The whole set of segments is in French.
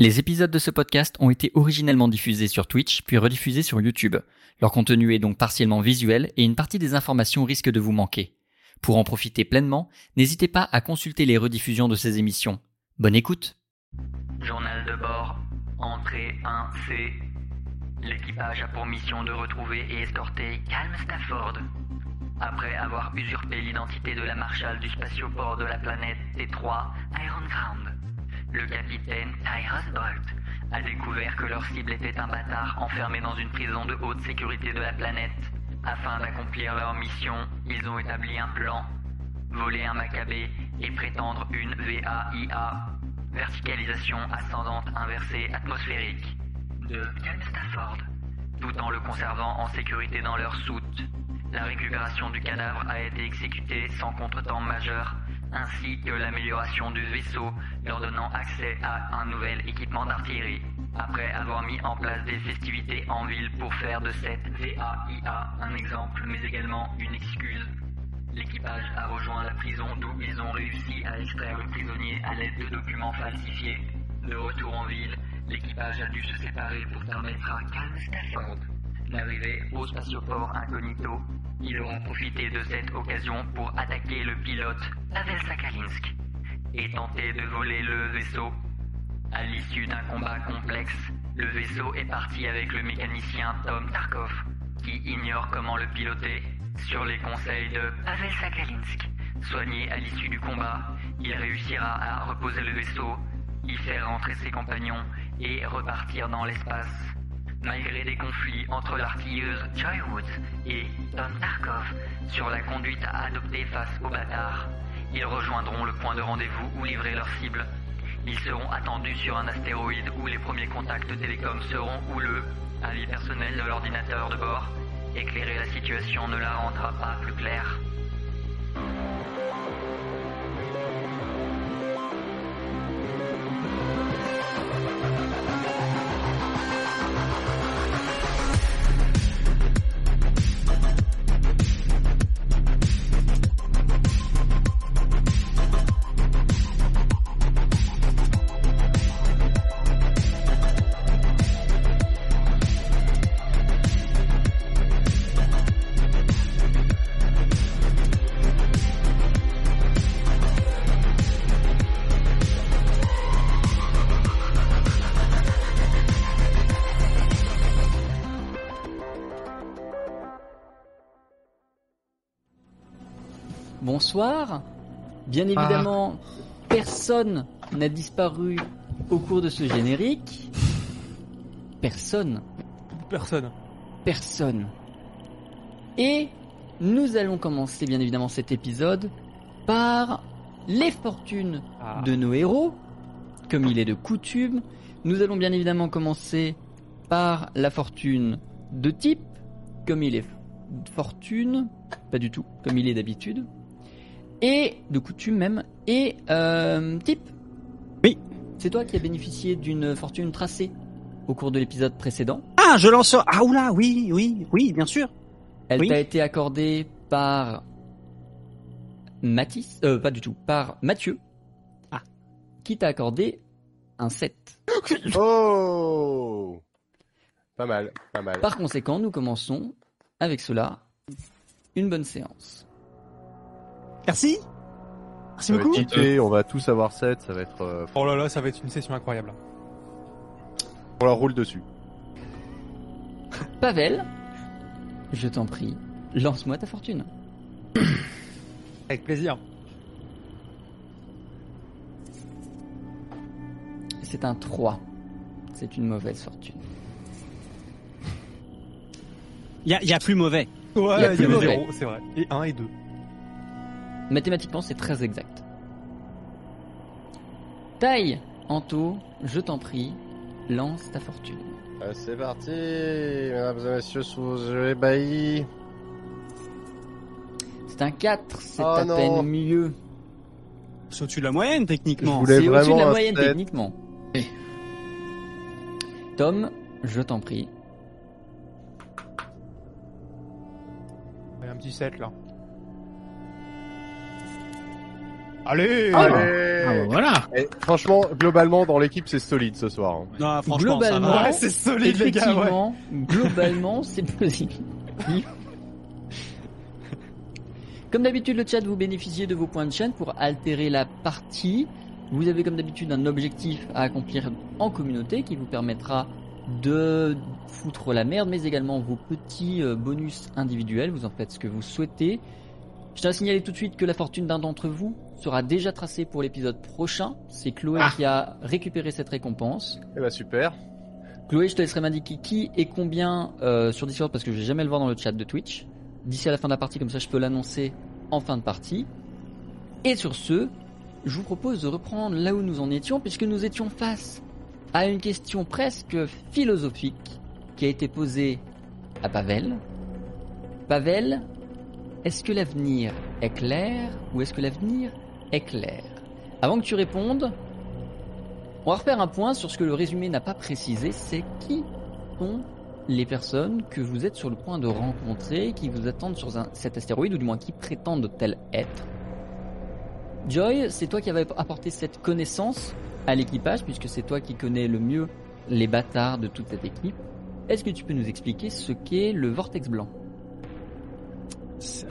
Les épisodes de ce podcast ont été originellement diffusés sur Twitch puis rediffusés sur YouTube. Leur contenu est donc partiellement visuel et une partie des informations risque de vous manquer. Pour en profiter pleinement, n'hésitez pas à consulter les rediffusions de ces émissions. Bonne écoute Journal de bord, entrée 1C. L'équipage a pour mission de retrouver et escorter Calm Stafford. Après avoir usurpé l'identité de la marshal du spatioport de la planète T3, Iron Ground le capitaine Tyrus Bolt a découvert que leur cible était un bâtard enfermé dans une prison de haute sécurité de la planète. Afin d'accomplir leur mission, ils ont établi un plan. Voler un Maccabée et prétendre une VAIA, verticalisation ascendante inversée atmosphérique, de Ken Stafford, tout en le conservant en sécurité dans leur soute. La récupération du cadavre a été exécutée sans contretemps majeur ainsi que l'amélioration du vaisseau leur donnant accès à un nouvel équipement d'artillerie. Après avoir mis en place des festivités en ville pour faire de cette VAIA un exemple, mais également une excuse, l'équipage a rejoint la prison d'où ils ont réussi à extraire le prisonnier à l'aide de documents falsifiés. De retour en ville, l'équipage a dû se séparer pour permettre à Calm Stafford d'arriver au spatioport incognito il aura profité de cette occasion pour attaquer le pilote Pavel Sakalinsk et tenter de voler le vaisseau. À l'issue d'un combat complexe, le vaisseau est parti avec le mécanicien Tom Tarkov, qui ignore comment le piloter. Sur les conseils de Pavel Sakalinsk, soigné à l'issue du combat, il réussira à reposer le vaisseau, y faire rentrer ses compagnons et repartir dans l'espace. Malgré des conflits entre l'artilleuse Joy Woods et Tom Tarkov sur la conduite à adopter face aux bâtards, ils rejoindront le point de rendez-vous où livrer leur cible. Ils seront attendus sur un astéroïde où les premiers contacts télécom seront houleux. Avis personnel de l'ordinateur de bord. Éclairer la situation ne la rendra pas plus claire. Bien ah. évidemment, personne n'a disparu au cours de ce générique. Personne. Personne. Personne. Et nous allons commencer bien évidemment cet épisode par les fortunes ah. de nos héros, comme il est de coutume. Nous allons bien évidemment commencer par la fortune de type, comme il est fortune, pas du tout, comme il est d'habitude et de coutume même. Et euh, type. Oui. C'est toi qui as bénéficié d'une fortune tracée au cours de l'épisode précédent. Ah, je lance. Ah oula, oui, oui, oui, bien sûr. Elle t'a été accordée par Mathis, euh, pas du tout, par Mathieu. Ah. Qui t'a accordé un 7. Oh Pas mal, pas mal. Par conséquent, nous commençons avec cela une bonne séance. Merci. Merci beaucoup. on va tous avoir 7, ça va être. Euh, oh là là, ça va être une session incroyable. On la roule dessus. Pavel, je t'en prie, lance-moi ta fortune. Avec plaisir. C'est un 3. C'est une mauvaise fortune. Il y a, plus mauvais. Ouais, il y, a, 0, c'est vrai. Et 1 et 2. Mathématiquement, c'est très exact. Taille, Anto, je t'en prie, lance ta fortune. Ah, c'est parti, mesdames et messieurs, sous bailli. C'est un 4, c'est à peine mieux. C'est au-dessus de la moyenne, techniquement. C'est au-dessus de la moyenne, techniquement. Tom, je t'en prie. Un petit 7 là. Allez Ah, Allez Ah, bah, voilà. Et franchement, globalement, dans l'équipe, c'est solide ce soir. hein. Non, franchement, Globalement. Ouais, c'est solide, les gars, ouais. Effectivement, globalement, c'est positif. Comme d'habitude, le chat, vous bénéficiez de vos points de chaîne pour altérer la partie. Vous avez comme d'habitude un objectif à accomplir en communauté qui vous permettra de foutre la merde, mais également vos petits euh, bonus individuels. Vous en faites ce que vous souhaitez. Je tiens à signaler tout de suite que la fortune d'un d'entre vous sera déjà tracée pour l'épisode prochain. C'est Chloé Ah. qui a récupéré cette récompense. Eh ben super. Chloé, je te laisserai m'indiquer qui et combien euh, sur Discord parce que je vais jamais le voir dans le chat de Twitch. D'ici à la fin de la partie, comme ça je peux l'annoncer en fin de partie. Et sur ce, je vous propose de reprendre là où nous en étions puisque nous étions face à une question presque philosophique qui a été posée à Pavel. Pavel, est-ce que l'avenir est clair ou est-ce que l'avenir est clair? Avant que tu répondes, on va refaire un point sur ce que le résumé n'a pas précisé, c'est qui sont les personnes que vous êtes sur le point de rencontrer, qui vous attendent sur cet astéroïde, ou du moins qui prétendent tel être? Joy, c'est toi qui avais apporté cette connaissance à l'équipage, puisque c'est toi qui connais le mieux les bâtards de toute cette équipe. Est-ce que tu peux nous expliquer ce qu'est le vortex blanc?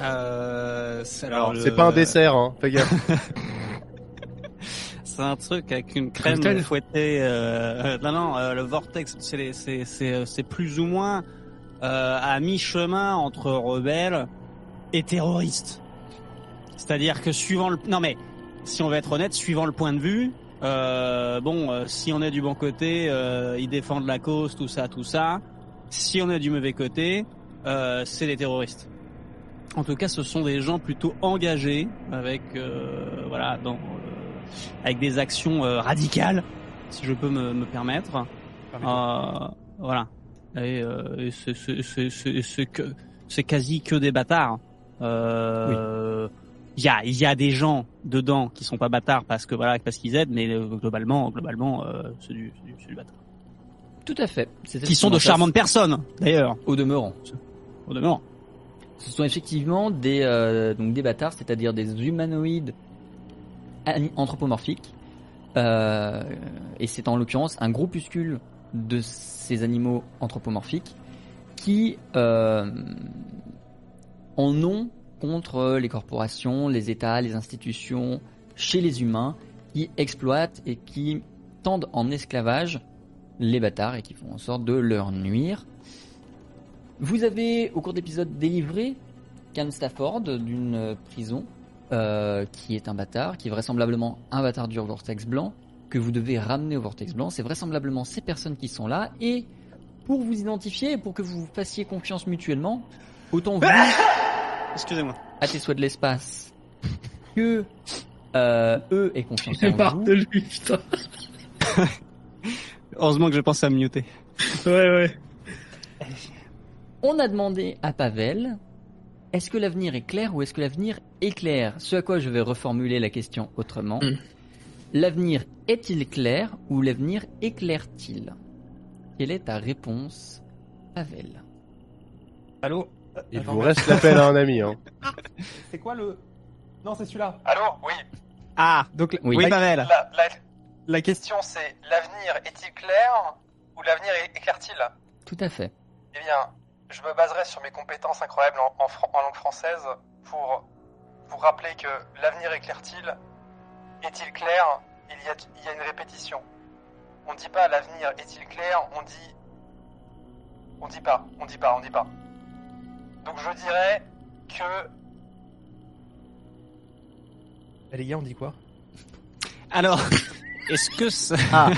Euh, c'est Alors, le- c'est pas un dessert, hein. Fais gaffe. C'est un truc avec une crème Cocktail. fouettée. Euh, non, non, euh, le vortex, c'est les- c'est c'est c'est plus ou moins euh, à mi-chemin entre rebelles et terroristes. C'est-à-dire que suivant le, non mais si on veut être honnête, suivant le point de vue, euh, bon, euh, si on est du bon côté, euh, ils défendent la cause, tout ça, tout ça. Si on est du mauvais côté, euh, c'est les terroristes. En tout cas, ce sont des gens plutôt engagés avec, euh, voilà, dans, euh, avec des actions euh, radicales, si je peux me, me permettre. Euh, voilà. Et, euh, et c'est- quasi que des bâtards. Euh, Il y a il y a des gens dedans qui sont pas bâtards parce que voilà parce qu'ils aident, mais euh, globalement globalement euh, c'est du, du, bâtard. Tout à fait. Qui sont de charmantes personnes d'ailleurs. Au demeurant. Au demeurant. Ce sont effectivement des, euh, des bâtards, c'est-à-dire des humanoïdes anthropomorphiques. Euh, et c'est en l'occurrence un groupuscule de ces animaux anthropomorphiques qui euh, en ont contre les corporations, les États, les institutions, chez les humains, qui exploitent et qui tendent en esclavage les bâtards et qui font en sorte de leur nuire. Vous avez, au cours d'épisode, délivré Cam Stafford d'une euh, prison, euh, qui est un bâtard, qui est vraisemblablement un bâtard du Vortex Blanc, que vous devez ramener au Vortex Blanc. C'est vraisemblablement ces personnes qui sont là, et pour vous identifier et pour que vous vous fassiez confiance mutuellement, autant vous, Excusez-moi. à tes souhaits de l'espace, que euh, eux aient confiance en Part vous. de lui, putain. Heureusement que j'ai pensé à me muter. Ouais, ouais. On a demandé à Pavel est-ce que l'avenir est clair ou est-ce que l'avenir est clair? Ce à quoi je vais reformuler la question autrement. Mm. L'avenir est-il clair ou l'avenir éclaire-t-il? Quelle est ta réponse, Pavel? Allô? Il Attends, vous reste l'appel à un ami, hein. C'est quoi le. Non, c'est celui-là. Allô? Oui. Ah, Donc, la, Oui. Pavel. La, la, la question. c'est l'avenir est-il clair ou l'avenir éclaire-t-il? Tout à fait. Eh bien, je me baserai sur mes compétences incroyables en, en langue française pour vous rappeler que l'avenir éclaire-t-il? Est-il clair? Il y, a, il y a une répétition. On ne dit pas l'avenir est-il clair, on dit. On dit pas, on dit pas, on dit pas. Donc je dirais que. Eh, les gars, on dit quoi? Alors, est-ce que ça... Ah.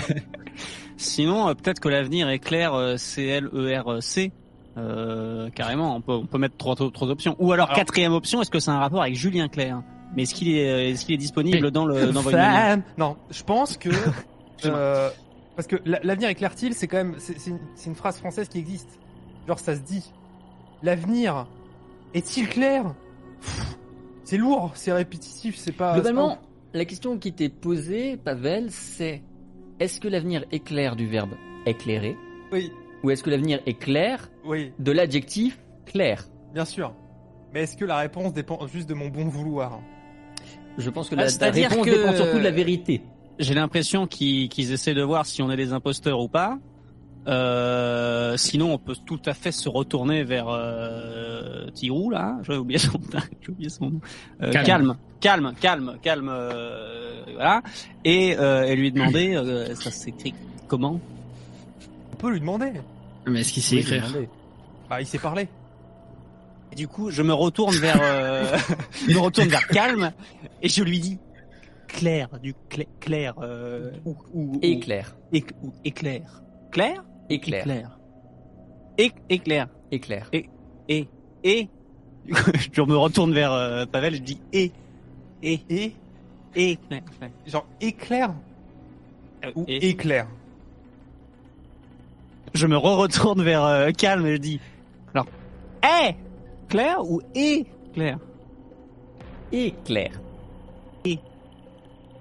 Sinon, euh, peut-être que l'avenir est clair, euh, C-L-E-R-C. Euh, carrément, on peut, on peut mettre trois, trois options. Ou alors, Alors- quatrième option, est-ce que c'est un rapport avec Julien Clerc Mais est-ce qu'il est, euh, est-ce qu'il est disponible dans le dans votre Non, je pense que. euh, parce que la- l'avenir éclaire-t-il, c'est quand même. C'est c'est une, c'est une phrase française qui existe. Genre, ça se dit. L'avenir est-il clair? Pff, C'est lourd, c'est répétitif, c'est pas. Globalement, la question qui t'est posée, Pavel, c'est est-ce que l'avenir est clair du verbe éclairer? Oui, ou est-ce que l'avenir est clair oui, de l'adjectif clair? Bien sûr. Mais est-ce que la réponse dépend juste de mon bon vouloir? Je pense que Ah, la, réponse que- dépend surtout de la vérité. J'ai l'impression qu'ils qu'ils essaient de voir si on est des imposteurs ou pas. Euh, sinon, on peut tout à fait se retourner vers euh, Tirou là. J'ai oublié son, j'ai oublié son nom. Euh, Calme. calme, calme, calme, calme. euh, voilà. Et, euh, et lui demander, euh, ça s'écrit comment? Peut lui demander. Mais est-ce qu'il sait écrire. Bah, il sait parler. Et du coup, je me retourne vers, euh, je me retourne vers calme et je lui dis clair, du cla- clair euh, ou, ou, ou- Éclair. éc- ou éclair, clair, Éclair. éclair, Éc- éclair. Éclair. et et du coup, je me retourne vers euh, Pavel je dis et et Et, et clair, clair. genre, éclair? Euh, ou et- éclair. Je me re-retourne vers euh, calme et je dis alors eh clair ou et clair Éclair. je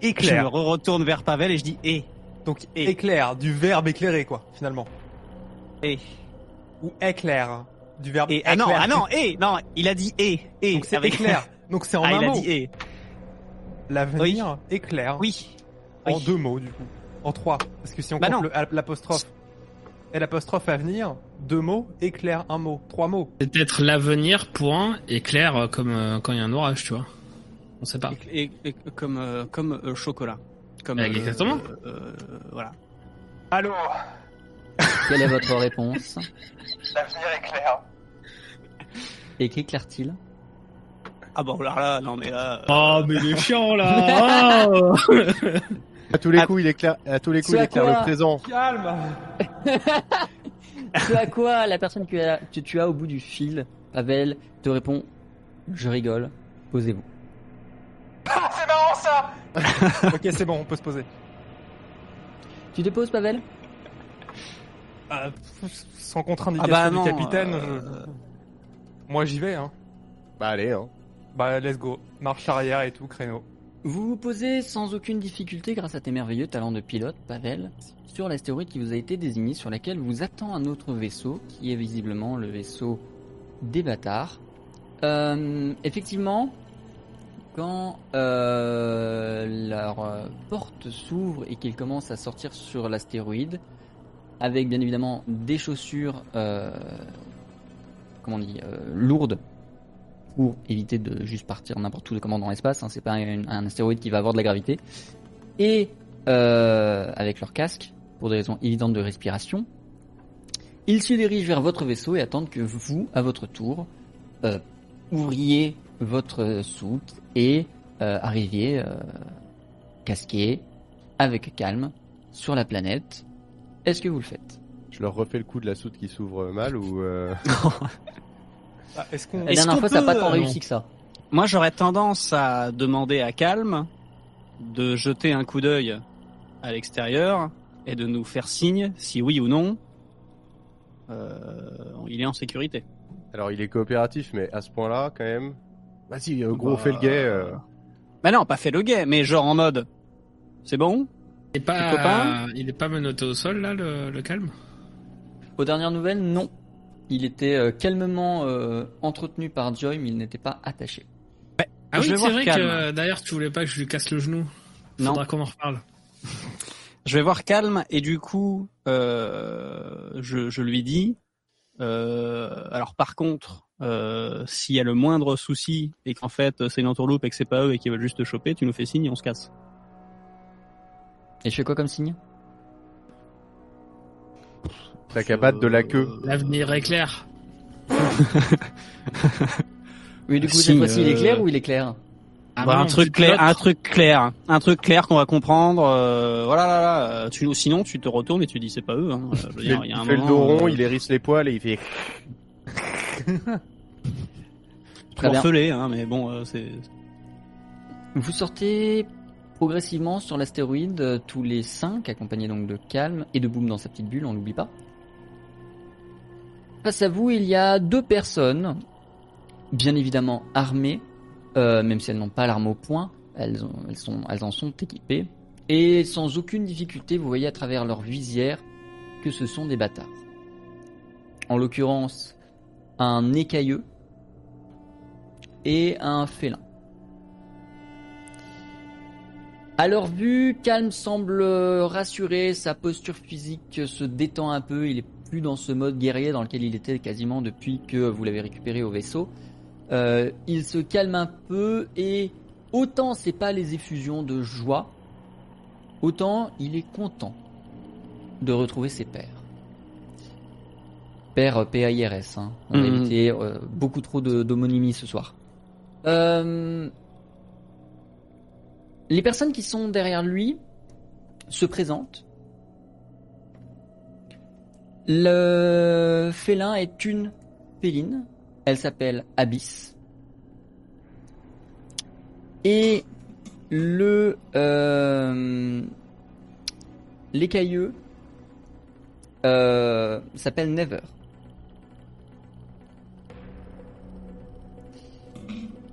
Éclair. me re-retourne vers Pavel et je dis et Donc, Et. éclair, du verbe éclairer, quoi, finalement. et Ou éclair, du verbe et ah non ah non et non il a dit et et Donc, c'est avec- éclair. Donc, c'est en ah, un il a mot. dit et L'avenir, éclair. oui En Oui. deux mots, du coup. En trois. Parce que si on Bah compte l'apostrophe et l'apostrophe avenir, deux mots, éclair, un mot, trois mots. C'est peut-être l'avenir, point, éclair, euh, comme euh, quand il y a un orage, tu vois. On sait pas. et, et- et comme euh, comme euh, chocolat comme exactement. euh, euh, voilà Allô Quelle est votre réponse? L'avenir est clair. Et qu'éclaire-t-il? Ah bon alors là non mais là Oh, mais il est chiant, là Oh À tous les Ah. coups, il éclaire, à tous les coups, il éclaire le présent. Calme Ce à quoi la personne que, tu as au bout du fil, Pavel, te répond Je rigole, posez-vous. Ah, c'est marrant ça Ok, c'est bon, on peut se poser. Tu te poses, Pavel? Euh, sans contre-indication Ah bah non, du capitaine, euh, je- moi j'y vais. Hein. Bah allez, hein. Bah let's go. Marche arrière et tout, créneau. Vous vous posez sans aucune difficulté grâce à tes merveilleux talents de pilote, Pavel, sur l'astéroïde qui vous a été désigné, sur laquelle vous attend un autre vaisseau, qui est visiblement le vaisseau des bâtards. Euh, effectivement, quand euh, leur porte s'ouvre et qu'ils commencent à sortir sur l'astéroïde, avec bien évidemment des chaussures, euh, comment lourdes, pour éviter de juste partir n'importe où comment dans l'espace. Hein, c'est pas un, un astéroïde qui va avoir de la gravité. Et euh, avec leur casque, pour des raisons évidentes de respiration, ils se dirigent vers votre vaisseau et attendent que vous, à votre tour, euh, ouvriez votre soute et euh, arriviez euh, casqué, avec calme, sur la planète. Est-ce que vous le faites? Je leur refais le coup de la soute qui s'ouvre mal ou. Ah, Est-ce qu'on La Est-ce dernière qu'on fois, ça n'a pas tant euh, réussi que ça. Moi, j'aurais tendance à demander à Calme de jeter un coup d'œil à l'extérieur et de nous faire signe si oui ou non euh, il est en sécurité. Alors il est coopératif, mais à ce point-là, quand même. Vas-y, euh, gros, Bah, fais le gay. euh. Bah non, pas fait le gay, mais genre en mode c'est bon? Il est pas, il est pas menotté au sol, là, le, le calme? Aux dernières nouvelles, non. Il était euh, calmement euh, entretenu par Joy, mais il n'était pas attaché. Ah Je oui, vais c'est voir vrai Calme. que d'ailleurs, tu voulais pas que je lui casse le genou. Non. Faudra qu'on en reparle. Je vais voir Calme et du coup, euh, je, je lui dis. euh, alors par contre, euh, s'il y a le moindre souci et qu'en fait c'est une entourloupe et que c'est pas eux et qu'ils veulent juste te choper, tu nous fais signe et on se casse. Et je fais quoi comme signe? T'as qu'à battre de la queue. L'avenir est clair. Oui, du coup, Si, cette fois-ci, il est euh, clair ou il est clair Ah Bah, non, un truc clair, un truc clair, un truc clair qu'on va comprendre. Euh, voilà, là, là. euh, Tu, sinon, tu te retournes et tu dis c'est pas eux. Hein. Je veux Il dire, fait, il y a il un fait le dos rond, euh, il hérisse les poils et il fait. Très bien. morcelé, hein, mais bon, euh, c'est. Vous sortez progressivement sur l'astéroïde, tous les cinq, accompagnés donc de Calme et de Boom dans sa petite bulle, on l'oublie pas. Face à vous, il y a deux personnes, bien évidemment armées, euh, même si elles n'ont pas l'arme au poing, elles, en sont équipées. Et sans aucune difficulté, vous voyez à travers leur visière que ce sont des bâtards. En l'occurrence, un écailleux et un félin. À leur vue, Calme semble rassuré, sa posture physique se détend un peu, il est plus dans ce mode guerrier dans lequel il était quasiment depuis que vous l'avez récupéré au vaisseau. Euh, il se calme un peu et autant c'est pas les effusions de joie, autant il est content de retrouver ses pères. Père P-A-I-R-S, hein. on a Mhm. évité euh, beaucoup trop de- d'homonymie ce soir. Euh, les personnes qui sont derrière lui se présentent. Le félin est une féline. Elle s'appelle Abyss. Et le euh, l'écailleux euh, s'appelle Never.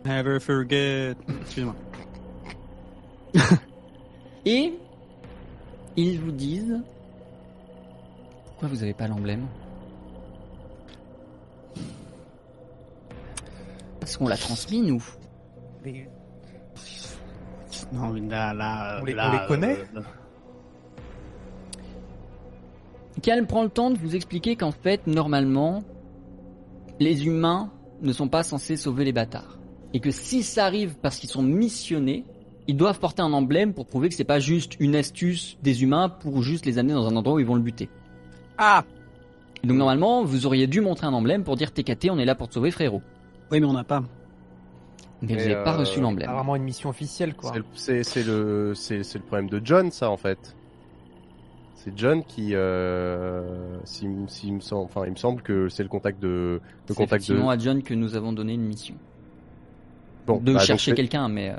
Never forget. Excuse-moi. Et ils vous disent pourquoi vous avez pas l'emblème Parce qu'on l'a transmis nous. Mais Non, mais là, là, On les- là, on les connaît euh, Calme prend le temps de vous expliquer qu'en fait, normalement, les humains ne sont pas censés sauver les bâtards. Et que si ça arrive parce qu'ils sont missionnés, ils doivent porter un emblème pour prouver que c'est pas juste une astuce des humains pour juste les amener dans un endroit où ils vont le buter. Ah donc normalement, vous auriez dû montrer un emblème pour dire TKT, on est là pour te sauver frérot. Oui, mais on n'a pas. Mais vous n'avez pas euh, reçu l'emblème. pas vraiment une mission officielle, quoi. C'est le- C'est le, c'est c'est le problème de John, ça, en fait. C'est John qui, euh, s'il s'il me semble, enfin, il me semble que c'est le contact de, le C'est contact de. effectivement à John que nous avons donné une mission. Bon, de bah, chercher quelqu'un, mais euh,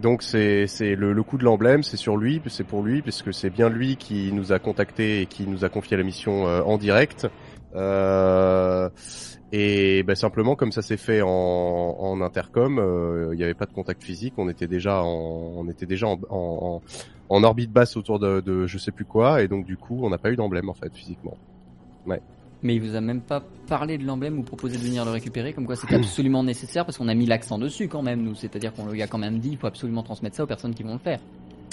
Donc c'est le, le coup de l'emblème, c'est sur lui, c'est pour lui, puisque c'est bien lui qui nous a contacté et qui nous a confié la mission euh, en direct. Euh, et ben, simplement comme ça s'est fait en, en intercom, euh, il n'y avait pas de contact physique, on était déjà en, on était déjà en, en, en- orbite basse autour de, de je sais plus quoi, et donc du coup on n'a pas eu d'emblème en fait physiquement. Mais il vous a même pas parlé de l'emblème ou proposé de venir le récupérer, comme quoi c'était absolument nécessaire parce qu'on a mis l'accent dessus quand même nous, c'est-à-dire qu'on lui a quand même dit il faut absolument transmettre ça aux personnes qui vont le faire.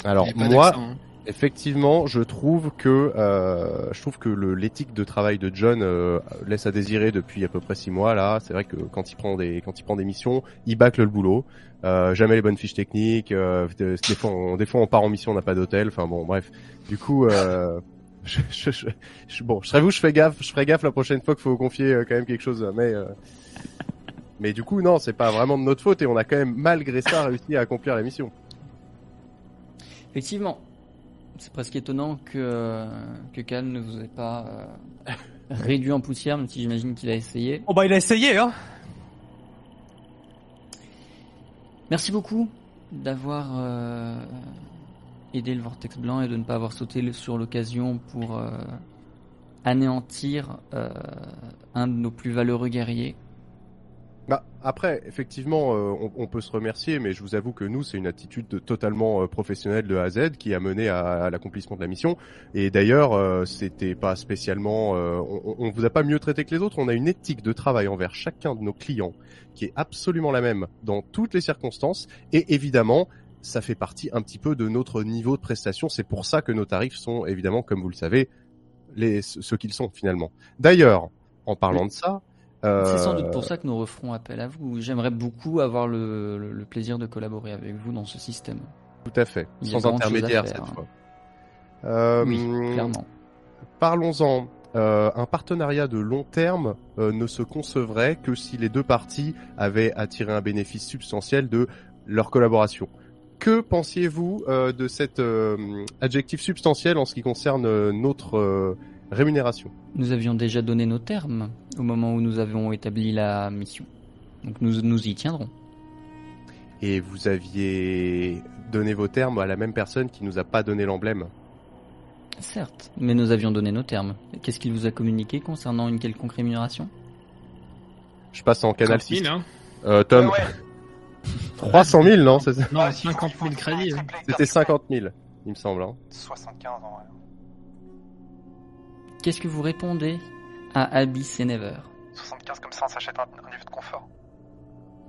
Alors moi, hein. Effectivement, je trouve que euh, je trouve que l'éthique de travail de John euh, laisse à désirer depuis à peu près six mois là. C'est vrai que quand il prend des quand il prend des missions, il bâcle le boulot. Euh, jamais les bonnes fiches techniques. euh, des, des fois, on, des fois on part en mission, on n'a pas d'hôtel. Enfin bon, bref. Du coup, euh, je, je, je- je- bon, je serais vous, je fais gaffe, je ferai gaffe la prochaine fois qu'il faut confier euh, quand même quelque chose. Mais euh, mais du coup, non, c'est pas vraiment de notre faute et on a quand même malgré ça réussi à accomplir la mission. Effectivement, c'est presque étonnant que que Cal ne vous ait pas euh, réduit en poussière, même si j'imagine qu'il a essayé. Oh bah il a essayé, hein Merci beaucoup d'avoir aidé le Vortex Blanc et de ne pas avoir sauté sur l'occasion pour euh, anéantir euh, un de nos plus valeureux guerriers. Bah après, effectivement, euh, on, peut se remercier, mais je vous avoue que nous, c'est une attitude de- totalement professionnelle de A à Z qui a mené à, l'accomplissement de la mission. Et d'ailleurs, euh, c'était pas spécialement, on, on vous a pas mieux traité que les autres. On a une éthique de travail envers chacun de nos clients qui est absolument la même dans toutes les circonstances. Et évidemment, ça fait partie un petit peu de notre niveau de prestation. C'est pour ça que nos tarifs sont évidemment, comme vous le savez, les ceux qu'ils sont finalement. D'ailleurs, en parlant de ça. C'est sans euh, doute pour ça que nous referons appel à vous. J'aimerais beaucoup avoir le, le- le plaisir de collaborer avec vous dans ce système. Tout à fait, Il sans intermédiaire faire, cette hein. fois. Euh, Oui, clairement. Parlons-en. Euh, un partenariat de long terme euh, ne se concevrait que si les deux parties avaient attiré un bénéfice substantiel de leur collaboration. Que pensiez-vous euh, de cet euh, adjectif substantiel en ce qui concerne euh, notre euh, rémunération? Nous avions déjà donné nos termes au moment où nous avons établi la mission. Donc nous, nous y tiendrons. Et vous aviez donné vos termes à la même personne qui nous a pas donné l'emblème? Certes, mais nous avions donné nos termes. Qu'est-ce qu'il vous a communiqué concernant une quelconque rémunération? Je passe en canal 30 000, 6. hein. Euh, Tom, Ouais, 300 000, non c'est ça Non, ouais, si, 50 faut- 000 faut- crédits. hein. C'était tripler. 50 000, il me semble. Hein. 75 en vrai. Qu'est-ce que vous répondez à Abyss et Never 75 comme ça on s'achète un, un niveau de confort.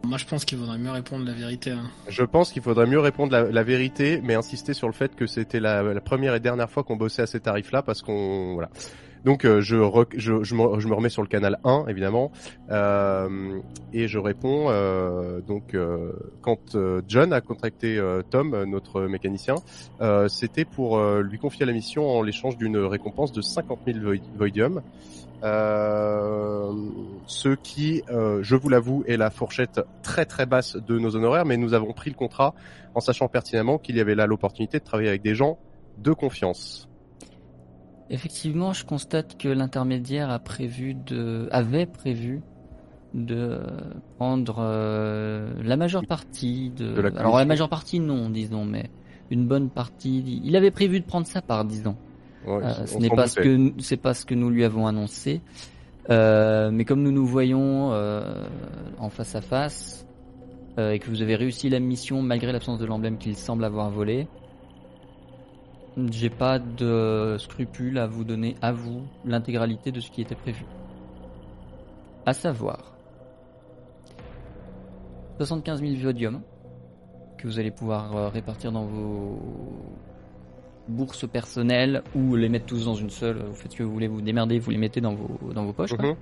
Moi, je pense qu'il vaudrait mieux répondre la vérité. hein. Je pense qu'il faudrait mieux répondre la, la vérité, mais insister sur le fait que c'était la, la première et dernière fois qu'on bossait à ces tarifs-là, parce qu'on voilà. Donc euh, je, rec- je, je, me, remets sur le canal 1 évidemment. Euh, et je réponds euh, donc quand John a contacté Tom notre mécanicien c'était pour lui confier la mission en l'échange d'une récompense de 50 000 Void- ce qui je vous l'avoue est la fourchette très très basse de nos honoraires mais nous avons pris le contrat en sachant pertinemment qu'il y avait là l'opportunité de travailler avec des gens de confiance Effectivement, je constate que l'intermédiaire a prévu de, avait prévu de prendre euh, la majeure partie de. De la Alors la majeure partie non, disons, mais une bonne partie. Il avait prévu de prendre sa part, disons. Ouais, Euh, ce n'est pas ce que nous- c'est pas ce que nous lui avons annoncé. Euh, mais comme nous nous voyons en face à face et que vous avez réussi la mission malgré l'absence de l'emblème qu'il semble avoir volé, j'ai pas de scrupule à vous donner à vous l'intégralité de ce qui était prévu. À savoir 75 000 Viodium que vous allez pouvoir euh, répartir dans vos bourses personnelles ou les mettre tous dans une seule. Vous faites ce que vous voulez, vous démerdez, vous les mettez dans vos, dans vos poches. Mhm.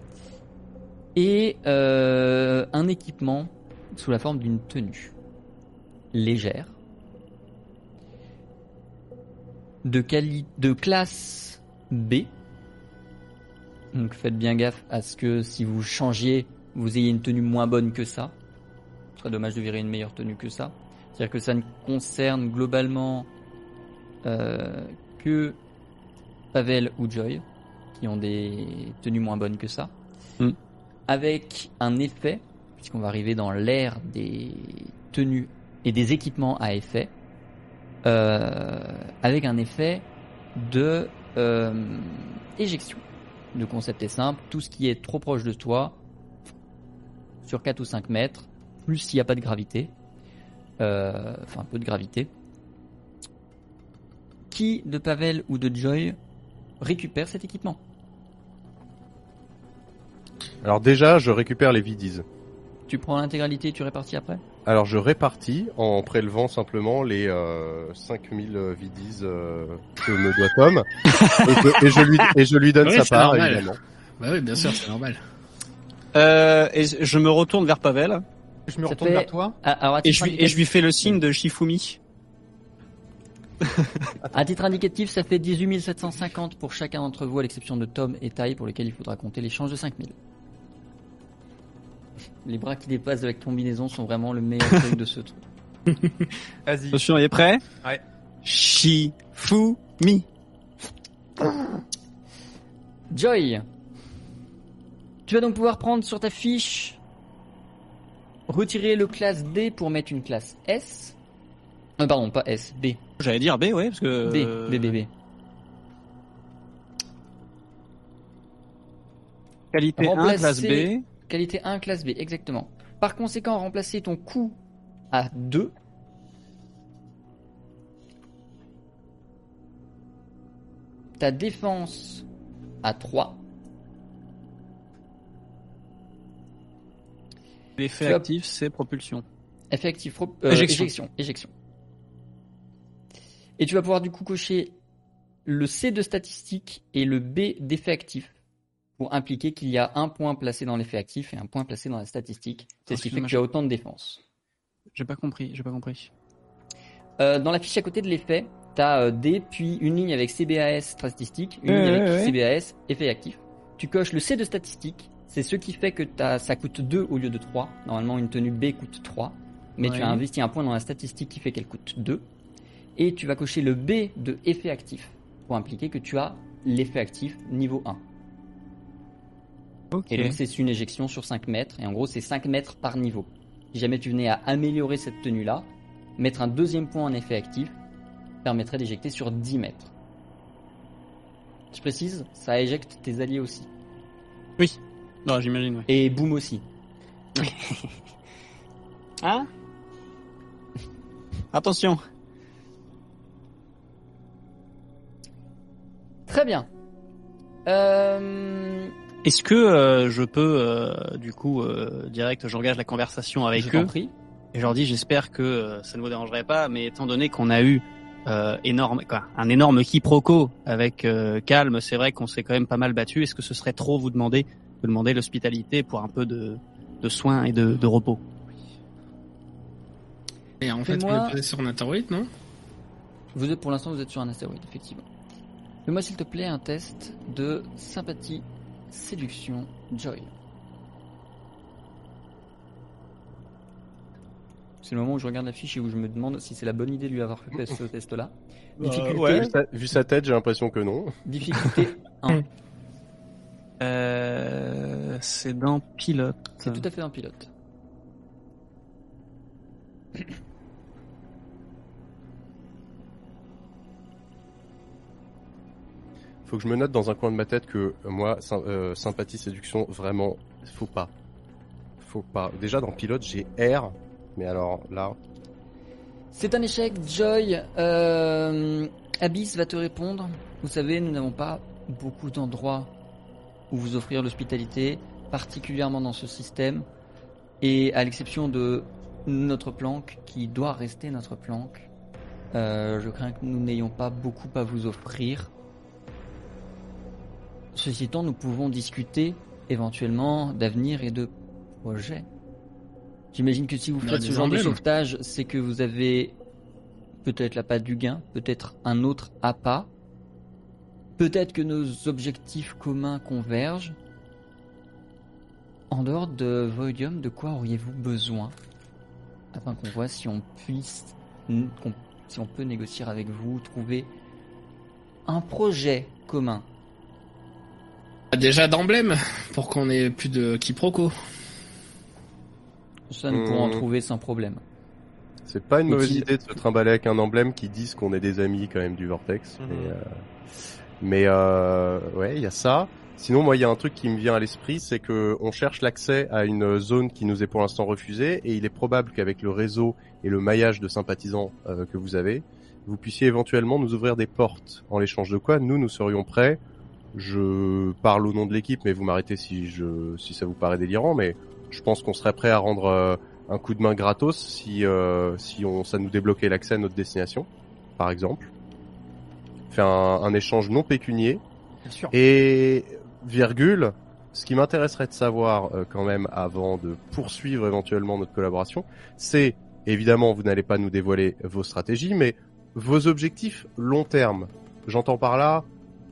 Et euh, un équipement sous la forme d'une tenue légère de, quali de classe B. Donc faites bien gaffe à ce que si vous changiez, vous ayez une tenue moins bonne que ça. Ce serait dommage de virer une meilleure tenue que ça. C'est-à-dire que ça ne concerne globalement euh, que Pavel ou Joy, qui ont des tenues moins bonnes que ça. Mm. Avec un effet, puisqu'on va arriver dans l'ère des tenues et des équipements à effet, avec un effet de euh, éjection. Le concept est simple, tout ce qui est trop proche de toi, sur 4 ou 5 mètres, plus s'il n'y a pas de gravité, euh, enfin peu de gravité, qui de Pavel ou de Joy récupère cet équipement Alors déjà, je récupère les vidies. Tu prends l'intégralité et tu répartis après? Alors je répartis en prélevant simplement les euh, 5000 vidies euh, que me doit Tom et, que- et je lui et je lui donne Oui, sa c'est part normal. évidemment. Bah oui, bien sûr, c'est normal. Euh, et je me retourne vers Pavel Je me Ça retourne fait- vers toi. Ah, alors, à et titre, je, lui, et je lui fais le signe de Shifumi. à titre indicatif, ça fait 18 750 pour chacun d'entre vous, à l'exception de Tom et Tai, pour lesquels il faudra compter l'échange de 5000. Les bras qui dépassent de la combinaison sont vraiment le meilleur truc de ce truc. Vas-y. Attention, il est prêt Ouais. Shifumi. Joy, tu vas donc pouvoir prendre sur ta fiche, retirer le classe D pour mettre une classe S. Euh, pardon, pas S, B. J'allais dire B, ouais, parce que... B, euh, B, B, B. Qualité 1, Remplacer- classe B. Qualité 1, classe B, exactement. Par conséquent, remplacer ton coût à 2. Ta défense à 3. L'effet Tu as- actif, c'est propulsion. Effectif, pro- euh, Éjection. éjection. éjection. Et tu vas pouvoir du coup cocher le C de statistique et le B d'effet actif pour impliquer qu'il y a un point placé dans l'effet actif et un point placé dans la statistique. C'est ce qui fait que tu as autant de défense. J'ai pas compris, j'ai pas compris. Euh, dans la fiche à côté de l'effet, tu as D, puis une ligne avec CBAS statistique, une ligne avec. CBAS effet actif. Tu coches le C de statistique, c'est ce qui fait que t'as- ça coûte 2 au lieu de 3. Normalement, une tenue B coûte 3, mais tu as investi un point dans la statistique qui fait qu'elle coûte 2. Et tu vas cocher le B de effet actif pour impliquer que tu as l'effet actif niveau 1. Et donc c'est une éjection sur 5 mètres, et en gros c'est 5 mètres par niveau. Si jamais tu venais à améliorer cette tenue-là, mettre un deuxième point en effet actif permettrait d'éjecter sur 10 mètres. Je précise, ça éjecte tes alliés aussi. Oui. Non, j'imagine, ouais. Et Boom aussi. Hein? Attention. Très bien. Euh, Est-ce que euh, je peux, euh, du coup, euh, direct, j'engage la conversation avec Je eux prie. et je leur dis, j'espère que euh, ça ne vous dérangerait pas, mais étant donné qu'on a eu euh, énorme, quoi, un énorme quiproquo avec euh, Calme, c'est vrai qu'on s'est quand même pas mal battu. Est-ce que ce serait trop vous demander de demander l'hospitalité pour un peu de, de soins et de, de repos? Et en fait, on Fais-moi- est posé sur un astéroïde, non? Vous êtes pour l'instant vous êtes sur un astéroïde, effectivement. Fais-moi s'il te plaît un test de sympathie, séduction, joy. C'est le moment où je regarde la fiche et où je me demande si c'est la bonne idée de lui avoir fait ce test-là. Difficulté, Euh, Vu sa, vu sa tête, j'ai l'impression que non. difficulté 1. euh, C'est dans Pilote. C'est tout à fait un pilote. Faut que je me note dans un coin de ma tête que euh, moi, euh, sympathie, séduction, vraiment, faut pas. Faut pas. Déjà dans pilote, j'ai R, mais alors là, C'est un échec, Joy. Euh, Abyss va te répondre. Vous savez, nous n'avons pas beaucoup d'endroits où vous offrir l'hospitalité, particulièrement dans ce système. Et à l'exception de notre planque, qui doit rester notre planque, je crains que nous n'ayons pas beaucoup à vous offrir. Ceci étant, nous pouvons discuter éventuellement d'avenir et de projets. J'imagine que si vous faites ce genre de sauvetage, c'est que vous avez peut-être la patte du gain, peut-être un autre appât, peut-être que nos objectifs communs convergent. En dehors de Voidium, de quoi auriez-vous besoin afin qu'on voit si on puisse, si on peut négocier avec vous, trouver un projet commun. Ah, Déjà d'emblème, pour qu'on ait plus de quiproquos. Ça, nous pourrons en Hmm. trouver sans problème. c'est pas une Et mauvaise qui- idée de se trimballer avec un emblème qui dise qu'on est des amis quand même du Vortex. Mhm. Mais, euh, mais euh, ouais, il y a ça. Sinon, moi, il y a un truc qui me vient à l'esprit, c'est que on cherche l'accès à une zone qui nous est pour l'instant refusée, et il est probable qu'avec le réseau et le maillage de sympathisants euh, que vous avez, vous puissiez éventuellement nous ouvrir des portes. En l'échange de quoi, nous, nous serions prêts. Je parle au nom de l'équipe, mais vous m'arrêtez si je si ça vous paraît délirant, mais je pense qu'on serait prêt à rendre euh, un coup de main gratos si euh, si on ça nous débloquait l'accès à notre destination, par exemple. Faire un, un échange non pécunier Bien sûr. et virgule. Ce qui m'intéresserait de savoir euh, quand même avant de poursuivre éventuellement notre collaboration, c'est évidemment vous n'allez pas nous dévoiler vos stratégies, mais vos objectifs long terme. J'entends par là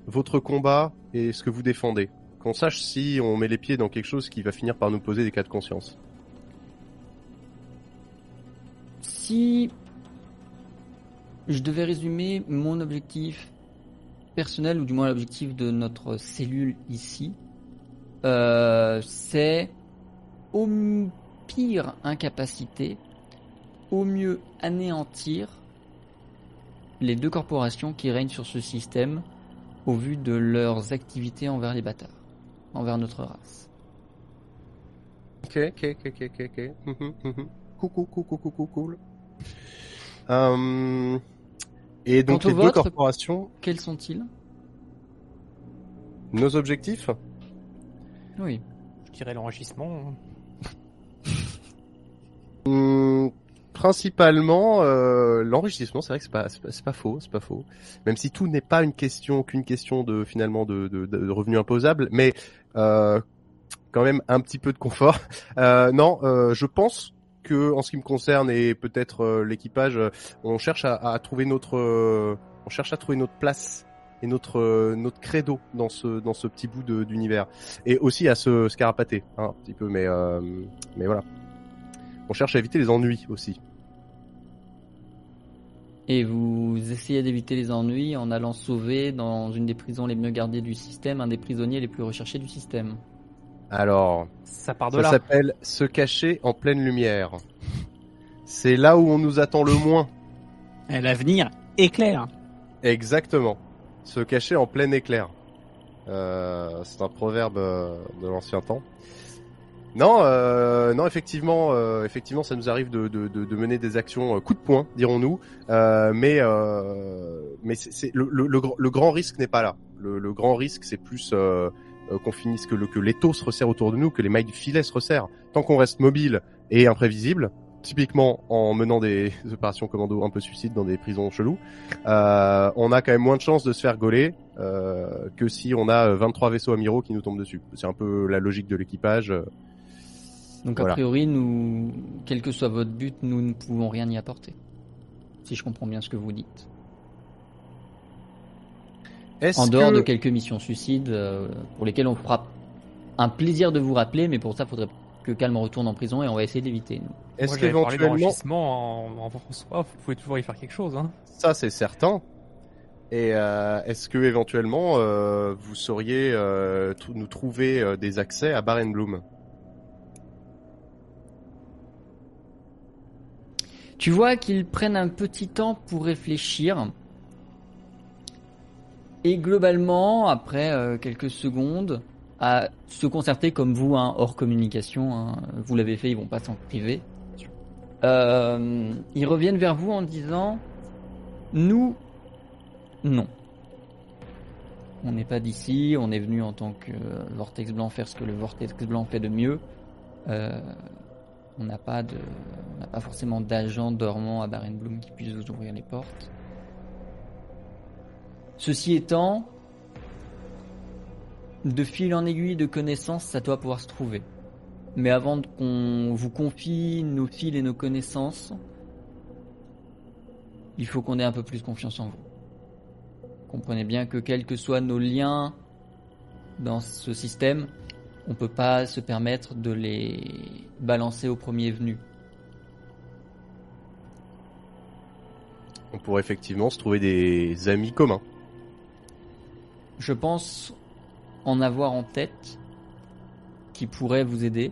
votre combat et ce que vous défendez. Qu'on sache si on met les pieds dans quelque chose qui va finir par nous poser des cas de conscience. Si je devais résumer mon objectif personnel, ou du moins l'objectif de notre cellule ici, euh, c'est au pire incapacité, au mieux anéantir les deux corporations qui règnent sur ce système au vu de leurs activités envers les bâtards, envers notre race. Ok, ok, ok, ok, ok, ok. Mhm, mhm. Coucou, coucou, coucou, cool. Euh, et donc Quant les deux corporations, Quels sont-ils? nos objectifs? Oui. Je dirais l'enrichissement. Hum, Principalement euh, l'enrichissement, c'est vrai que c'est pas, faux, c'est pas faux. Même si tout n'est pas une question, qu'une question de finalement de, revenus imposables, mais euh, quand même un petit peu de confort. Euh, non, euh, je pense que en ce qui me concerne et peut-être euh, l'équipage, on cherche à, trouver notre, euh, on cherche à trouver notre place et notre notre credo dans ce dans ce petit bout d'univers et aussi à se scarapater hein, un petit peu, mais mais voilà. On cherche à éviter les ennuis aussi. Et vous essayez d'éviter les ennuis en allant sauver dans une des prisons les mieux gardées du système, un des prisonniers les plus recherchés du système. Alors, Ça part de ça là. s'appelle se cacher en pleine lumière. C'est là où on nous attend le moins. Et L'avenir est clair. Exactement. Se cacher en plein éclair. Euh, c'est un proverbe euh, de l'ancien temps. Non, euh, non, effectivement, euh, effectivement, ça nous arrive de, de, de, de mener des actions euh, coup de poing, dirons-nous. Euh, mais euh, mais c'est, le, le, le, le grand risque n'est pas là. Le, grand risque, c'est plus qu'on finisse, que, le, que l'étau se resserre autour de nous, que les mailles du filet se resserrent. Tant qu'on reste mobile et imprévisible, typiquement en menant des opérations commando un peu suicides dans des prisons cheloues, euh, on a quand même moins de chances de se faire gauler euh, que si on a 23 vaisseaux amiraux qui nous tombent dessus. C'est un peu la logique de l'équipage. Donc Voilà. a priori, nous, quel que soit votre but, nous ne pouvons rien y apporter. Si je comprends bien ce que vous dites. En dehors que- de quelques missions suicides euh, pour lesquelles on fera un plaisir de vous rappeler, mais pour ça, il faudrait que Calme retourne en prison et on va essayer d'éviter. Nous. Est-ce qu'éventuellement, en, en François, vous pouvez toujours y faire quelque chose. Hein. ça c'est certain. Et euh, est-ce que éventuellement euh, vous sauriez euh, nous trouver euh, des accès à Barenbloom Tu vois qu'ils prennent un petit temps pour réfléchir. Et globalement, après euh, quelques secondes, à se concerter comme vous, hein, hors communication, hein, vous l'avez fait, ils vont pas s'en priver. Euh, ils reviennent vers vous en disant Nous, non. On n'est pas d'ici, on est venu en tant que euh, Vortex Blanc faire ce que le Vortex Blanc fait de mieux. On n'a pas forcément d'agent dormant à Barenbloom qui puisse vous ouvrir les portes. Ceci étant, de fil en aiguille de connaissances, ça doit pouvoir se trouver. Mais avant qu'on vous confie nos fils et nos connaissances, il faut qu'on ait un peu plus confiance en vous. Comprenez bien que quels que soient nos liens dans ce système, on peut pas se permettre de les balancer au premier venu. On pourrait effectivement se trouver des amis communs. Je pense en avoir en tête qui pourrait vous aider.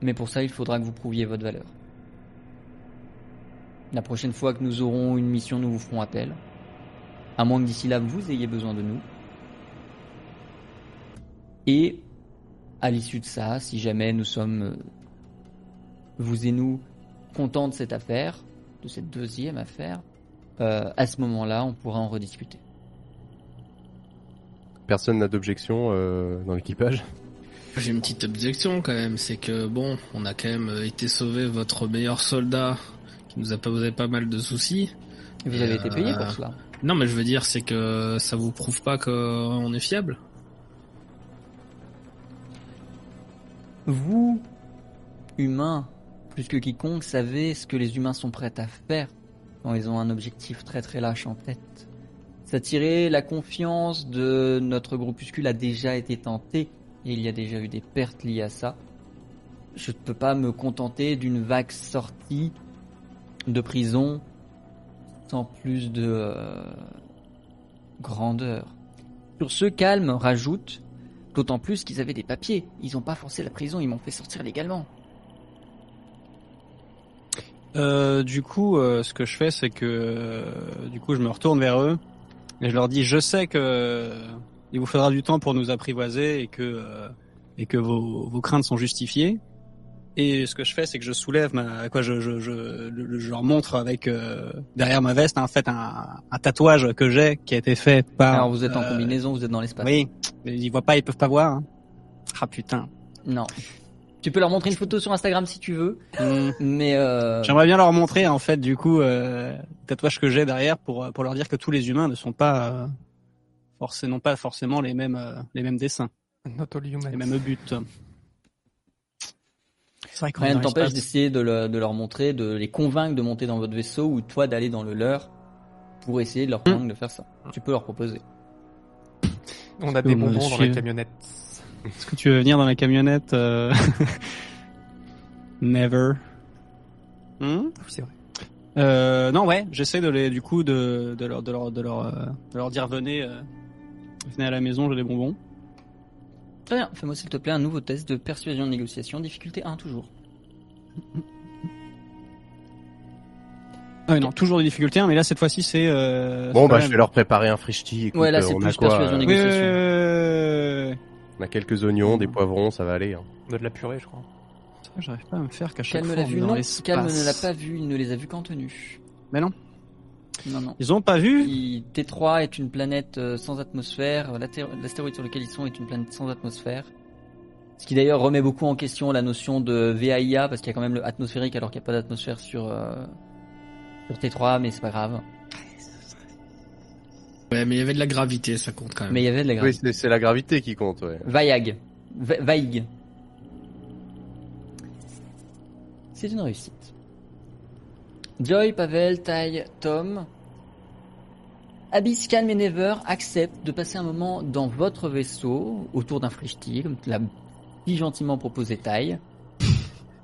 Mais pour ça, il faudra que vous prouviez votre valeur. La prochaine fois que nous aurons une mission, nous vous ferons appel. À moins que d'ici là, vous ayez besoin de nous. Et à l'issue de ça, si jamais nous sommes, euh, vous et nous, contents de cette affaire, de cette deuxième affaire, euh, à ce moment-là, on pourra en rediscuter. Personne n'a d'objection euh, dans l'équipage? J'ai une petite objection quand même, c'est que bon, on a quand même été sauver votre meilleur soldat qui nous a posé pas mal de soucis. Et vous Et, avez été payé pour cela? Non, mais je veux dire, c'est que ça vous prouve pas qu'on est fiable. Vous, humains, plus que quiconque, savez ce que les humains sont prêts à faire quand ils ont un objectif très très lâche en tête. S'attirer la confiance de notre groupuscule a déjà été tenté et il y a déjà eu des pertes liées à ça. Je ne peux pas me contenter d'une vague sortie de prison sans plus de euh, grandeur. Sur ce, Calme rajoute D'autant plus qu'ils avaient des papiers. Ils n'ont pas forcé la prison, ils m'ont fait sortir légalement. Euh, du coup, euh, ce que je fais, c'est que euh, du coup, je me retourne vers eux et je leur dis je sais que il vous faudra du temps pour nous apprivoiser et que et que vos, vos craintes sont justifiées. Et ce que je fais, c'est que je soulève ma quoi, je je je, je leur montre avec euh, derrière ma veste en fait un, un tatouage que j'ai qui a été fait par. Alors vous êtes en euh, combinaison, vous êtes dans l'espace. Oui, mais ils voient pas, ils peuvent pas voir. hein. Ah putain. Non. Tu peux leur montrer une photo sur Instagram si tu veux, Hmm. mais euh, J'aimerais bien leur montrer en fait du coup euh, le tatouage que j'ai derrière pour pour leur dire que tous les humains ne sont pas euh, forcément pas forcément les mêmes euh, les mêmes dessins, Not all humans. les mêmes buts. C'est vrai qu'on est rien ne t'empêche d'essayer de, le- de leur montrer, de les convaincre de monter dans votre vaisseau ou toi d'aller dans le leur pour essayer de leur convaincre de faire ça. Tu peux leur proposer. On a des bonbons dans la camionnette. Est-ce que tu veux venir dans la camionnette euh, Never? Hmm? Oui, c'est vrai. Euh, non ouais, j'essaie de les du coup de de leur de leur de leur, euh, de leur dire venez euh, venez à la maison, j'ai des bonbons. Très bien, fais-moi s'il te plaît un nouveau test de persuasion de négociation, difficulté 1 toujours. Ah oui, non, toujours des difficultés, hein, mais là cette fois-ci c'est euh, Bon bah je vais leur préparer un frichti. Écoute, Ouais, là, euh, c'est on a plus quoi persuasion euh, Oui, négociation. oui. On a quelques oignons, des poivrons, ça va aller. hein. On a de la purée, je crois. J'arrive pas à me faire qu'à chaque Calme fois l'a on vu, est dans non. Calme ne l'a pas vu, il ne les a vus qu'en tenue. Mais non. Non, non. Ils ont pas vu Il- T3 est une planète euh, sans atmosphère. L'astéroïde sur lequel ils sont est une planète sans atmosphère. Ce qui d'ailleurs remet beaucoup en question la notion de VAIA parce qu'il y a quand même le atmosphérique alors qu'il n'y a pas d'atmosphère sur, euh, sur T3, mais c'est pas grave. Ouais, mais il y avait de la gravité, ça compte quand même. Mais il y avait de la Oui, gravité. c'est c'est la gravité qui compte, ouais. Vaig. Va- Vaig. C'est une réussite. Joy, Pavel, Tai, Tom. Abyss, Calm et Never acceptent de passer un moment dans votre vaisseau autour d'un frichti, comme l'a si gentiment proposé Tai.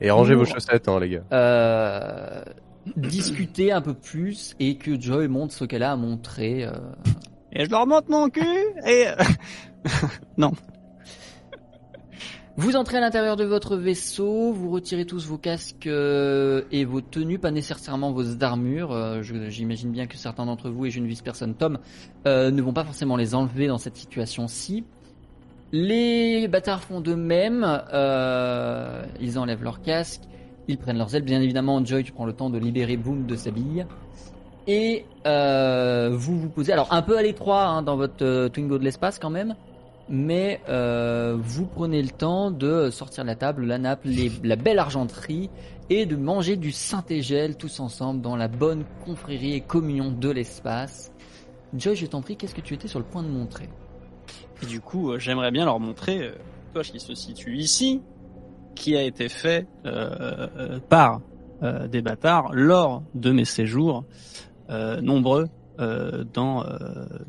Et rangez vos chaussettes, hein, les gars. Euh, discuter un peu plus et que Joy montre ce qu'elle a à montrer. euh, Et je leur montre mon cul et non. Vous entrez à l'intérieur de votre vaisseau, vous retirez tous vos casques euh, et vos tenues, pas nécessairement vos armures. Euh, J'imagine bien que certains d'entre vous, et je ne vise personne, Tom, euh, ne vont pas forcément les enlever dans cette situation-ci. Les bâtards font de même, ils enlèvent leurs casques, ils prennent leurs ailes. Bien évidemment, Joy, tu prends le temps de libérer Boom de sa bille. Et vous vous posez, alors un peu à l'étroit hein, dans votre Twingo de l'espace quand même, mais euh, vous prenez le temps de sortir la table, la nappe, la belle argenterie et de manger du Saint-Égel tous ensemble dans la bonne confrérie et communion de l'espace. Joy, je t'en prie, qu'est-ce que tu étais sur le point de montrer? Du coup, euh, j'aimerais bien leur montrer euh, tatouage qui se situe ici, qui a été fait euh, euh, par des bâtards lors de mes séjours nombreux dans,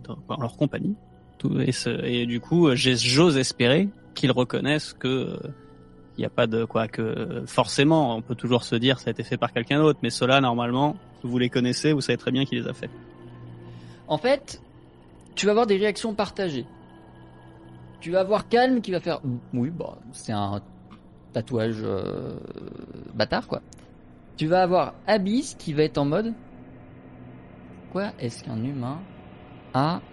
dans leur compagnie. Et, du coup, euh, j'ose espérer qu'ils reconnaissent que euh, il n'y a pas de quoi que euh, forcément, on peut toujours se dire ça a été fait par quelqu'un d'autre, mais ceux-là normalement, vous les connaissez, vous savez très bien qui les a fait. En fait, tu vas avoir des réactions partagées. Tu vas avoir Calme qui va faire oui, bah c'est un tatouage euh, bâtard quoi. Tu vas avoir Abyss qui va être en mode quoi est-ce qu'un humain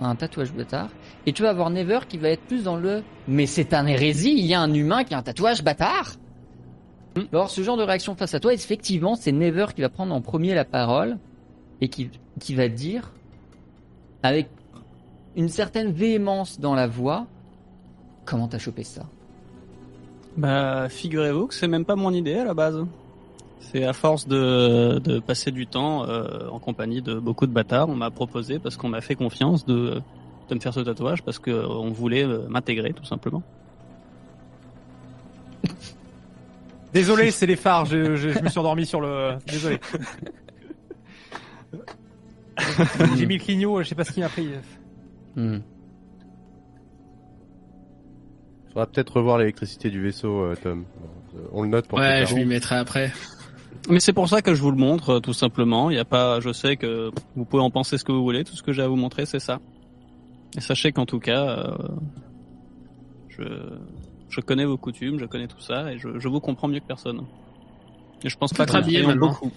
un tatouage bâtard Et tu vas avoir Never qui va être plus dans le mais c'est un hérésie, il y a un humain qui a un tatouage bâtard. Vas avoir ce genre de réaction face à toi. Effectivement, c'est Never qui va prendre en premier la parole et qui, qui va dire avec une certaine véhémence dans la voix comment t'as chopé ça? Bah, figurez-vous que c'est même pas mon idée à la base. C'est à force de, de passer du temps euh, en compagnie de beaucoup de bâtards, on m'a proposé parce qu'on m'a fait confiance de, de me faire ce tatouage parce que euh, on voulait euh, m'intégrer tout simplement. Désolé, c'est les phares, je, je, je me suis endormi sur le... Désolé. J'ai mis le clignot, je sais pas ce qui m'a pris. Hmm. Faudra peut-être revoir l'électricité du vaisseau, Tom. On le note pour Ouais, je lui mettrai après. Mais c'est pour ça que je vous le montre euh, tout simplement. Il y a pas, je sais que vous pouvez en penser ce que vous voulez. Tout ce que j'ai à vous montrer, c'est ça. Et sachez qu'en tout cas, euh, je, je connais vos coutumes, je connais tout ça et je, je vous comprends mieux que personne. Et je pense pas que maintenant. beaucoup.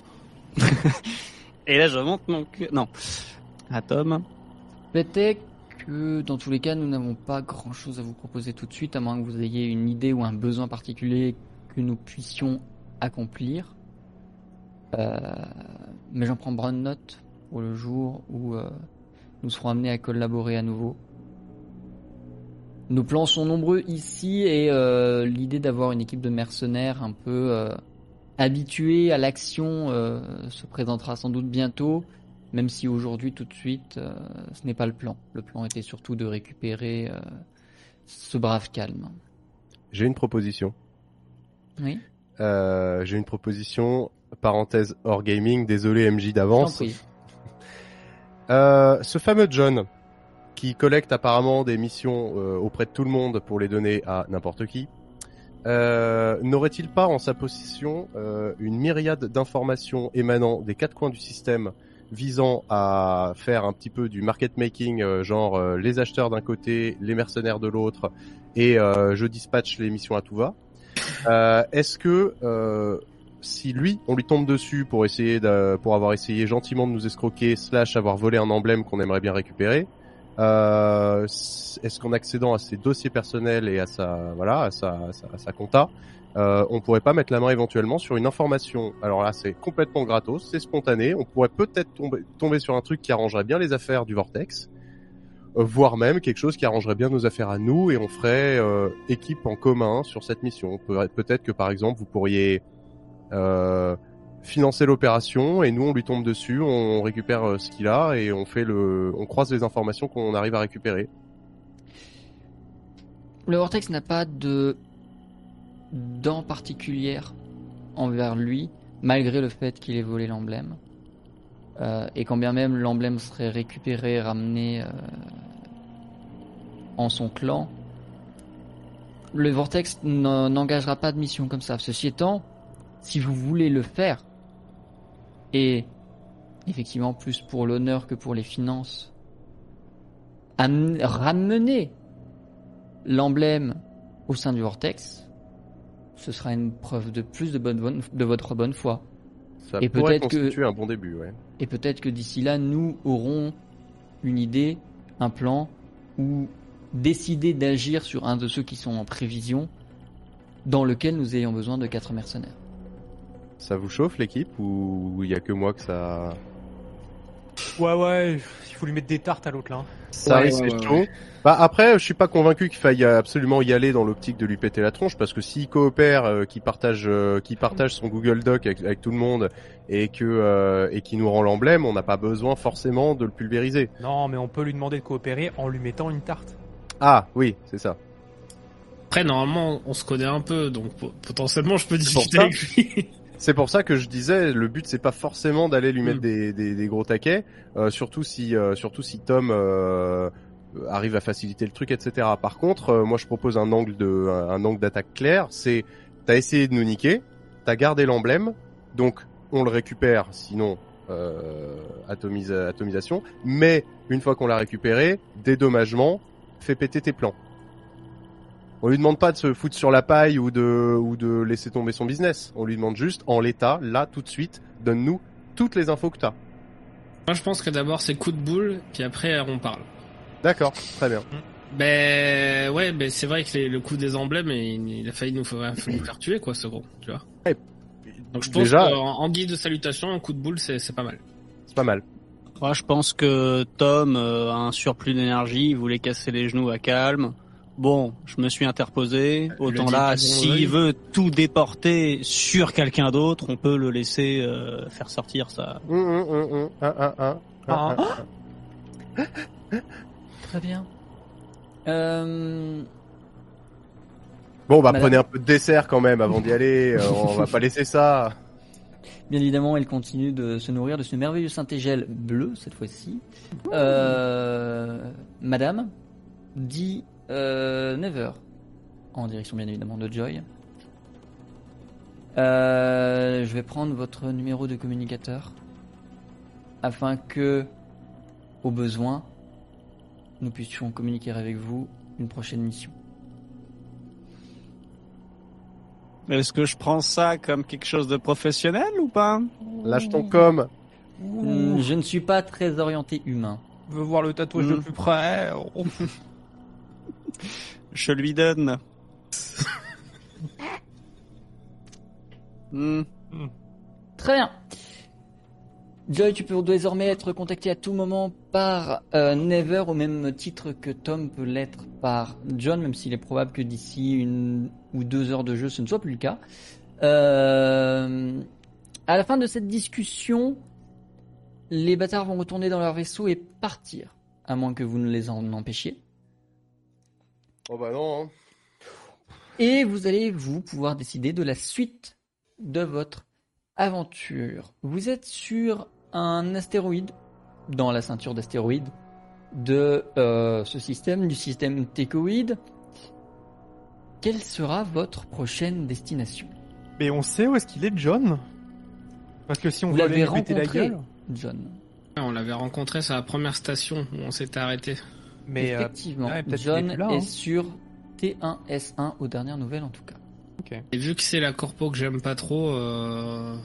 et là, je monte mon cul. Non. À Tom. Fait est que dans tous les cas, nous n'avons pas grand chose à vous proposer tout de suite, à moins que vous ayez une idée ou un besoin particulier que nous puissions accomplir. Euh, mais j'en prends bonne note pour le jour où euh, nous serons amenés à collaborer à nouveau. Nos plans sont nombreux ici et euh, l'idée d'avoir une équipe de mercenaires un peu euh, habituée à l'action euh, se présentera sans doute bientôt. Même si aujourd'hui, tout de suite, ce n'est pas le plan. Le plan était surtout de récupérer ce brave calme. J'ai une proposition. Oui, J'ai une proposition, parenthèse hors gaming, désolé MJ d'avance. Euh, ce fameux John, qui collecte apparemment des missions euh, auprès de tout le monde pour les donner à n'importe qui, euh, n'aurait-il pas en sa possession une myriade d'informations émanant des quatre coins du système visant à faire un petit peu du market making, genre les acheteurs d'un côté, les mercenaires de l'autre, et je dispatche les missions à tout va. Est-ce que si lui, on lui tombe dessus pour essayer de, pour avoir essayé gentiment de nous escroquer, slash avoir volé un emblème qu'on aimerait bien récupérer, euh, est-ce qu'en accédant à ses dossiers personnels et à sa voilà à sa, à sa, à sa compta, euh, on pourrait pas mettre la main éventuellement sur une information? Alors là, c'est complètement gratos, c'est spontané. On pourrait peut-être tomber, tomber sur un truc qui arrangerait bien les affaires du Vortex, euh, voire même quelque chose qui arrangerait bien nos affaires à nous, et on ferait euh, équipe en commun sur cette mission. Peut- Peut-être que par exemple, vous pourriez financer l'opération et nous on lui tombe dessus, on récupère euh, ce qu'il a et on fait le, on croise les informations qu'on arrive à récupérer. Le Vortex n'a pas de dent particulière envers lui, malgré le fait qu'il ait volé l'emblème. Euh, et quand bien même l'emblème serait récupéré, ramené euh, en son clan, le Vortex n'en- n'engagera pas de mission comme ça. Ceci étant, si vous voulez le faire, et effectivement plus pour l'honneur que pour les finances, amener- ramener l'emblème au sein du Vortex, ce sera une preuve de plus de, bonne, bonne- de votre bonne foi. Ça Et pourrait peut-être que- constituer un bon début, ouais. Et peut-être que d'ici là, nous aurons une idée, un plan, ou décider d'agir sur un de ceux qui sont en prévision, dans lequel nous ayons besoin de quatre mercenaires. Ça vous chauffe l'équipe ou il y a que moi que ça Ouais, ouais, il faut lui mettre des tartes à l'autre là. Ça Ouais, risque ouais. Bah après, je suis pas convaincu qu'il faille absolument y aller dans l'optique de lui péter la tronche parce que s'il coopère, euh, qu'il partage, euh, qu'il partage son Google Doc avec, avec tout le monde et que euh, et qui nous rend l'emblème, on n'a pas besoin forcément de le pulvériser. Non, mais on peut lui demander de coopérer en lui mettant une tarte. Ah oui, c'est ça. Après, normalement, on se connaît un peu, donc po- potentiellement, je peux discuter avec lui. C'est pour ça que je disais, le but c'est pas forcément d'aller lui mettre Mm. des, des, des gros taquets, euh, surtout si euh, surtout si Tom euh, arrive à faciliter le truc, etc. Par contre, euh, moi je propose un angle de un, un angle d'attaque clair, c'est t'as essayé de nous niquer, t'as gardé l'emblème, donc on le récupère, sinon euh, atomise- atomisation. Mais une fois qu'on l'a récupéré, dédommagement, fais péter tes plans. On lui demande pas de se foutre sur la paille ou de ou de laisser tomber son business. On lui demande juste en l'état, là tout de suite, donne-nous toutes les infos que t'as. Moi, je pense que d'abord, c'est coup de boule, puis après, on parle. D'accord, très bien. Ben, ouais, ben, c'est vrai que les- le coup des emblèmes, il, il a failli nous faire, nous faire tuer, quoi, ce gros, tu vois. Donc, je pense Déjà, qu'en en guise de salutation, un coup de boule, c'est c'est pas mal. c'est pas mal. Moi, je pense que Tom euh, a un surplus d'énergie, il voulait casser les genoux à calme. Bon, je me suis interposé. Autant là, s'il veut tout déporter sur quelqu'un d'autre, on peut le laisser euh, faire sortir ça. Hum, hum, hum, hum. Un, un, un. Ah. Un, un, un. Très bien. Euh, Bon, bah Madame. prenez un peu de dessert quand même avant d'y aller. euh, on va pas laisser ça. Bien évidemment, elle continue de se nourrir de ce merveilleux Saint-Égel bleu, cette fois-ci. Euh, Madame, dit euh, Never, en direction bien évidemment de Joy. Euh, je vais prendre votre numéro de communicateur afin que, au besoin, nous puissions communiquer avec vous une prochaine mission. Est-ce que je prends ça comme quelque chose de professionnel ou pas? Lâche ton com. Hmm, Je ne suis pas très orienté humain. Veut voir le tatouage de Mm. plus près. Je lui donne. Hmm. Très bien. Joy, tu peux désormais être contacté à tout moment par euh, Never au même titre que Tom peut l'être par John, même s'il est probable que d'ici une ou deux heures de jeu, ce ne soit plus le cas. Euh, à la fin de cette discussion, les bâtards vont retourner dans leur vaisseau et partir, à moins que vous ne les en empêchiez. Oh bah non. hein. Et vous allez vous pouvoir décider de la suite de votre aventure. Vous êtes sur un astéroïde, dans la ceinture d'astéroïdes de euh, ce système, du système Tecoïde. Quelle sera votre prochaine destination? Mais on sait où est-ce qu'il est, John? Parce que si on Vous voulait lui péter la rencontré, gueule, John. On l'avait rencontré sur la première station où on s'était arrêté. Mais euh, Effectivement, ouais, John là, est hein. sur T1S1 aux dernières nouvelles en tout cas. Et vu que c'est la corpo que j'aime pas trop, euh...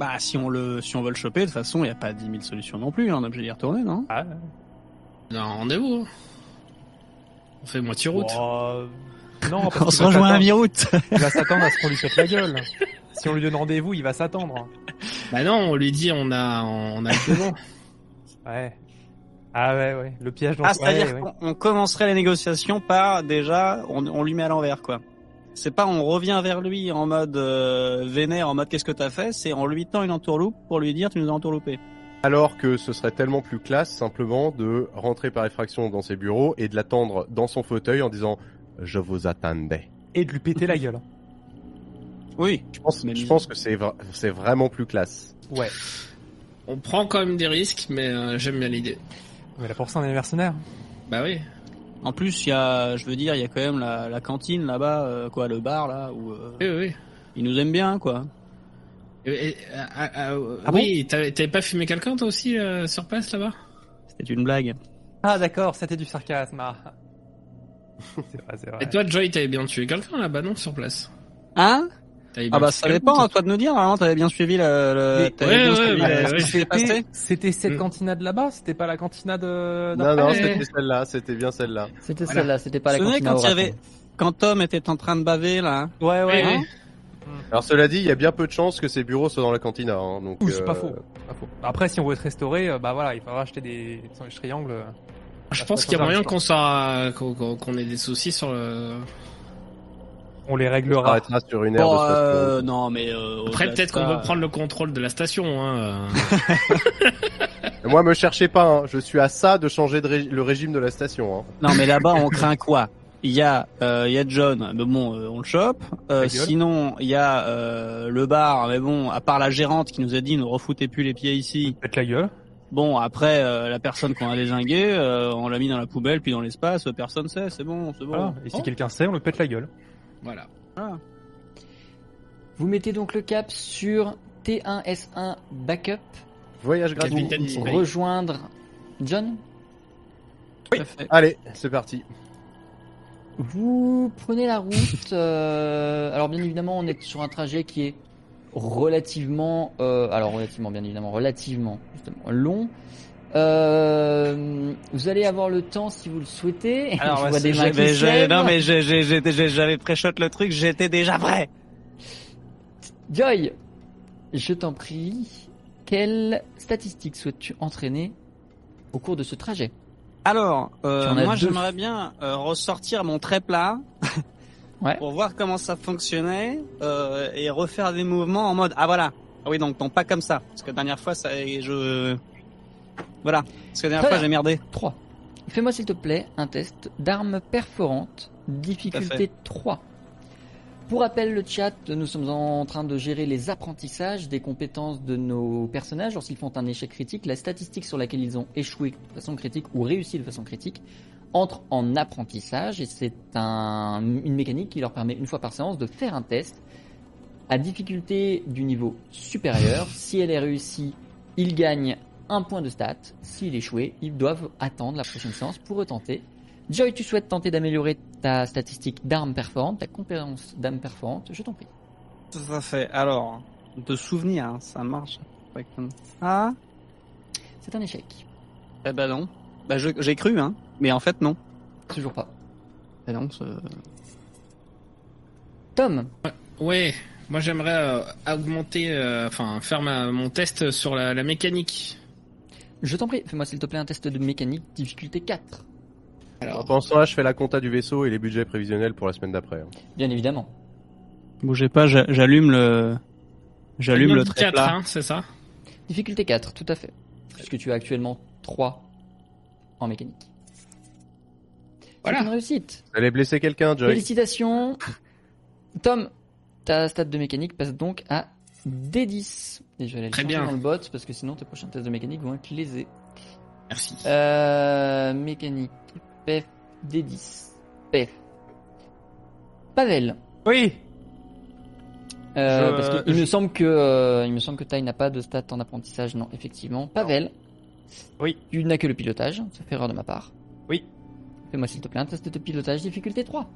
Bah, si on le, si on veut le choper, de toute façon, il n'y a pas 10 000 solutions non plus. hein, On est obligé d'y retourner, non? Ah, On a un rendez-vous. hein. On fait moitié route. Oh, non, parce On se rejoint à mi-route. Il va s'attendre à ce qu'on lui pète la gueule. Si on lui donne rendez-vous, il va s'attendre. Bah non, on lui dit on a on a le. Ouais. Ah ouais, ouais. Le piège dans Ah, ce- c'est-à-dire ouais, qu'on on commencerait les négociations par déjà, on, on lui met à l'envers, quoi. C'est pas on revient vers lui en mode euh, vénère, en mode qu'est-ce que t'as fait, c'est on lui tend une entourloupe pour lui dire tu nous as entourloupé. Alors que ce serait tellement plus classe simplement de rentrer par effraction dans ses bureaux et de l'attendre dans son fauteuil en disant je vous attendais. Et de lui péter la gueule. Oui. Je pense, Mais- je pense que c'est vra- c'est vraiment plus classe. Ouais. On prend quand même des risques, mais euh, j'aime bien l'idée. Mais là pour ça on est mercenaires. Bah oui. En plus, il y a, je veux dire, il y a quand même la, la cantine là-bas, euh, quoi, le bar là, où euh, Oui, oui. ils nous aiment bien, quoi. Et- et- ah, ah, euh, Ah oui, t'avais t'avais pas fumé quelqu'un toi aussi euh, sur place là-bas? C'était une blague. Ah d'accord, c'était du sarcasme. ah. C'est vrai, c'est vrai. Et toi, Joy, t'avais bien tué quelqu'un là-bas, non, sur place? Hein? Ah bah ça dépend, toi à toi de nous dire. Vraiment, t'avais bien suivi le. C'était, cette Mm. cantinade là-bas C'était pas la cantinade euh, Non, non, c'était celle-là, c'était bien celle-là. C'était Voilà. celle-là, c'était pas la cantina quand il y au avait, quand Tom était en train de baver là. hein Ouais, ouais. Hein oui. Alors cela dit, il y a bien peu de chances que ces bureaux soient dans la cantina. Hein, donc, Ouh, c'est euh, pas faux. Pas faux. Après, si on veut être restauré, euh, bah voilà, il faudra acheter des sandwichs triangles. Je Ah, pense c'est qu'il y a moyen qu'on soit qu'on ait des soucis sur le. On les On réglera. s'arrêtera sur une Bon, de station. euh, non mais euh, Après, peut-être qu'on veut prendre le contrôle de la station. Hein. Moi, me cherchez pas, hein. je suis à ça de changer de ré- le régime de la station. Hein. Non mais là-bas on craint quoi? Il y a euh, il y a John, mais bon euh, on le chope. Euh, sinon il y a euh, le bar, mais bon à part la gérante qui nous a dit ne refoutez plus les pieds ici. Pète la gueule. Bon après euh, la personne qu'on a désinguée, euh, on l'a mis dans la poubelle puis dans l'espace, personne sait, c'est bon, c'est bon. Voilà. Et si Oh. quelqu'un sait, on le pète la gueule. Voilà. Voilà. Vous mettez donc le cap sur T1S1 Backup Voyage gratuit. Rejoindre John. Fait. Allez, c'est parti. Vous prenez la route. euh, alors bien évidemment, on est sur un trajet qui est relativement, euh, alors relativement, bien évidemment, relativement justement long. Euh, vous allez avoir le temps si vous le souhaitez. Alors, Je ouais, vois des mains qui non mais j'avais pré-shot le truc, j'étais déjà prêt. Joy, je t'en prie, quelle statistique souhaites-tu entraîner au cours de ce trajet? Alors, euh, moi j'aimerais bien euh, ressortir mon trait plat Ouais. pour voir comment ça fonctionnait euh, et refaire des mouvements en mode ah voilà ah oui donc non pas comme ça parce que la dernière fois ça je voilà parce que la dernière Très fois bien. j'ai merdé. 3. Fais-moi s'il te plaît un test d'armes perforantes, difficulté 3. Pour rappel, le chat, nous sommes en train de gérer les apprentissages des compétences de nos personnages. Lorsqu'ils font un échec critique, la statistique sur laquelle ils ont échoué de façon critique ou réussi de façon critique entre en apprentissage et c'est un, une mécanique qui leur permet une fois par séance de faire un test à difficulté du niveau supérieur. Si elle est réussie, ils gagnent un point de stat. S'il échoué, ils doivent attendre la prochaine séance pour retenter. Joy, tu souhaites tenter d'améliorer ta statistique d'armes perforantes, ta compétence d'armes perforantes, je t'en prie. Tout à fait. Alors de souvenir hein, ça marche. Ah C'est un échec. eh ben non. Bah je- j'ai cru hein mais en fait non. Toujours pas. Eh non, Tom, Ouais. Moi, j'aimerais euh, augmenter, euh, enfin, faire ma, mon test sur la, la mécanique. Je t'en prie, fais-moi s'il te plaît un test de mécanique, difficulté 4. Alors, Pendant ce temps-là, je fais la compta du vaisseau et les budgets prévisionnels pour la semaine d'après. hein. Bien évidemment. Bougez pas, j'a- j'allume le j'allume le trait 4, plat. hein, c'est ça? Difficulté 4, tout à fait. Puisque tu as actuellement 3 en mécanique. Voilà. C'est une réussite. Vous allez blesser quelqu'un, Joy Félicitations. Tom, ta stat de mécanique passe donc à D10. Et je vais aller le Très changer bien. dans le bot parce que sinon tes prochains tests de mécanique vont être lésés. Merci. Euh, mécanique, PEF, D10, PEF. Pavel. Oui. Euh, Je- parce qu'il me semble que euh, il me semble que Tai n'a pas de stat en apprentissage, non, effectivement. Pavel. Oui. Tu n'as que le pilotage, ça fait erreur de ma part. Oui. Fais-moi s'il te plaît un test de pilotage, difficulté 3.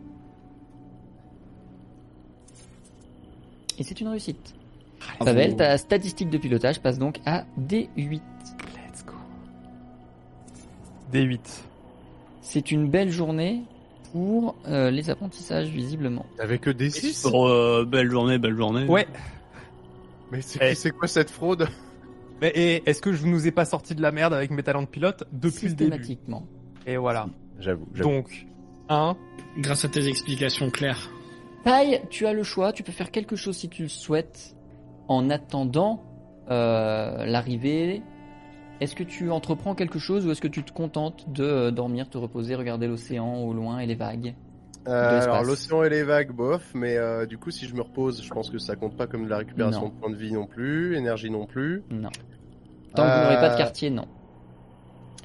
Et c'est une réussite. Pavel, ta statistique de pilotage passe donc à D8. Let's go. D8. C'est une belle journée pour euh, les apprentissages, visiblement. T'avais que des 6 Oh, euh, belle journée, belle journée. Ouais. Mais c'est Eh. quoi cette fraude? Mais et est-ce que je nous ai pas sorti de la merde avec mes talents de pilote depuis le début? Systématiquement. Et voilà. J'avoue. Donc, 1. Grâce à tes explications claires. Taille, tu as le choix, tu peux faire quelque chose si tu le souhaites en attendant euh, l'arrivée. Est-ce que tu entreprends quelque chose ou est-ce que tu te contentes de euh, dormir, te reposer, regarder l'océan au loin et les vagues Euh, alors l'océan et les vagues, bof, mais euh, du coup si je me repose, je pense que ça compte pas comme de la récupération Non. de points de vie non plus, énergie non plus. Non. Tant que vous n'aurez pas de Euh, quartier, non.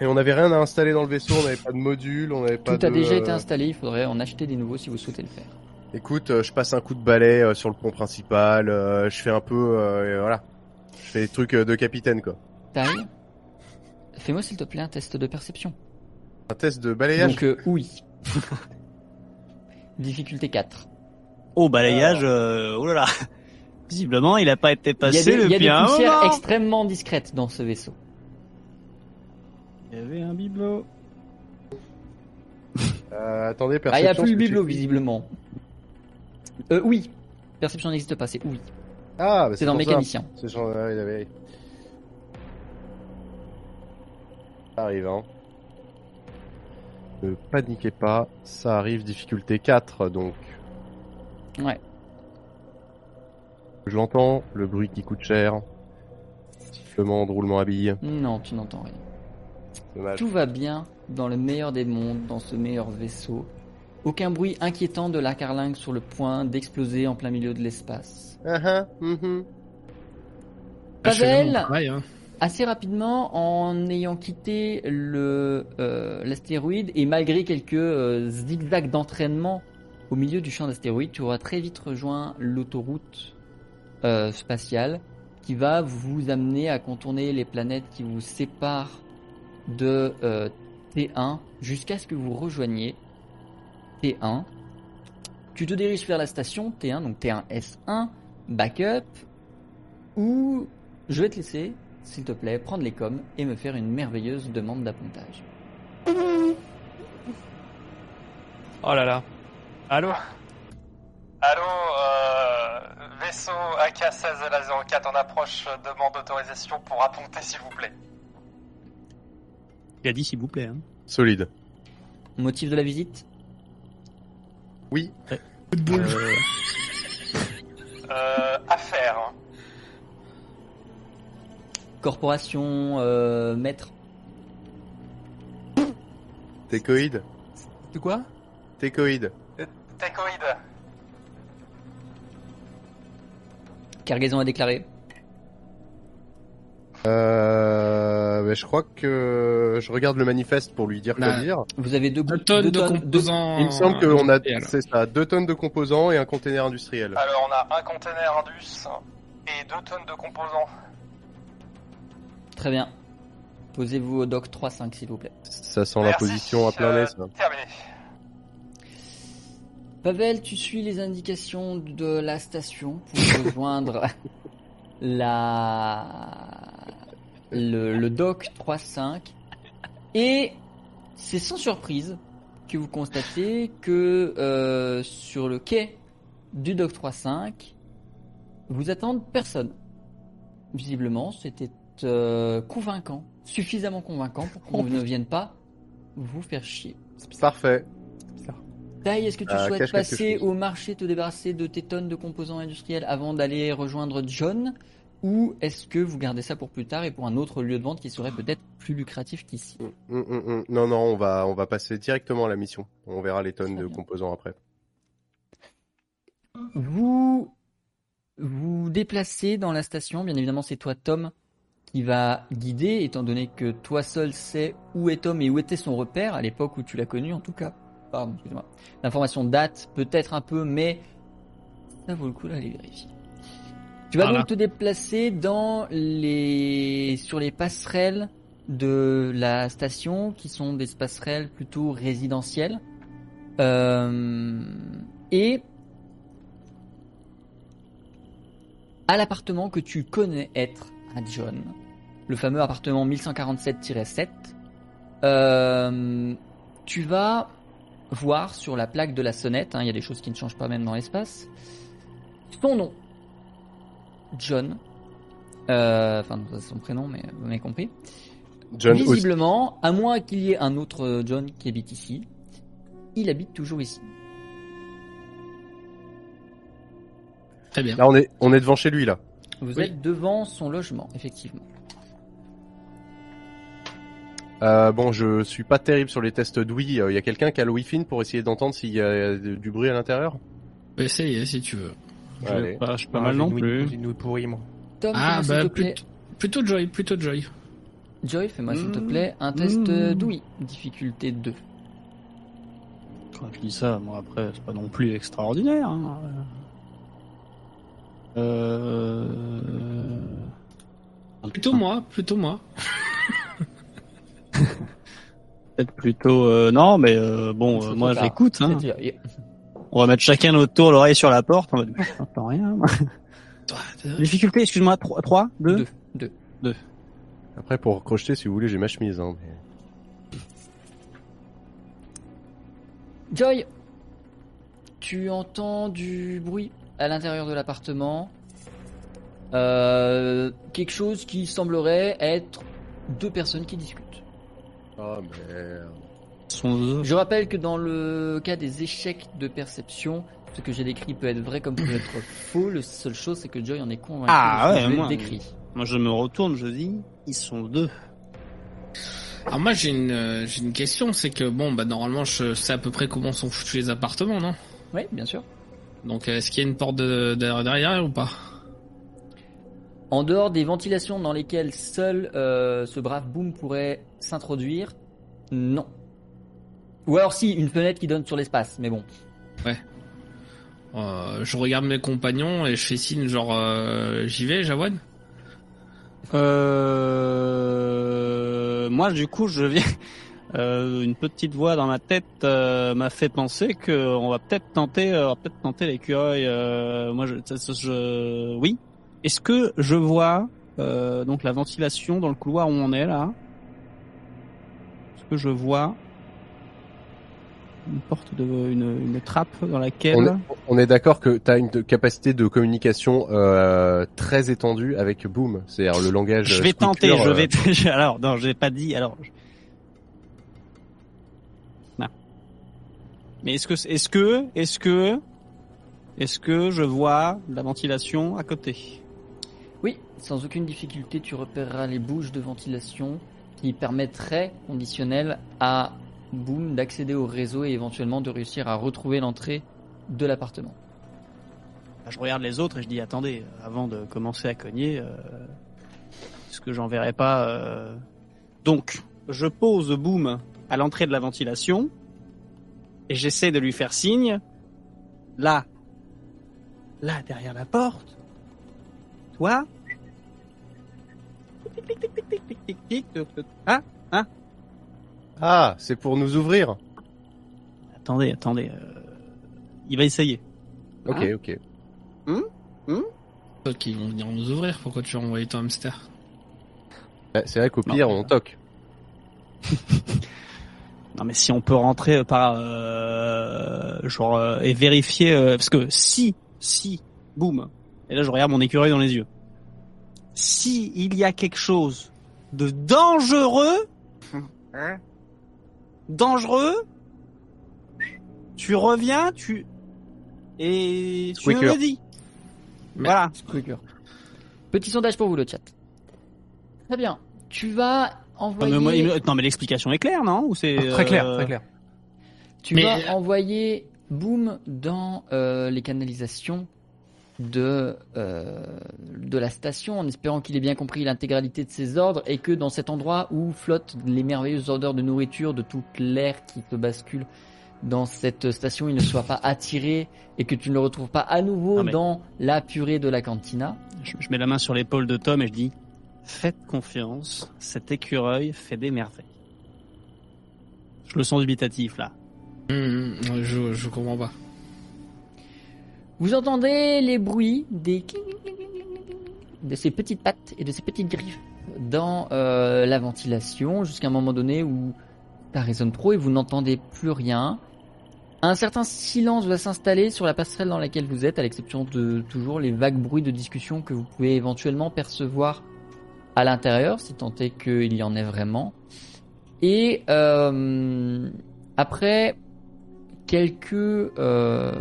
Et on n'avait rien à installer dans le vaisseau, on n'avait pas de module, on n'avait pas Tout a déjà euh, été installé, il faudrait en acheter des nouveaux si vous souhaitez le faire. Écoute, euh, je passe un coup de balai euh, sur le pont principal, euh, je fais un peu, euh, et voilà, je fais des trucs euh, de capitaine quoi. Taille, fais-moi s'il te plaît un test de perception. Un test de balayage? Donc euh, oui. Difficulté 4. Au balayage, euh, oh là là. Visiblement, il a pas été Il y a passé des, il y a des un poussières moment. extrêmement discrètes dans ce vaisseau. Il y avait un bibelot. Euh, attendez, Ah, il n'y a perception. plus le bibelot, visiblement. Euh, oui. Perception n'existe pas, c'est oui. Ah, bah, C'est dans mécanicien. C'est genre, il avait- Ça arrive, hein. Ne paniquez pas, ça arrive, difficulté 4, donc. Ouais. Je l'entends, le bruit qui coûte cher. Sifflement de roulement à billes. Non, tu n'entends rien. Tout va bien dans le meilleur des mondes, dans ce meilleur vaisseau. Aucun bruit inquiétant de la carlingue sur le point d'exploser en plein milieu de l'espace. Ah, ah. Achevez mon Pavel, travail, hein. assez rapidement, en ayant quitté le euh, l'astéroïde et malgré quelques euh, zigzags d'entraînement au milieu du champ d'astéroïdes, tu auras très vite rejoint l'autoroute euh, spatiale qui va vous amener à contourner les planètes qui vous séparent de euh, T1 jusqu'à ce que vous rejoigniez T1. Tu te diriges vers la station T1, donc T1S1, backup, ou je vais te laisser, s'il te plaît, prendre les coms et me faire une merveilleuse demande d'appontage. Oh là là. Allô? Allô, euh, vaisseau AK-16 la 04 en approche, euh, demande d'autorisation pour apponter s'il vous plaît. Il a dit s'il vous plaît. Hein. Solide. Motif de la visite? Oui. Euh, Euh, affaire. hein. Corporation euh, maître Técoïde. De quoi? Técoïde. Técoïde. Cargaison à déclarer. Euh, mais je crois que je regarde le manifeste pour lui dire quoi Bah, dire. Vous avez deux, Deux tonnes deux de tonnes- deux- composants. Il me semble qu'on a, c'est ça, deux tonnes de composants et un container industriel. Alors on a un container Indus et deux tonnes de composants. Très bien. Posez-vous au doc 3-5 s'il vous plaît. Ça sent la position à plein euh, nez. Terminé. Pavel, tu suis les indications de la station pour rejoindre la le, le dock 3.5 et c'est sans surprise que vous constatez que euh, sur le quai du dock 3.5 vous attendent personne. Visiblement, c'était euh, convaincant, suffisamment convaincant pour qu'on ne vienne pas vous faire chier. Parfait. Taï, est-ce que tu Euh, souhaites passer au marché, te débarrasser de tes tonnes de composants industriels avant d'aller rejoindre John? Ou est-ce que vous gardez ça pour plus tard et pour un autre lieu de vente qui serait peut-être plus lucratif qu'ici? Hum, hum, hum. Non, non, on va, on va passer directement à la mission. On verra les tonnes de composants après. Vous vous déplacez dans la station, bien évidemment c'est toi Tom qui va guider, étant donné que toi seul sais où est Tom et où était son repère à l'époque où tu l'as connu en tout cas. Pardon, excuse-moi. L'information date peut-être un peu, mais ça vaut le coup d'aller vérifier. Tu vas Voilà. donc te déplacer dans les sur les passerelles de la station, qui sont des passerelles plutôt résidentielles, Euh, et à l'appartement que tu connais être à John, le fameux appartement 1147-7, Euh, tu vas voir sur la plaque de la sonnette, hein, il y a des choses qui ne changent pas même dans l'espace, son nom. John. Euh, Enfin, son prénom, mais vous m'avez compris. John. Visiblement, à moins qu'il y ait un autre euh, John qui habite ici, il habite toujours ici. Très bien. Là, on est, on est devant chez lui, là. Vous Oui. êtes devant son logement, effectivement. Euh, bon, je suis pas terrible sur les tests d'ouïe. Il y a quelqu'un qui a le Wi-Fi pour essayer d'entendre s'il y a du bruit à l'intérieur? Essayer si tu veux. Je Allez. suis pas, je suis pas Ah, mal non plus. j'ai une pourrie, moi. Tom, Ah, bah, te plaît. plutôt, Joy, plutôt Joy. Joy, fais-moi s'il te Mmh. plaît un test Mmh. euh, d'ouïe. Difficulté 2. Quand je dis ça, moi après, c'est pas non plus extraordinaire. Hein. Euh... Plutôt moi, plutôt moi. Peut-être plutôt. euh, Non, mais euh, bon, euh, moi j'écoute. Hein. On va mettre chacun notre tour l'oreille sur la porte. On va dire, j'entends rien. Difficulté, excuse-moi, 3, 3 2 Deux. Deux. Après, pour crocheter, si vous voulez, j'ai ma chemise. Hein, mais- Joy, tu entends du bruit à l'intérieur de l'appartement. Euh, quelque chose qui semblerait être deux personnes qui discutent. Oh merde. Je rappelle que dans le cas des échecs de perception, ce que j'ai décrit peut être vrai comme peut être faux. La seule chose, c'est que Joy en est convaincu Ah ouais, je moi- décrit. Moi je me retourne, je dis, ils sont deux. Alors moi j'ai une euh, j'ai une question, c'est que bon bah normalement je sais à peu près comment sont foutus les appartements, non? Oui, bien sûr. Donc euh, est-ce qu'il y a une porte de, de- derrière ou pas? En dehors des ventilations dans lesquelles seul euh, ce brave boom pourrait s'introduire, non. Ou alors si, une fenêtre qui donne sur l'espace, mais bon. Euh, Je regarde mes compagnons et je fais signe genre euh, j'y vais, Jawad? Euh... Moi du coup je viens... Euh, une petite voix dans ma tête euh, m'a fait penser que on va peut-être tenter, euh, on va peut-être tenter l'écureuil. Euh, moi, je, ça- ça- je, oui. Est-ce que je vois euh, donc la ventilation dans le couloir où on est là? Est-ce que je vois une porte de une, une trappe dans laquelle On est, on est d'accord que tu as une de- capacité de communication euh, très étendue avec Boom, c'est-à-dire le langage. je vais tenter, je euh, vais. je- alors non, je n'ai pas dit. Alors. Non. Mais est-ce que, est-ce que, est-ce que, est-ce que je vois la ventilation à côté? Oui, sans aucune difficulté, tu repéreras les bouches de ventilation qui permettraient, conditionnel, à Boom d'accéder au réseau et éventuellement de réussir à retrouver l'entrée de l'appartement. Je regarde les autres et je dis attendez, avant de commencer à cogner, euh, est-ce que j'enverrai pas euh, Donc, je pose Boom à l'entrée de la ventilation et j'essaie de lui faire signe. Là, là derrière la porte. Toi. Tic. Ah, Ah, c'est pour nous ouvrir. attendez, attendez. euh, Il va essayer. Ok, Hein ok. Toi qui vont venir nous ouvrir, pourquoi tu as envoyé ton hamster Ouais, C'est vrai qu'au Non. pire, on toque. Non mais si on peut rentrer par euh, genre euh, et vérifier euh, parce que si si boum et là je regarde mon écureuil dans les yeux. Si il y a quelque chose de dangereux dangereux tu reviens tu et tu me Squeaker. le dis. Mais- Voilà. Squeaker. Petit sondage pour vous, le chat. Très bien. Tu vas Non envoyer. mais, moi, il me- non, mais l'explication est claire non? Ou c'est Ah, Très clair, euh, très clair. Tu Mais- vas envoyer Boom dans euh, les canalisations de euh, de la station en espérant qu'il ait bien compris l'intégralité de ses ordres et que dans cet endroit où flottent les merveilleuses odeurs de nourriture de toute l'air qui te bascule dans cette station, il ne soit pas attiré et que tu ne le retrouves pas à nouveau mais- dans la purée de la cantina. Je, je mets la main sur l'épaule de Tom et je dis Faites confiance, cet écureuil fait des merveilles. Je le sens dubitatif là. Hum, hum, je, je comprends pas. Vous entendez les bruits des de ces petites pattes et de ces petites griffes dans euh, la ventilation jusqu'à un moment donné où Ça résonne trop et vous n'entendez plus rien. Un certain silence va s'installer sur la passerelle dans laquelle vous êtes, à l'exception de toujours les vagues bruits de discussion que vous pouvez éventuellement percevoir à l'intérieur, si tant est qu'il y en ait vraiment. Et euh, après quelques euh,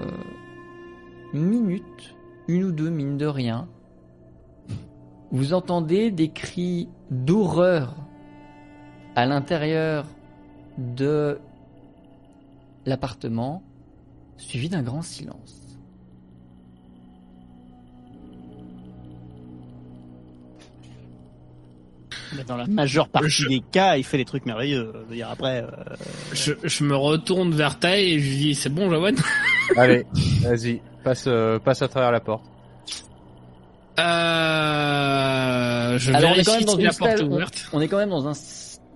minutes, une ou deux mine de rien, vous entendez des cris d'horreur à l'intérieur de l'appartement, suivi d'un grand silence. Mais dans la majeure partie Je- des cas, il fait des trucs merveilleux. Je veux dire, après, euh, Je, je me retourne vers Taï et je lui dis c'est bon Jawan Allez, vas-y, passe, euh, passe à travers la porte. Euh, je Alors, on est quand même dans si une la porte ouverte. On est quand même dans un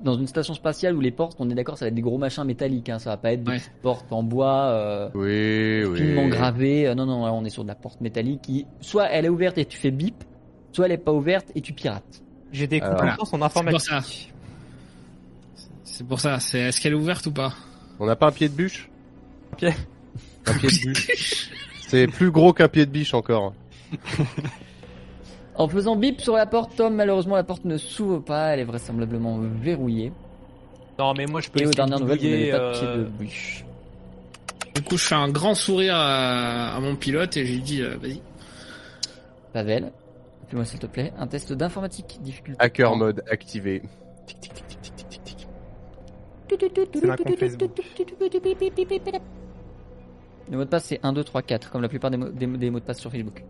dans une station spatiale où les portes, on est d'accord, ça va être des gros machins métalliques, hein, ça va pas être des Ouais. petites portes en bois euh, Oui, oui. finement gravées. Euh, non, non, on est sur de la porte métallique qui, soit elle est ouverte et tu fais bip, soit elle est pas ouverte et tu pirates. J'ai des Alors, compétences en informatique. c'est pour C'est pour ça, c'est est-ce qu'elle est ouverte ou pas? On n'a pas un pied de bûche? Un pied Un pied de bûche. C'est plus gros qu'un pied de biche encore. En faisant bip sur la porte, Tom, malheureusement, la porte ne s'ouvre pas, elle est vraisemblablement verrouillée. Non, mais moi je peux Et aux dernières nouvelles, vous n'avez pas de pied de euh, bûche. Du coup, je fais un grand sourire à, à mon pilote et je lui dis euh, vas-y. Pavel, fais-moi s'il te plaît un test d'informatique, difficulté. Hacker mode activé. C'est ma compte Facebook. Le mot de passe c'est 1, 2, 3, 4, comme la plupart des, mots- des, des mots de passe sur Facebook.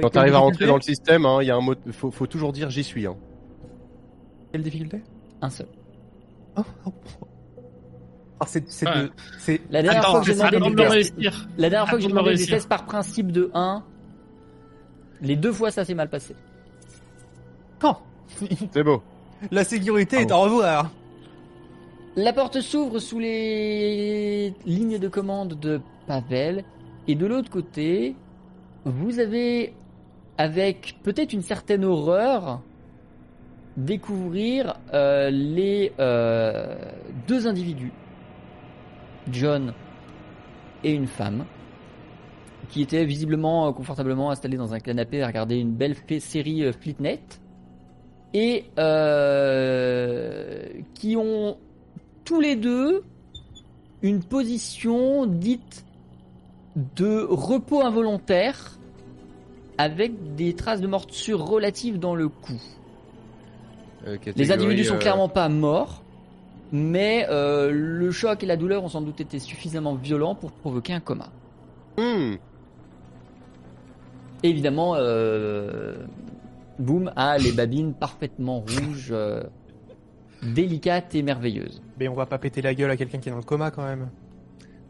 Quand t'arrives à rentrer dans le système, hein, il y a un mot, faut, faut toujours dire j'y suis. Hein. Quelle difficulté? Un seul. Ah, c'est c'est Ouais. de- c'est La dernière Attends, fois que j'ai demandé des tests, réussir. la dernière fois que j'ai demandé des réussir. tests par principe de 1, les deux fois ça s'est mal passé. quand? C'est beau. la sécurité Ah est au revoir. La porte s'ouvre sous les lignes de commande de Pavel. Et de l'autre côté, vous avez, avec peut-être une certaine horreur, découvrir euh, les euh, deux individus, John et une femme, qui étaient visiblement euh, confortablement installés dans un canapé à regarder une belle série Flitnet, et qui ont tous les deux une position dite de repos involontaire avec des traces de morsure relatives dans le cou. Euh, Les individus sont euh, clairement pas morts, mais euh, le choc et la douleur ont sans doute été suffisamment violents pour provoquer un coma. hmm, Évidemment, euh, Boom a les babines parfaitement rouges, euh, délicates et merveilleuses. Mais on va pas péter la gueule à quelqu'un qui est dans le coma quand même.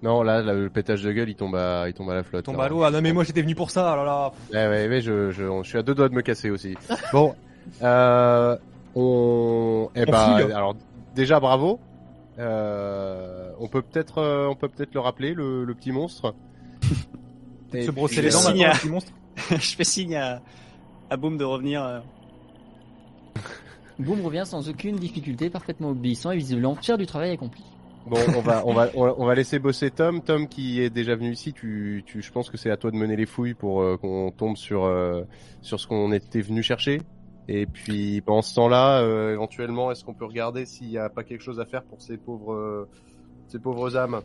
Non, là, là, le pétage de gueule, il tombe à, il tombe à la flotte. Tombe là. à l'eau. Ah non mais moi j'étais venu pour ça. Oh là là. Ouais, ouais, ouais, je, je, je suis à deux doigts de me casser aussi. Bon, euh, on, eh On file. alors déjà bravo. Euh, on peut peut-être, euh, on peut peut-être le rappeler, le, le petit monstre. Et Se brosser les dents maintenant, signe à- le petit monstre. je fais signe à, à Boom de revenir. Boom revient sans aucune difficulté, parfaitement obéissant et visiblement fier du travail accompli. Bon, on va, on va, on va- laisser bosser Tom. Tom qui est déjà venu ici, tu, tu, je pense que c'est à toi de mener les fouilles pour euh, qu'on tombe sur, euh, sur ce qu'on était venu chercher. Et puis pendant ce temps-là, euh, éventuellement, est-ce qu'on peut regarder s'il n'y a pas quelque chose à faire pour ces pauvres, euh, ces pauvres âmes?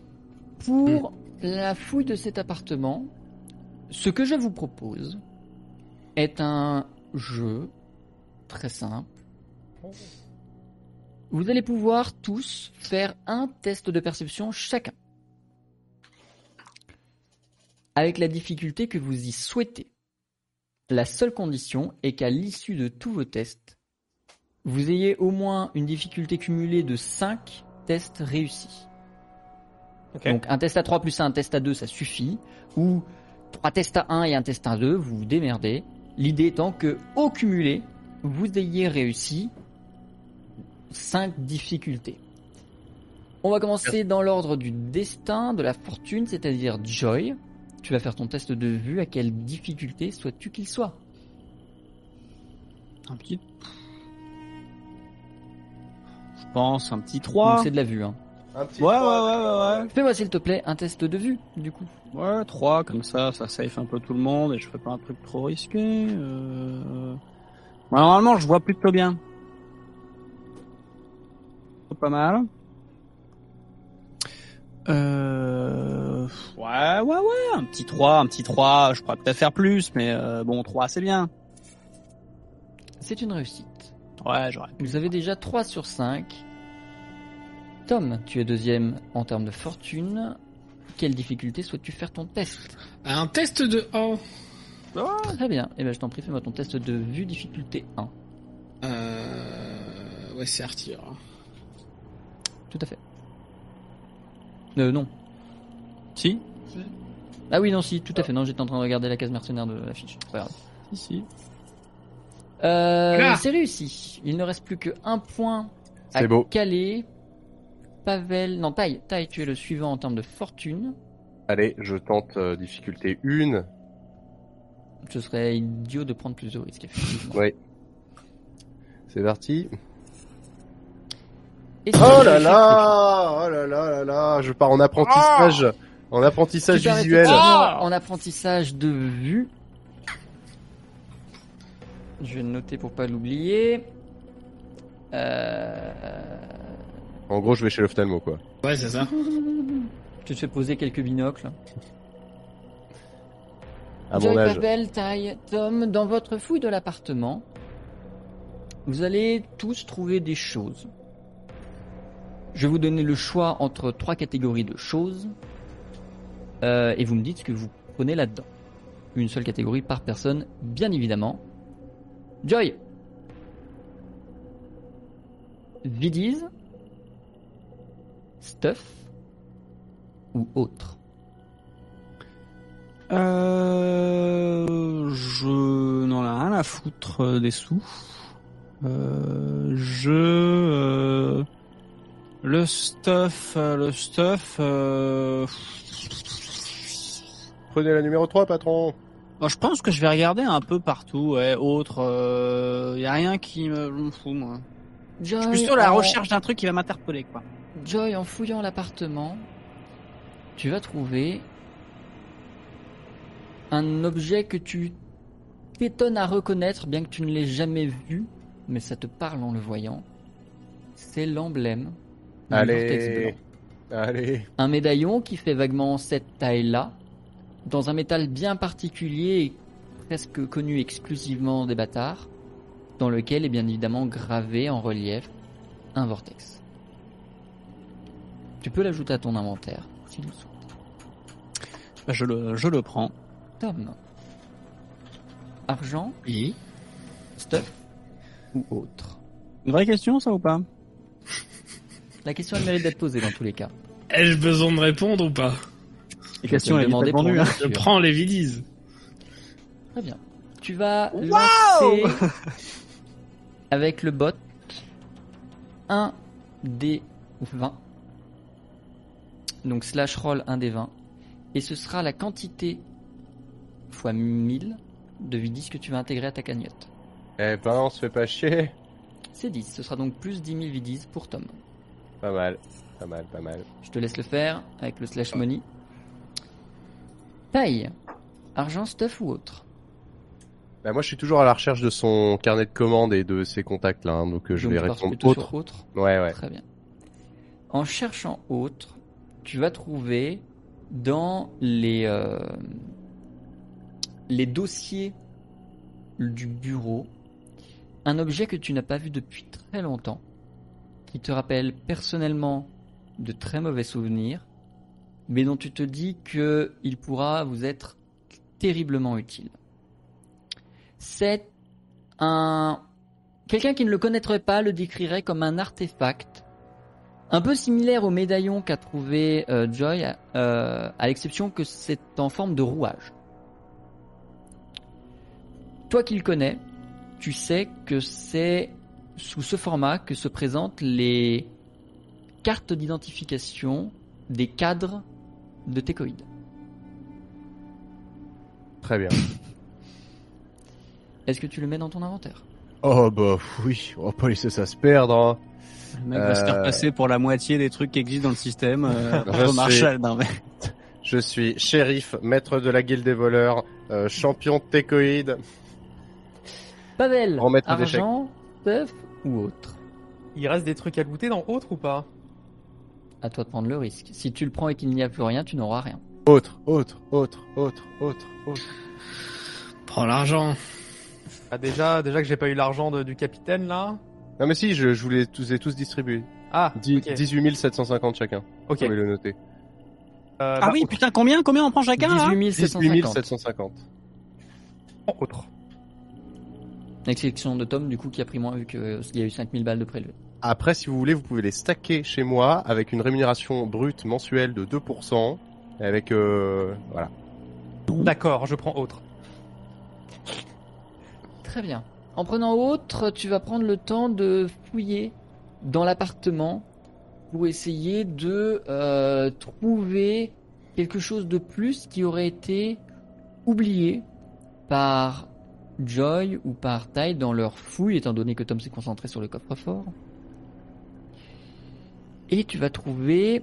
Pour la fouille de cet appartement, ce que je vous propose est un jeu très simple. Vous allez pouvoir tous faire un test de perception chacun. Avec la difficulté que vous y souhaitez. La seule condition est qu'à l'issue de tous vos tests, vous ayez au moins une difficulté cumulée de 5 tests réussis. Donc un test à 3 plus un test à 2, ça suffit. Ou trois tests à 1 et un test à 2, vous vous démerdez. L'idée étant que, au cumulé, vous ayez réussi 5 difficultés. On va commencer dans l'ordre du destin, de la fortune, c'est-à-dire Joy. Tu vas faire ton test de vue, à quelle difficulté souhaites-tu qu'il soit? Un petit. Je pense un petit Donc 3. C'est de la vue. Hein. Un petit Ouais, ouais, ouais, ouais. Fais-moi s'il te plaît un test de vue, du coup. Ouais, 3, comme ça, ça safe un peu tout le monde et je fais pas un truc trop risqué. Euh... bah, normalement, je vois plutôt bien. Pas mal. Euh... Ouais, ouais, ouais, un petit 3, un petit 3, je pourrais peut-être faire plus, mais euh, bon, 3 c'est bien. C'est une réussite. Ouais, j'aurais. Vous avez déjà 3 sur 5. Tom, tu es deuxième en termes de fortune. Quelle difficulté souhaites-tu faire ton test? Un test de 1. Très bien. Eh ben, je t'en prie, fais-moi ton test de vue difficulté 1. Euh... Ouais, c'est Arthur. Tout à fait. Euh, non. Si? Ah oui, non, si, tout à fait. Non, j'étais en train de regarder la case mercenaire de la fiche. C'est pas grave. Si, si. Euh, c'est réussi. Il ne reste plus que un point à C'est beau. caler. Pavel, non, Taille, Taille, tu es le suivant en termes de fortune. Allez, je tente euh, difficulté 1. Ce serait idiot de prendre plus de risques, effectivement. Ouais. C'est parti. Et Oh là là Oh là là là là Je pars en apprentissage En critique. apprentissage visuel effectivement En apprentissage de vue. Je vais le noter pour pas l'oublier. Euh... En gros, je vais chez l'ophtalmo, quoi. Ouais, c'est ça. Tu te fais poser quelques binocles. À Joy mon âge. Pavel, Taille, Tom, dans votre fouille de l'appartement, vous allez tous trouver des choses. Je vais vous donner le choix entre trois catégories de choses euh, et vous me dites ce que vous prenez là-dedans. Une seule catégorie par personne, bien évidemment. Joy Vidies Stuff ou autre Euh, je n'en ai rien à foutre euh, des sous. Euh, je euh, le stuff, euh, le stuff. Euh, Prenez la numéro 3, patron bon, je pense que je vais regarder un peu partout. Ouais, autre. Euh, y a rien qui me, fous moi. Je suis plutôt à la en- recherche d'un truc qui va m'interpeller quoi. Joy, en fouillant l'appartement, tu vas trouver un objet que tu t'étonnes à reconnaître, bien que tu ne l'aies jamais vu, mais ça te parle en le voyant. C'est l'emblème Allez Un médaillon qui fait vaguement cette taille-là, dans un métal bien particulier et presque connu exclusivement des bâtards, dans lequel est bien évidemment gravé en relief un vortex. Tu peux l'ajouter à ton inventaire, si souhaites. Bah, je le, je le prends. Tom. Argent, Oui. stuff ou autre Une vraie question ça ou pas? La question elle mérite d'être posée dans tous les cas. Ai-je besoin de répondre ou pas? Elles te étaient demander pour hein. bien Je prends les vidies. Très bien. Tu vas lancer avec le bot un des 20. Donc slash roll un des 20. Et ce sera la quantité fois 1000 de vidis que tu vas intégrer à ta cagnotte. Eh ben, on se fait pas chier C'est 10. Ce sera donc plus 10 000 vidis pour Tom. Pas mal, pas mal, pas mal. Je te laisse le faire avec le slash money. Taille. Argent, stuff ou autre? Bah moi, je suis toujours à la recherche de son carnet de commandes et de ses contacts, là, hein, donc euh, je Donc vais répondre autre. sur autre? Ouais, ouais. Très bien. En cherchant autre, tu vas trouver dans les euh, les dossiers du bureau un objet que tu n'as pas vu depuis très longtemps, qui te rappelle personnellement de très mauvais souvenirs, mais dont tu te dis que il pourra vous être terriblement utile. C'est un quelqu'un qui ne le connaîtrait pas le décrirait comme un artefact un peu similaire au médaillon qu'a trouvé euh, Joy, euh, à l'exception que c'est en forme de rouage. Toi qui le connais, tu sais que c'est sous ce format que se présentent les cartes d'identification des cadres de Tecoïd. Très bien. Est-ce que tu le mets dans ton inventaire? Oh bah oui, on va pas laisser ça se perdre. hein. Le mec va se faire Euh, passer pour la moitié des trucs qui existent dans le système. Euh, Je. Marshall, non, mais... Je suis shérif, maître de la guilde des voleurs, euh, champion de Tecoïde. Pavel, argent, bœuf ou autre Il reste des trucs à looter dans autre ou pas? À toi de prendre le risque. Si tu le prends et qu'il n'y a plus rien, tu n'auras rien. Autre, autre, autre, autre, autre, autre. Prends l'argent. ah, déjà, déjà que j'ai pas eu l'argent du capitaine là? Non mais si, je, je vous les tous, ai tous distribués. Ah, Dix- ok. 18 750 chacun. ok. Vous pouvez le noter. Euh, Ah bah, oui, putain, combien, combien on prend chacun là? 18 18 750. 750. autre, autre. L'exception de Tom, du coup, qui a pris moins vu qu'il y a eu 5000 balles de prélevé. Après, si vous voulez, vous pouvez les stacker chez moi avec une rémunération brute mensuelle de 2%. et Avec, euh, voilà. D'accord, je prends autre. Très bien. En prenant autre, tu vas prendre le temps de fouiller dans l'appartement pour essayer de euh, trouver quelque chose de plus qui aurait été oublié par Joy ou par dans leur fouille, étant donné que Tom s'est concentré sur le coffre-fort. Et tu vas trouver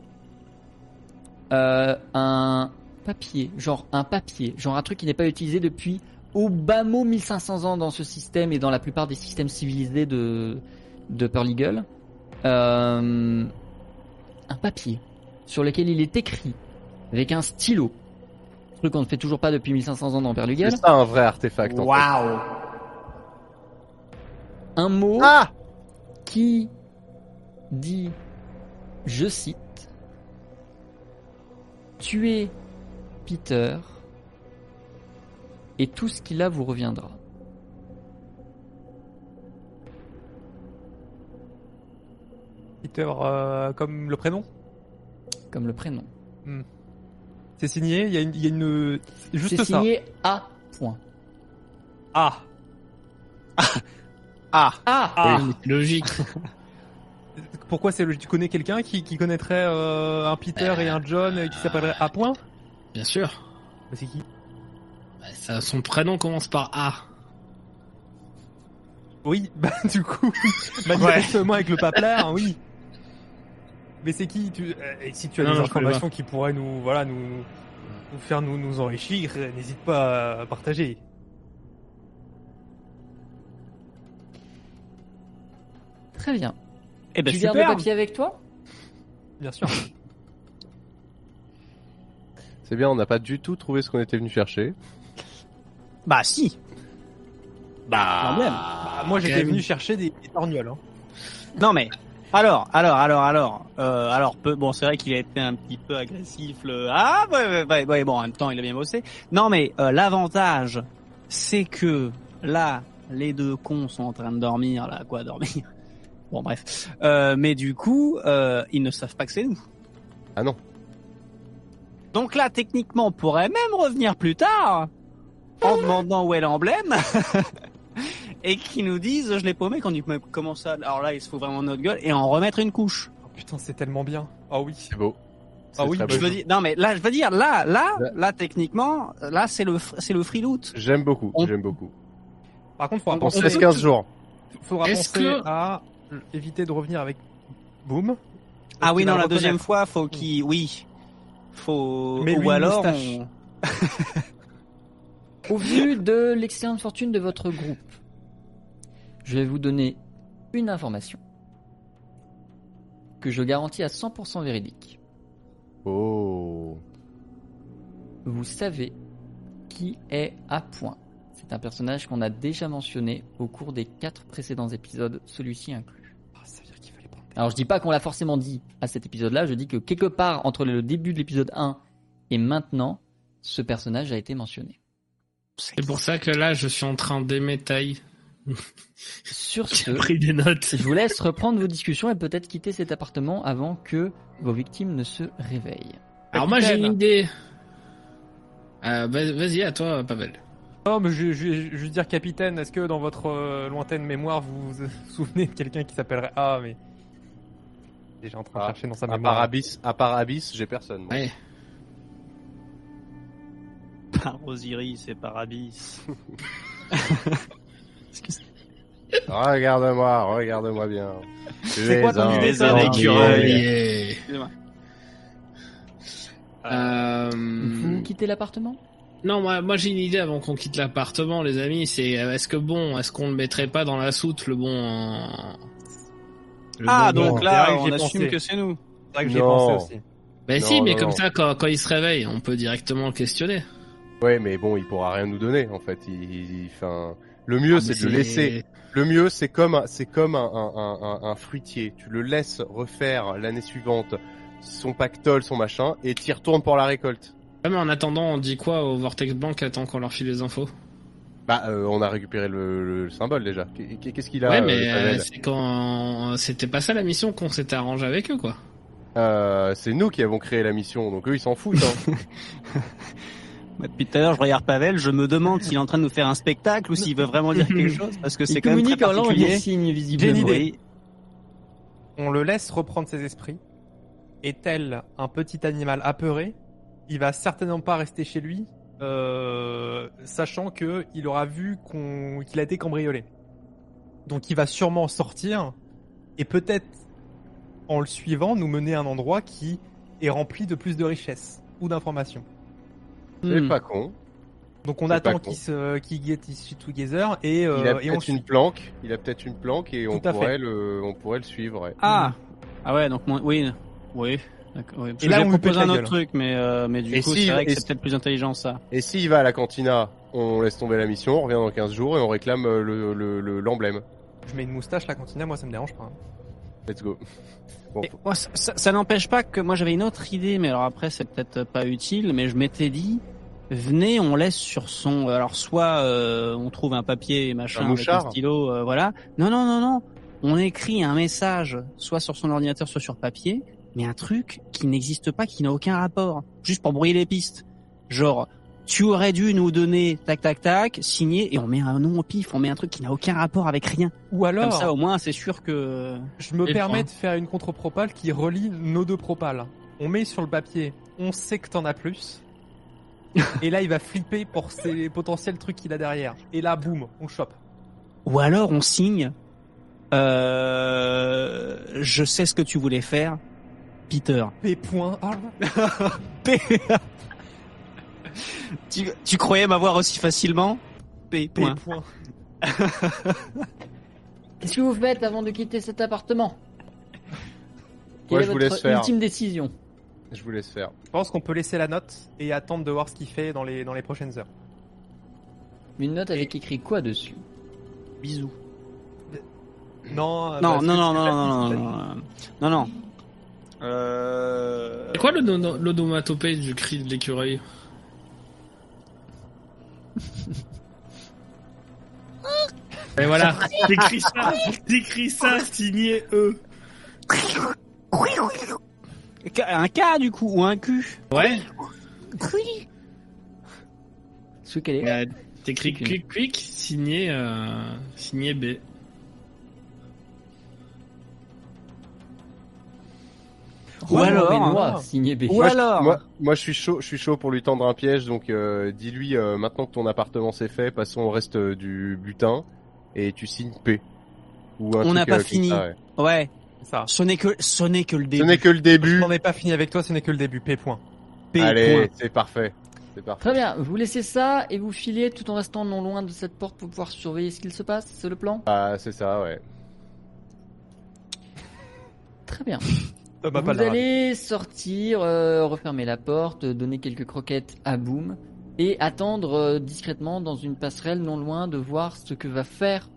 euh, un papier, genre un papier, genre un truc qui n'est pas utilisé depuis au bas mot 1500 ans dans ce système et dans la plupart des systèmes civilisés de, de Pearl Eagle. Euh, un papier sur lequel il est écrit avec un stylo. Truc qu'on ne fait toujours pas depuis 1500 ans dans Eagle. C'est ça un vrai artefact. en fait. Waouh Un mot Ah qui dit, je cite, tuez Peter et tout ce qui là vous reviendra. Peter, euh, comme le prénom? Comme le prénom. C'est signé, il y a une... il y a une... Juste C'est ça. signé A. Point. Ah Ah Ah, Ah Oui, logique. Pourquoi c'est le... Tu connais quelqu'un qui, qui connaîtrait euh, un Peter et un John euh, qui s'appellerait A point? Bien sûr. Bah, C'est qui? Bah, ça, son prénom commence par A. Oui, bah du coup, manifestement avec le papelard, oui. Mais c'est qui tu... euh, Et si tu as Non, des non, informations qui pourraient nous, voilà, nous, nous faire nous, nous enrichir, euh, n'hésite pas à partager. très bien. Eh ben tu gardes le papier avec toi? Bien sûr. C'est bien, on n'a pas du tout trouvé ce qu'on était venu chercher. Bah si Bah. Bah, moi j'étais venu chercher des, des torgnoles. Hein. Non mais alors, alors, alors, alors, euh, alors, peu, bon, c'est vrai qu'il a été un petit peu agressif. Le... Ah, ouais, ouais, ouais, bon, en même temps, il a bien bossé. Non, mais euh, l'avantage, c'est que là, les deux cons sont en train de dormir, là, quoi, dormir. Bon, bref. Euh, mais du coup, euh, ils ne savent pas que c'est nous. Ah non. Donc là, techniquement, on pourrait même revenir plus tard en demandant où est l'emblème et qu'ils nous disent, je l'ai paumé quand ils me commencent à... Alors là, il se fout vraiment de notre gueule et en remettre une couche. Oh, putain, c'est tellement bien. Ah oui. C'est beau. Ah oui, Je veux dire, non mais là, je veux dire, là, là, Là. techniquement, là, c'est le, c'est le free loot. J'aime beaucoup, On- j'aime beaucoup. Par contre, faudra penser, laisse 15 jours. faudra penser que- à éviter de revenir avec Boom. Ah oui, non, la deuxième fois, faut qu'il, oui, faut, Mais ou alors, on- Au vu de l'excellente fortune de votre groupe, je vais vous donner une information que je garantis à 100% véridique. Oh. Vous savez qui est à point. C'est un personnage qu'on a déjà mentionné au cours des quatre précédents épisodes, celui-ci inclus. Ah, ça veut dire qu'il fallait prendre des- Alors je dis pas qu'on l'a forcément dit à cet épisode-là, je dis que quelque part entre le début de l'épisode 1 et maintenant, ce personnage a été mentionné. c'est pour ça que là, je suis en train d'aimer taille. Sur J'ai ce, pris des notes. je vous laisse reprendre vos discussions et peut-être quitter cet appartement avant que vos victimes ne se réveillent. Alors moi, j'ai Capitaine. une idée. Euh, vas- Vas-y, à toi, Pavel. Non, mais je, je, je veux juste dire, capitaine, est-ce que dans votre euh, lointaine mémoire, vous vous souvenez de quelqu'un qui s'appellerait A, mais déjà en train de Ah, chercher dans sa À part mémoire. Abyss, à part Abyss, j'ai personne. moi. Ouais. par Osiris et par Abyss. Regarde-moi, regarde-moi bien. C'est quoi ton Les idée, ça, enviés. Écureuil. Excusez-moi. Euh, Vous quittez l'appartement? Non, moi, moi j'ai une idée avant qu'on quitte l'appartement, les amis. C'est euh, est-ce que bon, est-ce qu'on le mettrait pas dans la soute, le bon. le Ah, bon donc là, on assume pensé. que c'est nous. C'est vrai que j'y ai Non. pensé aussi. Ben Non, si, mais non, comme non. ça, quand, quand il se réveille, on peut directement le questionner. Ouais, mais bon, il pourra rien nous donner en fait. Il, il- enfin, le mieux Ah, c'est de le laisser. Le mieux c'est comme un- c'est comme un, un, un, un- un fruitier. Tu le laisses refaire l'année suivante son pactole, son machin, et t'y retournes pour la récolte. Ouais, mais en attendant, on dit quoi au Vortex Bank Attends qu'on leur file les infos. Bah, euh, on a récupéré le, le symbole déjà. Qu'est- Qu'est-ce qu'il a ouais, euh, mais euh, c'est quand c'était pas ça la mission qu'on s'était arrangé avec eux, quoi. Euh, C'est nous qui avons créé la mission, donc eux ils s'en foutent. Hein. Depuis tout à l'heure, je regarde Pavel, je me demande s'il est en train de nous faire un spectacle ou s'il veut vraiment dire quelque chose, parce que c'est quand même très communique en langue des particulier. signes, J'ai une visiblement. Oui. On le laisse reprendre ses esprits. Et tel un petit animal apeuré, il va certainement pas rester chez lui, euh, sachant que il aura vu qu'on qu'il a été cambriolé. Donc il va sûrement sortir et peut-être en le suivant nous mener à un endroit qui est rempli de plus de richesses ou d'informations. C'est Hmm. pas con. Donc on attend qu'il se qu'il get ici together et, euh, il a on peut-être une planque. Il a peut-être une planque et on Tout pourrait le, on pourrait le suivre. ouais. Ah, ah ouais, donc mon- oui, oui. Et là, on lui un autre gueule. truc, mais euh, mais du Et coup, si- c'est vrai que c'est si- peut-être plus intelligent ça. Et s'il va à la cantina, on laisse tomber la mission, on revient dans 15 jours et on réclame euh, le le- le- l'emblème. je mets une moustache la cantina, moi ça me dérange pas. hein. Let's go. Bon, Et ça, ça- ça n'empêche pas que moi j'avais une autre idée, mais alors après c'est peut-être pas utile, mais je m'étais dit, venez, on laisse sur son, alors soit euh, on trouve un papier machin Un avec un stylo, euh, voilà. Non non non non, on écrit un message, soit sur son ordinateur, soit sur papier, mais un truc qui n'existe pas, qui n'a aucun rapport, juste pour brouiller les pistes. Genre, tu aurais dû nous donner tac tac tac, signer, et on met un nom au pif, on met un truc qui n'a aucun rapport avec rien. Ou alors Comme ça au moins c'est sûr que Je me Et permets de faire une contre-propale qui relie nos deux propales. On met sur le papier, on sait que t'en as plus. et là, il va flipper pour ces potentiels trucs qu'il a derrière. Et là, boum, on le chope. Ou alors on signe. Euh, je sais ce que tu voulais faire, Peter. P. Point. Ah, P. tu, tu croyais m'avoir aussi facilement P. P. Point. Point. Qu'est-ce que vous faites avant de quitter cet appartement? Quelle est je vous votre laisse faire. ultime décision? Je vous laisse faire. Je pense qu'on peut laisser la note et attendre de voir ce qu'il fait dans les, dans les prochaines heures. Une note avec écrit quoi dessus? Bisous. Non, Non, euh, non, non, non, non, non, non, non, non. Euh... C'est quoi l'onomatopée du cri de l'écureuil? Et voilà, t'écris ça, t'écris ça, signé eux. Un K du coup ou un Q Ouais, Ce qu'elle est. euh, t'écris quick quick, signé, euh, signé B. Ou alors, Benoît, signé B. Ou Moi, je- alors moi, moi, je suis chaud, je suis chaud pour lui tendre un piège. Donc, euh, dis-lui euh, maintenant que ton appartement s'est fait, passons au reste euh, du butin et tu signes P. Ou un On truc, n'a pas euh, fini. ça, ouais. Ouais, C'est ça. ce n'est que ce n'est que le Ce début. n'est que le début. On n'est pas fini avec toi, ce n'est que le début. P. Point. P. Allez, point. c'est parfait. C'est parfait. Très bien, vous laissez ça et vous filez tout en restant non loin de cette porte pour pouvoir surveiller ce qu'il se passe, c'est le plan? Ah, c'est ça, ouais. Très bien. Thomas vous Pallara. allez sortir, euh, refermer la porte, euh, donner quelques croquettes à Boom et attendre euh, discrètement dans une passerelle non loin de voir ce que va faire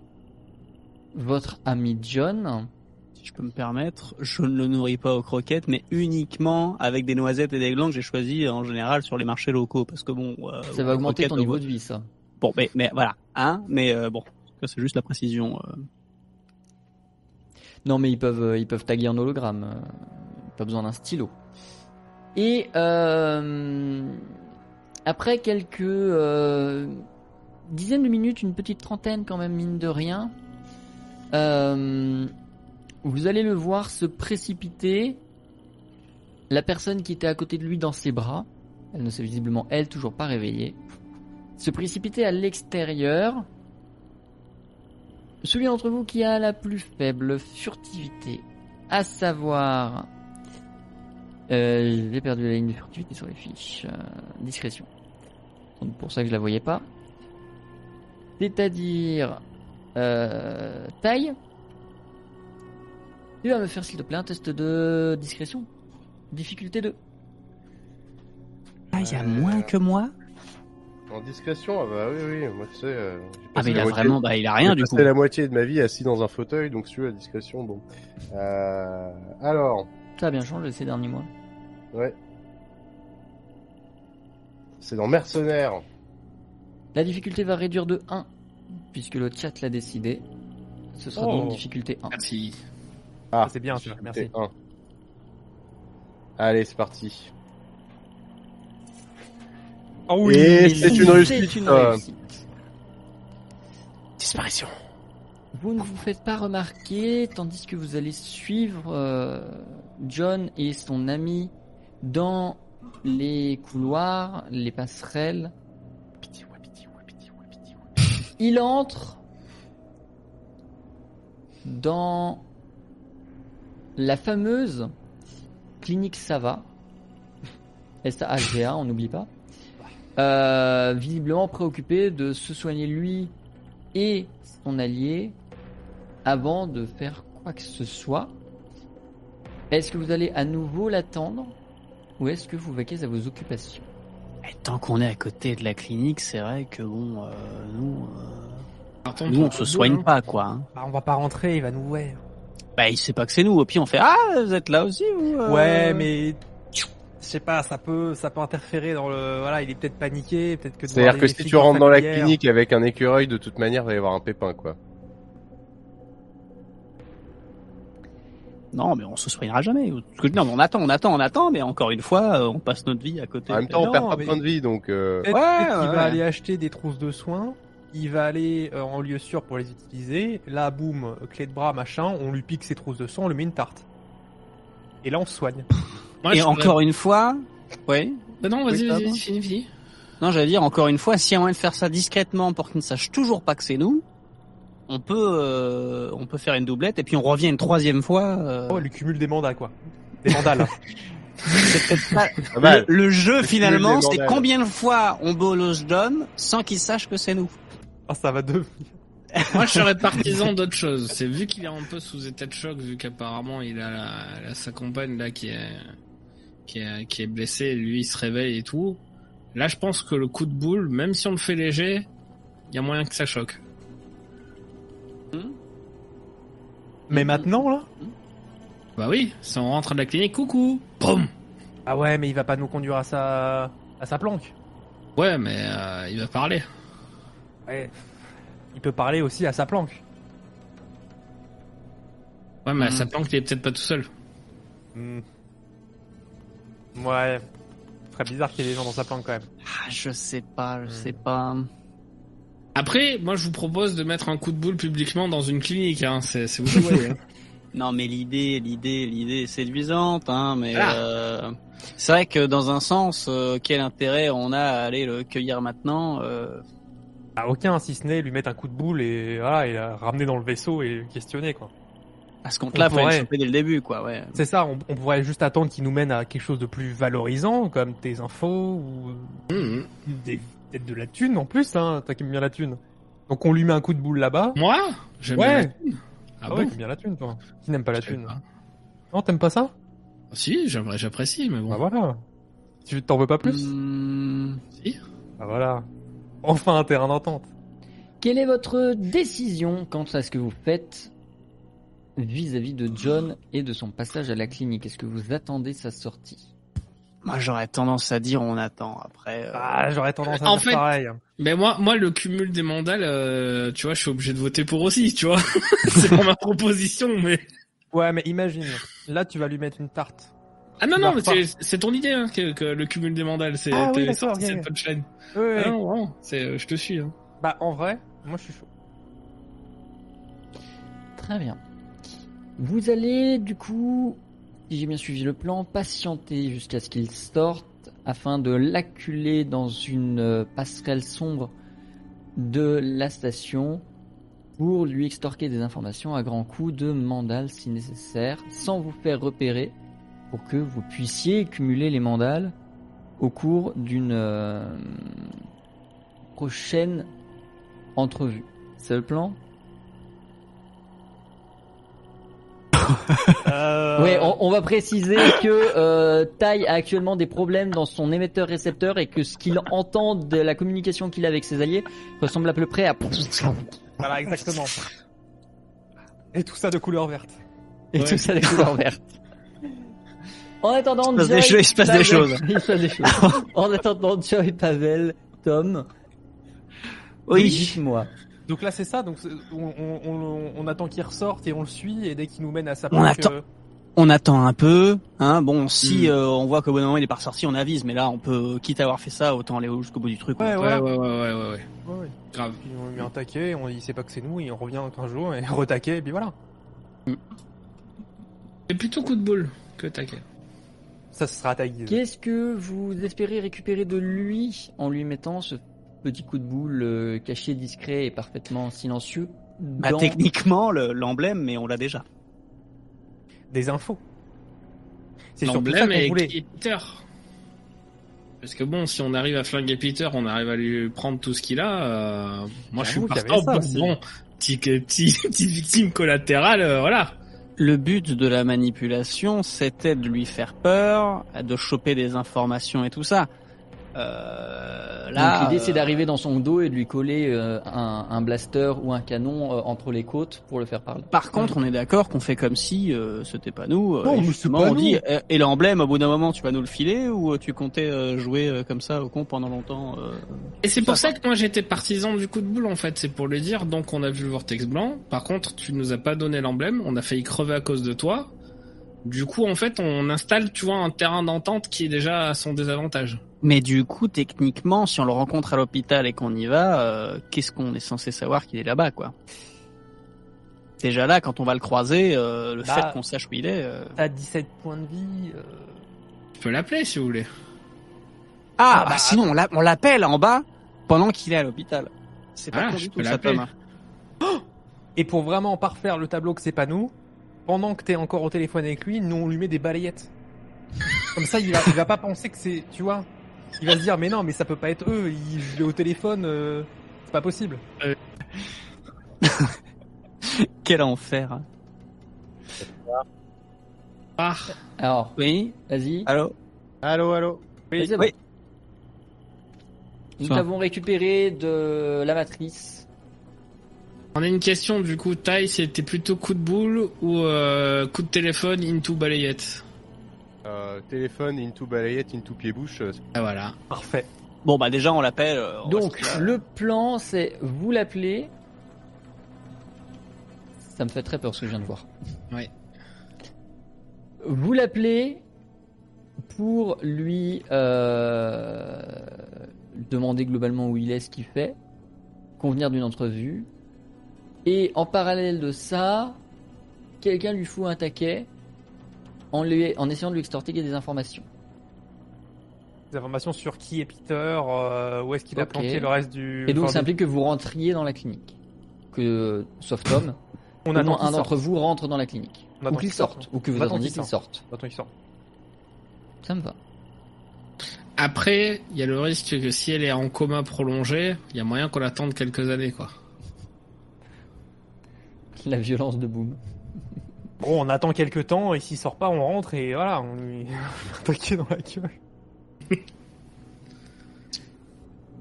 votre ami John. Si je peux me permettre, je ne le nourris pas aux croquettes, mais uniquement avec des noisettes et des glands que j'ai choisis en général sur les marchés locaux, parce que bon, euh, Ça va augmenter ton euh, niveau de vie, ça. Bon, mais, mais voilà, hein, mais euh, bon, ça, c'est juste la précision. Non, mais ils peuvent, euh, ils peuvent taguer en hologramme. euh, Pas besoin d'un stylo. Et euh, après quelques dizaines de minutes, une petite trentaine quand même, mine de rien, vous allez le voir se précipiter. La personne qui était à côté de lui dans ses bras, elle ne s'est visiblement, elle, toujours pas réveillée, se précipiter à l'extérieur celui d'entre vous qui a la plus faible furtivité, à savoir... Euh, J'ai perdu la ligne de furtivité sur les fiches. Euh, discrétion. Donc pour ça que je la voyais pas. C'est-à-dire... Euh, taille. Tu vas me faire s'il te plaît un test de discrétion. Difficulté 2. Ah, il y a moins que moi En discrétion, ah bah oui, oui, moi tu sais. euh, j'ai Ah, mais il a moitié- vraiment, bah, il a rien j'ai du passé coup. la moitié de ma vie assis dans un fauteuil, donc veux, la discrétion, bon. Euh, alors, Ça a bien changé ces derniers mois. ouais. C'est dans Mercenaires. La difficulté va réduire de 1, puisque le chat l'a décidé. Ce sera Oh. donc difficulté 1. Merci. Ah, c'est bien, merci. difficulté un. Allez, c'est parti. Oh Et c'est une réussite. C'est une euh, réussite. Disparition. Vous ne vous faites pas remarquer, tandis que vous allez suivre euh, John et son ami dans les couloirs, les passerelles. Il entre dans la fameuse clinique Sava. S-A-H-V-A, on n'oublie pas. Euh, visiblement préoccupé de se soigner lui et son allié avant de faire quoi que ce soit. Est-ce que vous allez à nouveau l'attendre ou est-ce que vous vaquez à vos occupations? Et tant qu'on est à côté de la clinique, c'est vrai que bon, euh, nous, euh, nous on se soigne hein. pas quoi. hein. Bah, on va pas rentrer, il va nous voir. Bah, il sait pas que c'est nous. Au pire, on fait Ah, vous êtes là aussi vous euh Ouais, mais je sais pas, ça peut, ça peut interférer dans le. Voilà, il est peut-être paniqué, peut-être que. C'est-à-dire que si tu rentres dans la clinique avec un écureuil, de toute manière, il va y avoir un pépin, quoi. Non, mais on se soignera jamais. Non, mais on attend, on attend, on attend, mais encore une fois, euh, on passe notre vie à côté. En même temps, on non, perd pas mais- points de vie, donc... Euh... Peut-être Ouais, qu'il va aller acheter des trousses de soins. Il va aller euh, en lieu sûr pour les utiliser. Là, boum, clé de bras, machin. On lui pique ses trousses de soins, on lui met une tarte. Et là, on se soigne. Moi, Et pourrais- encore une fois, ouais. Bah non, vas-y, vas-y, finis, finis. Non, j'allais dire encore une fois, y a moyen de faire ça discrètement pour qu'ils ne sachent toujours pas que c'est nous, on peut, euh, on peut faire une doublette et puis on revient une troisième fois. euh, Oh, il lui cumule des mandats, quoi. Des c'est peut-être pas- le, le jeu finalement, c'est combien de fois on bolos John sans qu'il sache que c'est nous. Ah, ça va devenir. Moi, je serais partisan d'autre chose. C'est vu qu'il est un peu sous état de choc, vu qu'apparemment il a, la, la- sa compagne là qui est, qui est qui est blessée, lui il se réveille et tout. Là, je pense que le coup de boule, même si on le fait léger, il y a moyen que ça choque. Mais maintenant, là? Bah oui, si on rentre à la clinique, coucou, boum. Ah ouais, mais il va pas nous conduire à sa, à sa planque. Ouais, mais euh, il va parler. Ouais. Il peut parler aussi à sa planque. Ouais, mais à Hmm. sa planque, il est peut-être pas tout seul. Hmm. Ouais. Ce serait bizarre qu'il y ait des gens dans sa planque quand même. Ah, je sais pas, je Hmm. sais pas. Après, moi, je vous propose de mettre un coup de boule publiquement dans une clinique. Hein. C'est c'est vous qui voyez. hein. Non, mais l'idée, l'idée, l'idée est séduisante, hein, mais Voilà. euh, c'est vrai que dans un sens, euh, quel intérêt on a à aller le cueillir maintenant euh, Ah, aucun, si ce n'est lui mettre un coup de boule et voilà, et la ramener dans le vaisseau et questionner quoi. À ce compte-là, pourrait. choper dès le début, quoi. Ouais. C'est ça, on, on pourrait juste attendre qu'il nous mène à quelque chose de plus valorisant, comme tes infos ou Mhm. des- peut-être de la thune en plus, hein. Toi qui aimes bien la thune. Donc on lui met un coup de boule là-bas. Moi? J'aime Ouais. bien la thune. Ah Ah bon ouais, t'aimes bien la thune, toi. Qui n'aime pas la thune pas. Non, t'aimes pas ça? Si, j'aimerais- j'apprécie, mais bon. Bah voilà. Tu t'en veux pas plus? Hmm, Si. Bah voilà. Enfin un terrain d'entente. Quelle est votre décision quant à ce que vous faites vis-à-vis de John et de son passage à la clinique Est-ce que vous attendez sa sortie? Moi, j'aurais tendance à dire on attend. Après, euh, Ah, j'aurais tendance à En dire fait- pareil. Mais moi, moi, le cumul des mandales, euh, tu vois, je suis obligé de voter pour aussi, tu vois. c'est pas ma proposition, mais. Ouais, mais imagine. Là, tu vas lui mettre une tarte. Ah non, Tu non, mais c'est ton idée, hein, que, que le cumul des mandales, c'est Ah oui, sorti cette punchline. Ah non, c'est, je te suis. Hein. Bah, en vrai, moi, je suis chaud. Très bien. Vous allez, du coup, si j'ai bien suivi le plan, patienter jusqu'à ce qu'il sorte afin de l'acculer dans une euh, passerelle sombre de la station pour lui extorquer des informations à grands coups de mandales si nécessaire, sans vous faire repérer, pour que vous puissiez cumuler les mandales au cours d'une euh, prochaine entrevue. C'est le plan? Euh, Oui, on, on va préciser que euh, Tai a actuellement des problèmes dans son émetteur-récepteur et que ce qu'il entend de la communication qu'il a avec ses alliés ressemble à peu près à... Voilà, exactement. Et tout ça de couleur verte. Et tout ça des couleurs vertes. En attendant, Il se passe des Joy, il se passe des choses. Il se passe des choses. en attendant, Joy, Pavel, Tom, Oui. dites-moi. Donc là, c'est ça. Donc on, on, on, on attend qu'il ressorte et on le suit. Et dès qu'il nous mène à sa On attend. euh, On attend un peu, hein. Bon, si Hmm. euh, on voit qu'au bout d'un moment il est pas ressorti, on avise. Mais là, on peut, quitte à avoir fait ça, autant aller jusqu'au bout du truc. Ouais. Ouais, ouais, ouais, ouais, ouais, ouais. ouais. Grave. Puis on lui met un taquet, on, il sait pas que c'est nous, et on revient un jour et retaquet, et puis voilà. C'est plutôt coup de boule que taquet. Ça ce sera. Qu'est-ce que vous espérez récupérer de lui en lui mettant ce petit coup de boule euh, caché, discret et parfaitement silencieux Bah, techniquement, le- l'emblème, mais on l'a déjà. Des infos. C'est L'emblème est Peter. Parce que bon, si on arrive à flinguer Peter, on arrive à lui prendre tout ce qu'il a. euh, moi, je suis partant. ça Bon, bon, petit, petit, petite victime collatérale, euh, voilà. Le but de la manipulation, c'était de lui faire peur, de choper des informations et tout ça. Euh, là, Donc l'idée c'est euh, d'arriver dans son dos et de lui coller euh, un, un blaster ou un canon euh, entre les côtes pour le faire parler. Par contre, on est d'accord qu'on fait comme si euh, c'était pas nous. euh, Non, justement, pas on nous. dit euh, et l'emblème au bout d'un moment, tu vas nous le filer ou euh, tu comptais euh, jouer euh, comme ça au con pendant longtemps euh, Et c'est pour Ça ça que moi j'étais partisan du coup de boule en fait, c'est pour lui dire donc on a vu le vortex blanc, par contre tu nous as pas donné l'emblème, on a failli crever à cause de toi. Du coup en fait on installe tu vois un terrain d'entente qui est déjà à son désavantage. Mais du coup, techniquement, si on le rencontre à l'hôpital et qu'on y va, euh, qu'est-ce qu'on est censé savoir qu'il est là-bas, quoi? Déjà là, quand on va le croiser, euh, le Bah, fait qu'on sache où il est. euh, T'as 17 points de vie. euh, Tu peux l'appeler si vous voulez. Ah, bah, bah sinon on l'a- on l'appelle en bas pendant qu'il est à l'hôpital. C'est pas Ah, con je du peux tout ça. Et pour vraiment parfaire le tableau que c'est pas nous, pendant que t'es encore au téléphone avec lui, nous on lui met des balayettes. Comme ça, il va, il va pas penser que c'est, tu vois. Il va se dire, mais non, mais ça peut pas être eux. Il, je l'ai au téléphone, euh, c'est pas possible. Quel enfer. hein. Ah, Alors, Oui. vas-y. Allô? Allô, allô. Oui. bon. Nous avons récupéré de la matrice. on a une question du coup, taille, c'était plutôt coup de boule ou euh, coup de téléphone into balayette? Euh, téléphone, into balayette, into pied-bouche. euh, Ah voilà. Parfait. Bon bah déjà on l'appelle. euh, on Donc, le plan, c'est vous l'appelez. Ça me fait très peur ce que je viens de voir. Ouais. Vous l'appelez pour lui euh, demander globalement où il est, ce qu'il fait, convenir d'une entrevue. Et en parallèle de ça, quelqu'un lui fout un taquet en, lui, en essayant de lui extorquer des informations. Des informations sur qui est Peter, euh, où est-ce qu'il a planqué le reste du. Et donc, enfin, ça implique que vous rentriez dans la clinique. Que, sauf Tom, on attend un d'entre vous rentre dans la clinique. On Ou qu'il sorte. sorte. Ou que vous attendiez sorte. Qu'il sorte. Ça me va. Après, il y a le risque que si elle est en coma prolongé, il y a moyen qu'on l'attende quelques années quoi. La violence de Boom. Bon, on attend quelques temps et s'il sort pas, on rentre et voilà, on lui un taquet dans la gueule.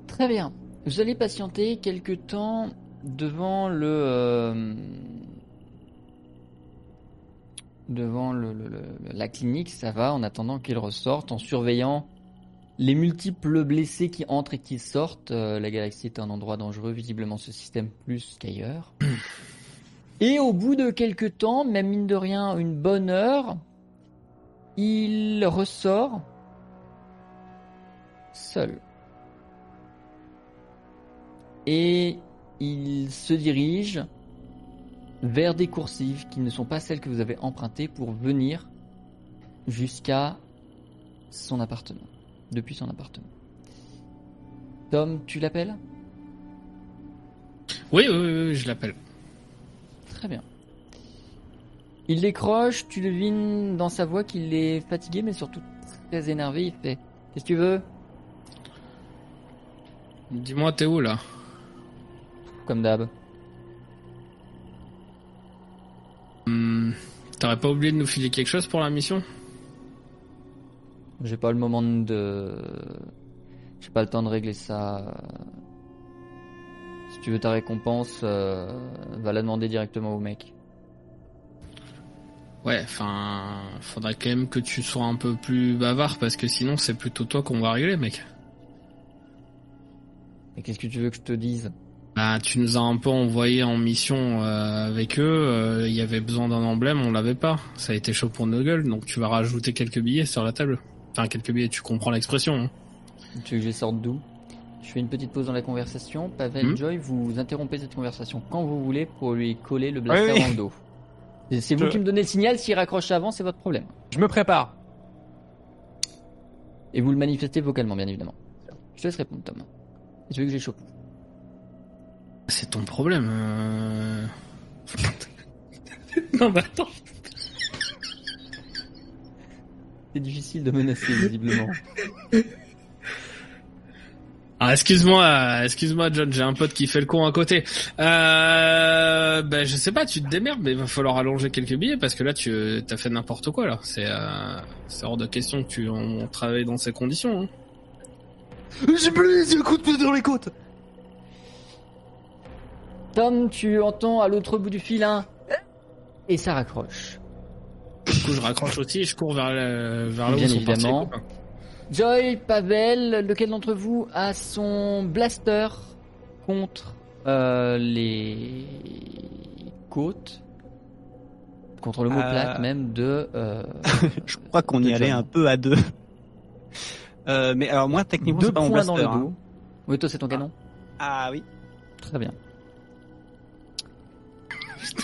Très bien. Vous allez patienter quelques temps devant le euh, devant le, le- le- la clinique, ça va, en attendant qu'il ressorte, en surveillant les multiples blessés qui entrent et qui sortent. Euh, la galaxie est un endroit dangereux, visiblement ce système plus qu'ailleurs. Et au bout de quelques temps, même mine de rien une bonne heure, il ressort seul. Et il se dirige vers des coursives qui ne sont pas celles que vous avez empruntées pour venir jusqu'à son appartement, depuis son appartement. Tom, tu l'appelles? Oui, oui, oui, je l'appelle. Très bien. Il décroche, tu devines dans sa voix qu'il est fatigué, mais surtout très énervé. Il fait Qu'est-ce que tu veux? Dis-moi, t'es où là? Comme d'hab. Hmm, T'aurais pas oublié de nous filer quelque chose pour la mission? J'ai pas le moment de. J'ai pas le temps de régler ça. Tu veux ta récompense, euh, va la demander directement au mec. Ouais, enfin, faudrait quand même que tu sois un peu plus bavard parce que sinon c'est plutôt toi qu'on va régler, mec. Et qu'est-ce que tu veux que je te dise? Bah, tu nous as un peu envoyé en mission euh, avec eux. euh, Il y avait besoin d'un emblème, on l'avait pas. Ça a été chaud pour nos gueules, donc tu vas rajouter quelques billets sur la table. Enfin, quelques billets, tu comprends l'expression. hein. Tu veux que je les sorte d'où? Je fais une petite pause dans la conversation. Pavel, Hmm. Joy, vous interrompez cette conversation quand vous voulez pour lui coller le blaster Oui, oui. dans le dos. C'est vous Je- qui me donnez le signal. S'il raccroche avant, c'est votre problème. Je me prépare. Et vous le manifestez vocalement, bien évidemment. Je te laisse répondre, Tom. Et tu veux que j'échoppe C'est ton problème. euh. non, bah attends. C'est difficile de menacer, visiblement. Ah, excuse-moi, excuse-moi, John, j'ai un pote qui fait le con à côté. Euh, ben, je sais pas, tu te démerdes, mais il va falloir allonger quelques billets parce que là, tu as fait n'importe quoi, là. C'est, euh, c'est hors de question que tu, on, travaille dans ces conditions, hein. J'ai plus les yeux coups de dans les côtes. Tom, tu entends à l'autre bout du fil un... Et ça raccroche. Du coup, je raccroche aussi et je cours vers, le- vers là où Bien sont évidemment. Joy, Pavel, lequel d'entre vous a son blaster contre euh, les côtes? Contre le mot Euh. plate même de... euh, Je crois qu'on y allait un peu à deux. Euh, mais alors moi, techniquement, deux c'est pas mon points dans le dos. hein. Oui, toi c'est ton canon Ah oui. Très bien.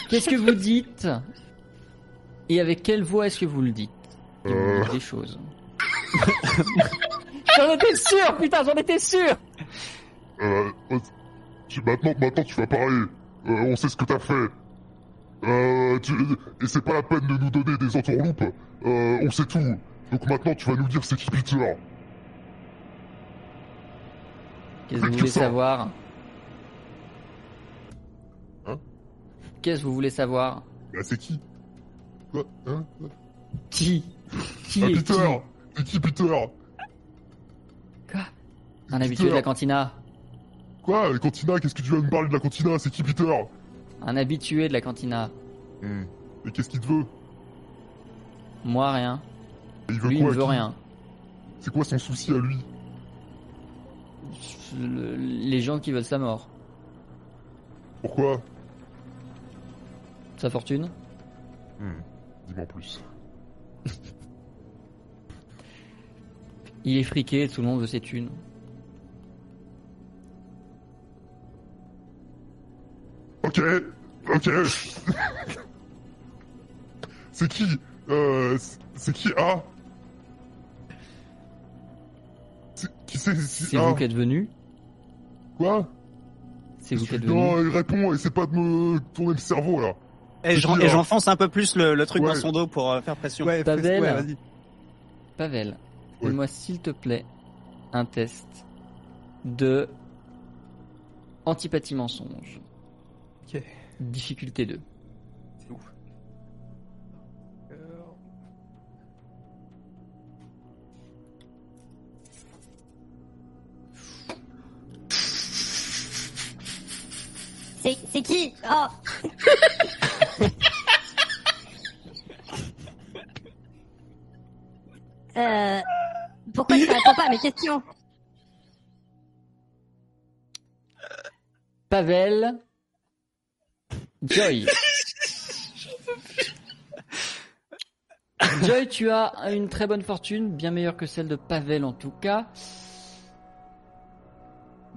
Qu'est-ce que vous dites? Et avec quelle voix est-ce que vous le dites? Il vous Euh. dit des choses. j'en étais sûr, putain, j'en étais sûr Euh, tu- maintenant, maintenant, tu vas parler. Euh, on sait ce que t'as fait. Euh, tu- et c'est pas la peine de nous donner des entourloupes. Euh, on sait tout. Donc maintenant, tu vas nous dire c'est qui Peter. Qu'est-ce que vous voulez savoir Hein Qu'est-ce que vous voulez savoir Bah, c'est qui? Quoi? Hein? Qui? Qui Ah, est qui? Peter C'est qui Peter Quoi Un habitué de la cantina. Quoi La cantina Qu'est-ce que tu vas me parler de la cantina C'est qui Peter Un habitué de la cantina. Hmm. Et qu'est-ce qu'il te veut Moi, rien. Et Il veut Lui, il quoi ne veut rien. C'est quoi son souci à lui Le- Les gens qui veulent sa mort. Pourquoi Sa fortune Hmm. Dis-moi en plus. Il est friqué, tout le monde veut ses thunes. Ok, ok. c'est qui euh, c'est- C'est qui A? C'est- Qui c'est c'est C'est A? vous qui êtes venu Quoi? C'est vous qui êtes venu Non, il répond, essaie pas de me tourner le cerveau là. Et et j'enfonce un peu plus le, le truc Ouais. dans son dos pour euh, faire pression. Ouais, Pavel. ouais. Pavel. Fais-moi s'il te plaît un test de antipathie mensonge. Ok. Difficulté 2. C'est ouf. C'est c'est qui? Oh Euh... Pourquoi tu réponds pas à mes questions? Pavel. Joy. Joy, tu as une très bonne fortune, bien meilleure que celle de Pavel en tout cas.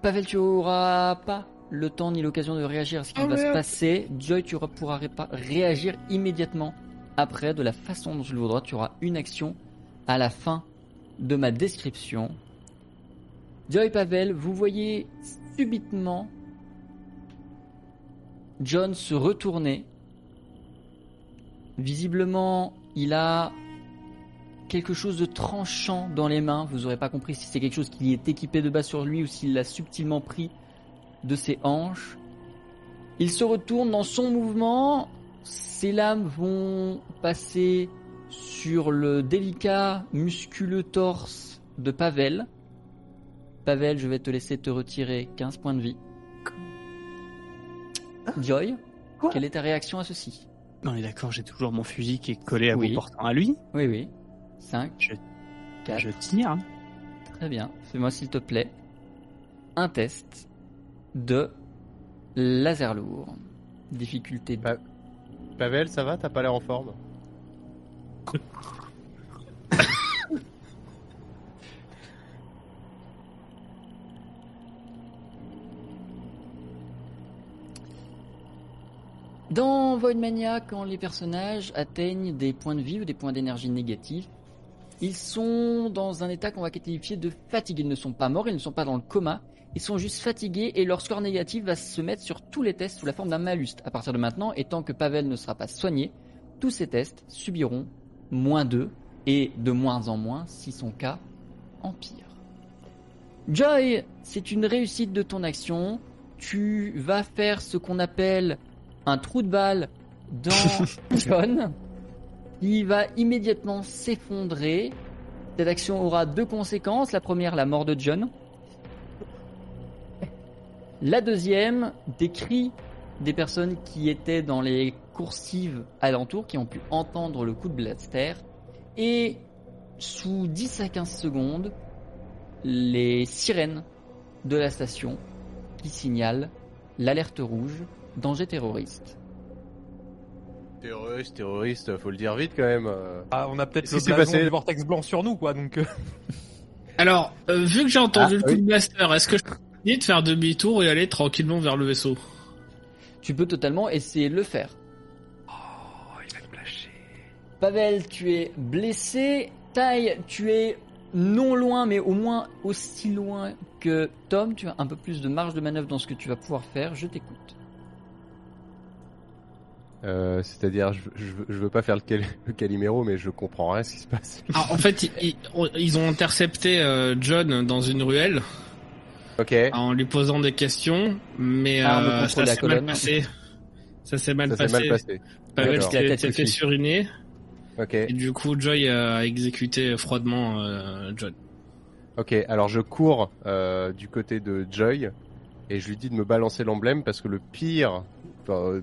Pavel, tu auras pas le temps ni l'occasion de réagir à ce qui Oh, va se passer. Joy, tu pourras réagir immédiatement après, de la façon dont tu le voudras. Tu auras une action à la fin de ma description. Joy Pavel, vous voyez subitement John se retourner Visiblement, il a quelque chose de tranchant dans les mains. Vous aurez pas compris si c'est quelque chose qui est équipé de bas sur lui ou s'il l'a subtilement pris de ses hanches. Il se retourne dans son mouvement. Ses lames vont passer sur le délicat, musculeux torse de Pavel. Pavel, je vais te laisser te retirer 15 points de vie. Joy, Quoi quelle est ta réaction à ceci? On est d'accord, j'ai toujours mon fusil qui est collé à Oui. portant à lui. Oui, oui. 5, Je, 4, je tire. Très bien. Fais-moi s'il te plaît un test de laser lourd. Difficulté Bah, Pavel, ça va? T'as pas l'air en forme? Dans Voidmania, quand les personnages atteignent des points de vie ou des points d'énergie négatifs, ils sont dans un état qu'on va qualifier de fatigue. Ils ne sont pas morts, ils ne sont pas dans le coma, ils sont juste fatigués et leur score négatif va se mettre sur tous les tests sous la forme d'un malus. À partir de maintenant, et tant que Pavel ne sera pas soigné, tous ces tests subiront moins 2 et de moins en moins si son cas empire. Joy, c'est une réussite de ton action. Tu vas faire ce qu'on appelle un trou de balle dans John. Il va immédiatement s'effondrer. Cette action aura deux conséquences. La première, la mort de John. La deuxième, des cris des personnes qui étaient dans les coursives alentours, qui ont pu entendre le coup de blaster. Et sous 10 à 15 secondes, les sirènes de la station qui signalent l'alerte rouge, danger terroriste. Terroriste, terroriste, faut le dire vite quand même. Ah, on a peut-être le passé du vortex blanc sur nous, quoi. Donc, euh, Alors, euh, vu que j'ai entendu Ah, le coup oui. de blaster, est-ce que je peux de faire demi-tour et aller tranquillement vers le vaisseau? Tu peux totalement essayer de le faire. Oh, il va te lâcher. Pavel, tu es blessé. Tai, tu es non loin, mais au moins aussi loin que Tom. Tu as un peu plus de marge de manœuvre dans ce que tu vas pouvoir faire. Je t'écoute. Euh, C'est-à-dire, je, je, veux- je veux pas faire le, cal- le Calimero, mais je comprends rien à ce qui se passe. Ah, En fait, ils, ils- ils ont intercepté euh, John dans une ruelle Ok, en lui posant des questions, mais Ah, euh, ça s'est mal passé. Ça s'est mal passé. mal passé. Pavel s'est fait suriner Ok, et du coup Joy a exécuté froidement euh, John. ok. Alors je cours euh, du côté de Joy et je lui dis de me balancer l'emblème parce que le pire,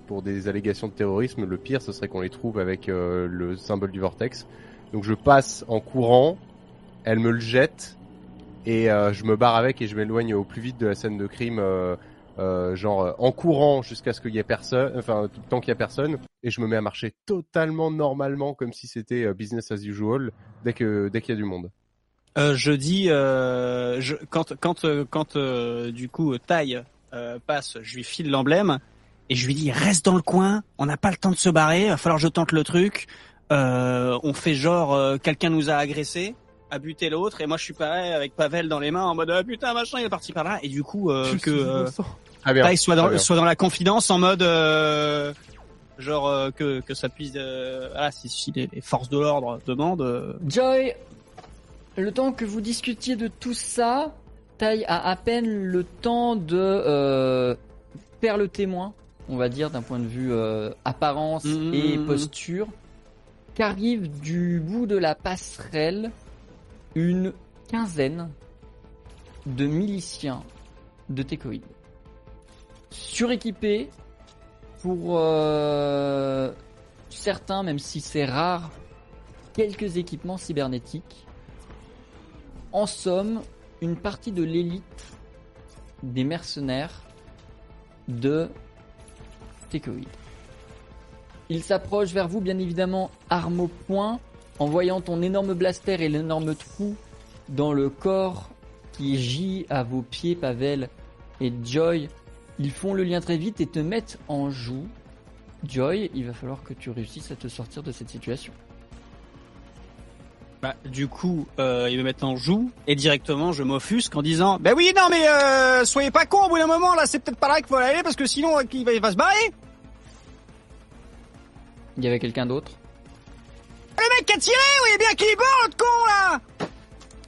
pour des allégations de terrorisme, le pire ce serait qu'on les trouve avec euh, le symbole du vortex. Donc je passe en courant, elle me le jette et euh, je me barre avec et je m'éloigne au plus vite de la scène de crime. euh, euh, genre euh, en courant jusqu'à ce qu'il y ait personne, enfin tant qu'il y a personne, et je me mets à marcher totalement normalement comme si c'était euh, business as usual dès que dès qu'il y a du monde. Je dis, je, quand quand quand du coup taille passe, je lui file l'emblème et je lui dis reste dans le coin, on n'a pas le temps de se barrer, va falloir que je tente le truc. On fait genre quelqu'un nous a agressé, a buté l'autre et moi je suis pareil avec Pavel dans les mains en mode ah, putain machin il est parti par là et du coup euh, que euh. Très bien. taille soit dans bien. soit dans la confidence en mode euh, genre euh, que que ça puisse euh, voilà si, si les, les forces de l'ordre demandent euh, Joy, le temps que vous discutiez de tout ça, Tai a à peine le temps de euh, faire le témoin, on va dire d'un point de vue euh, apparence Mhm, et posture, qu'arrive du bout de la passerelle une quinzaine de miliciens de Tecoïd. Suréquipés pour euh, certains, même si c'est rare, quelques équipements cybernétiques. En somme, une partie de l'élite des mercenaires de Tecoïd. Il s'approche vers vous, bien évidemment, arme au poing, en voyant ton énorme blaster et l'énorme trou dans le corps qui gît à vos pieds, Pavel et Joy. Ils font le lien très vite et te mettent en joue. Joy, il va falloir que tu réussisses à te sortir de cette situation. Bah, du coup, euh, ils me mettent en joue et directement je m'offusque en disant Bah oui, non mais euh, soyez pas con au bout d'un moment là, c'est peut-être pas là qu'il faut aller parce que sinon euh, il va, il va se barrer. Il y avait quelqu'un d'autre? Le mec qui a tiré voyez bien qu'il est mort, l'autre con, là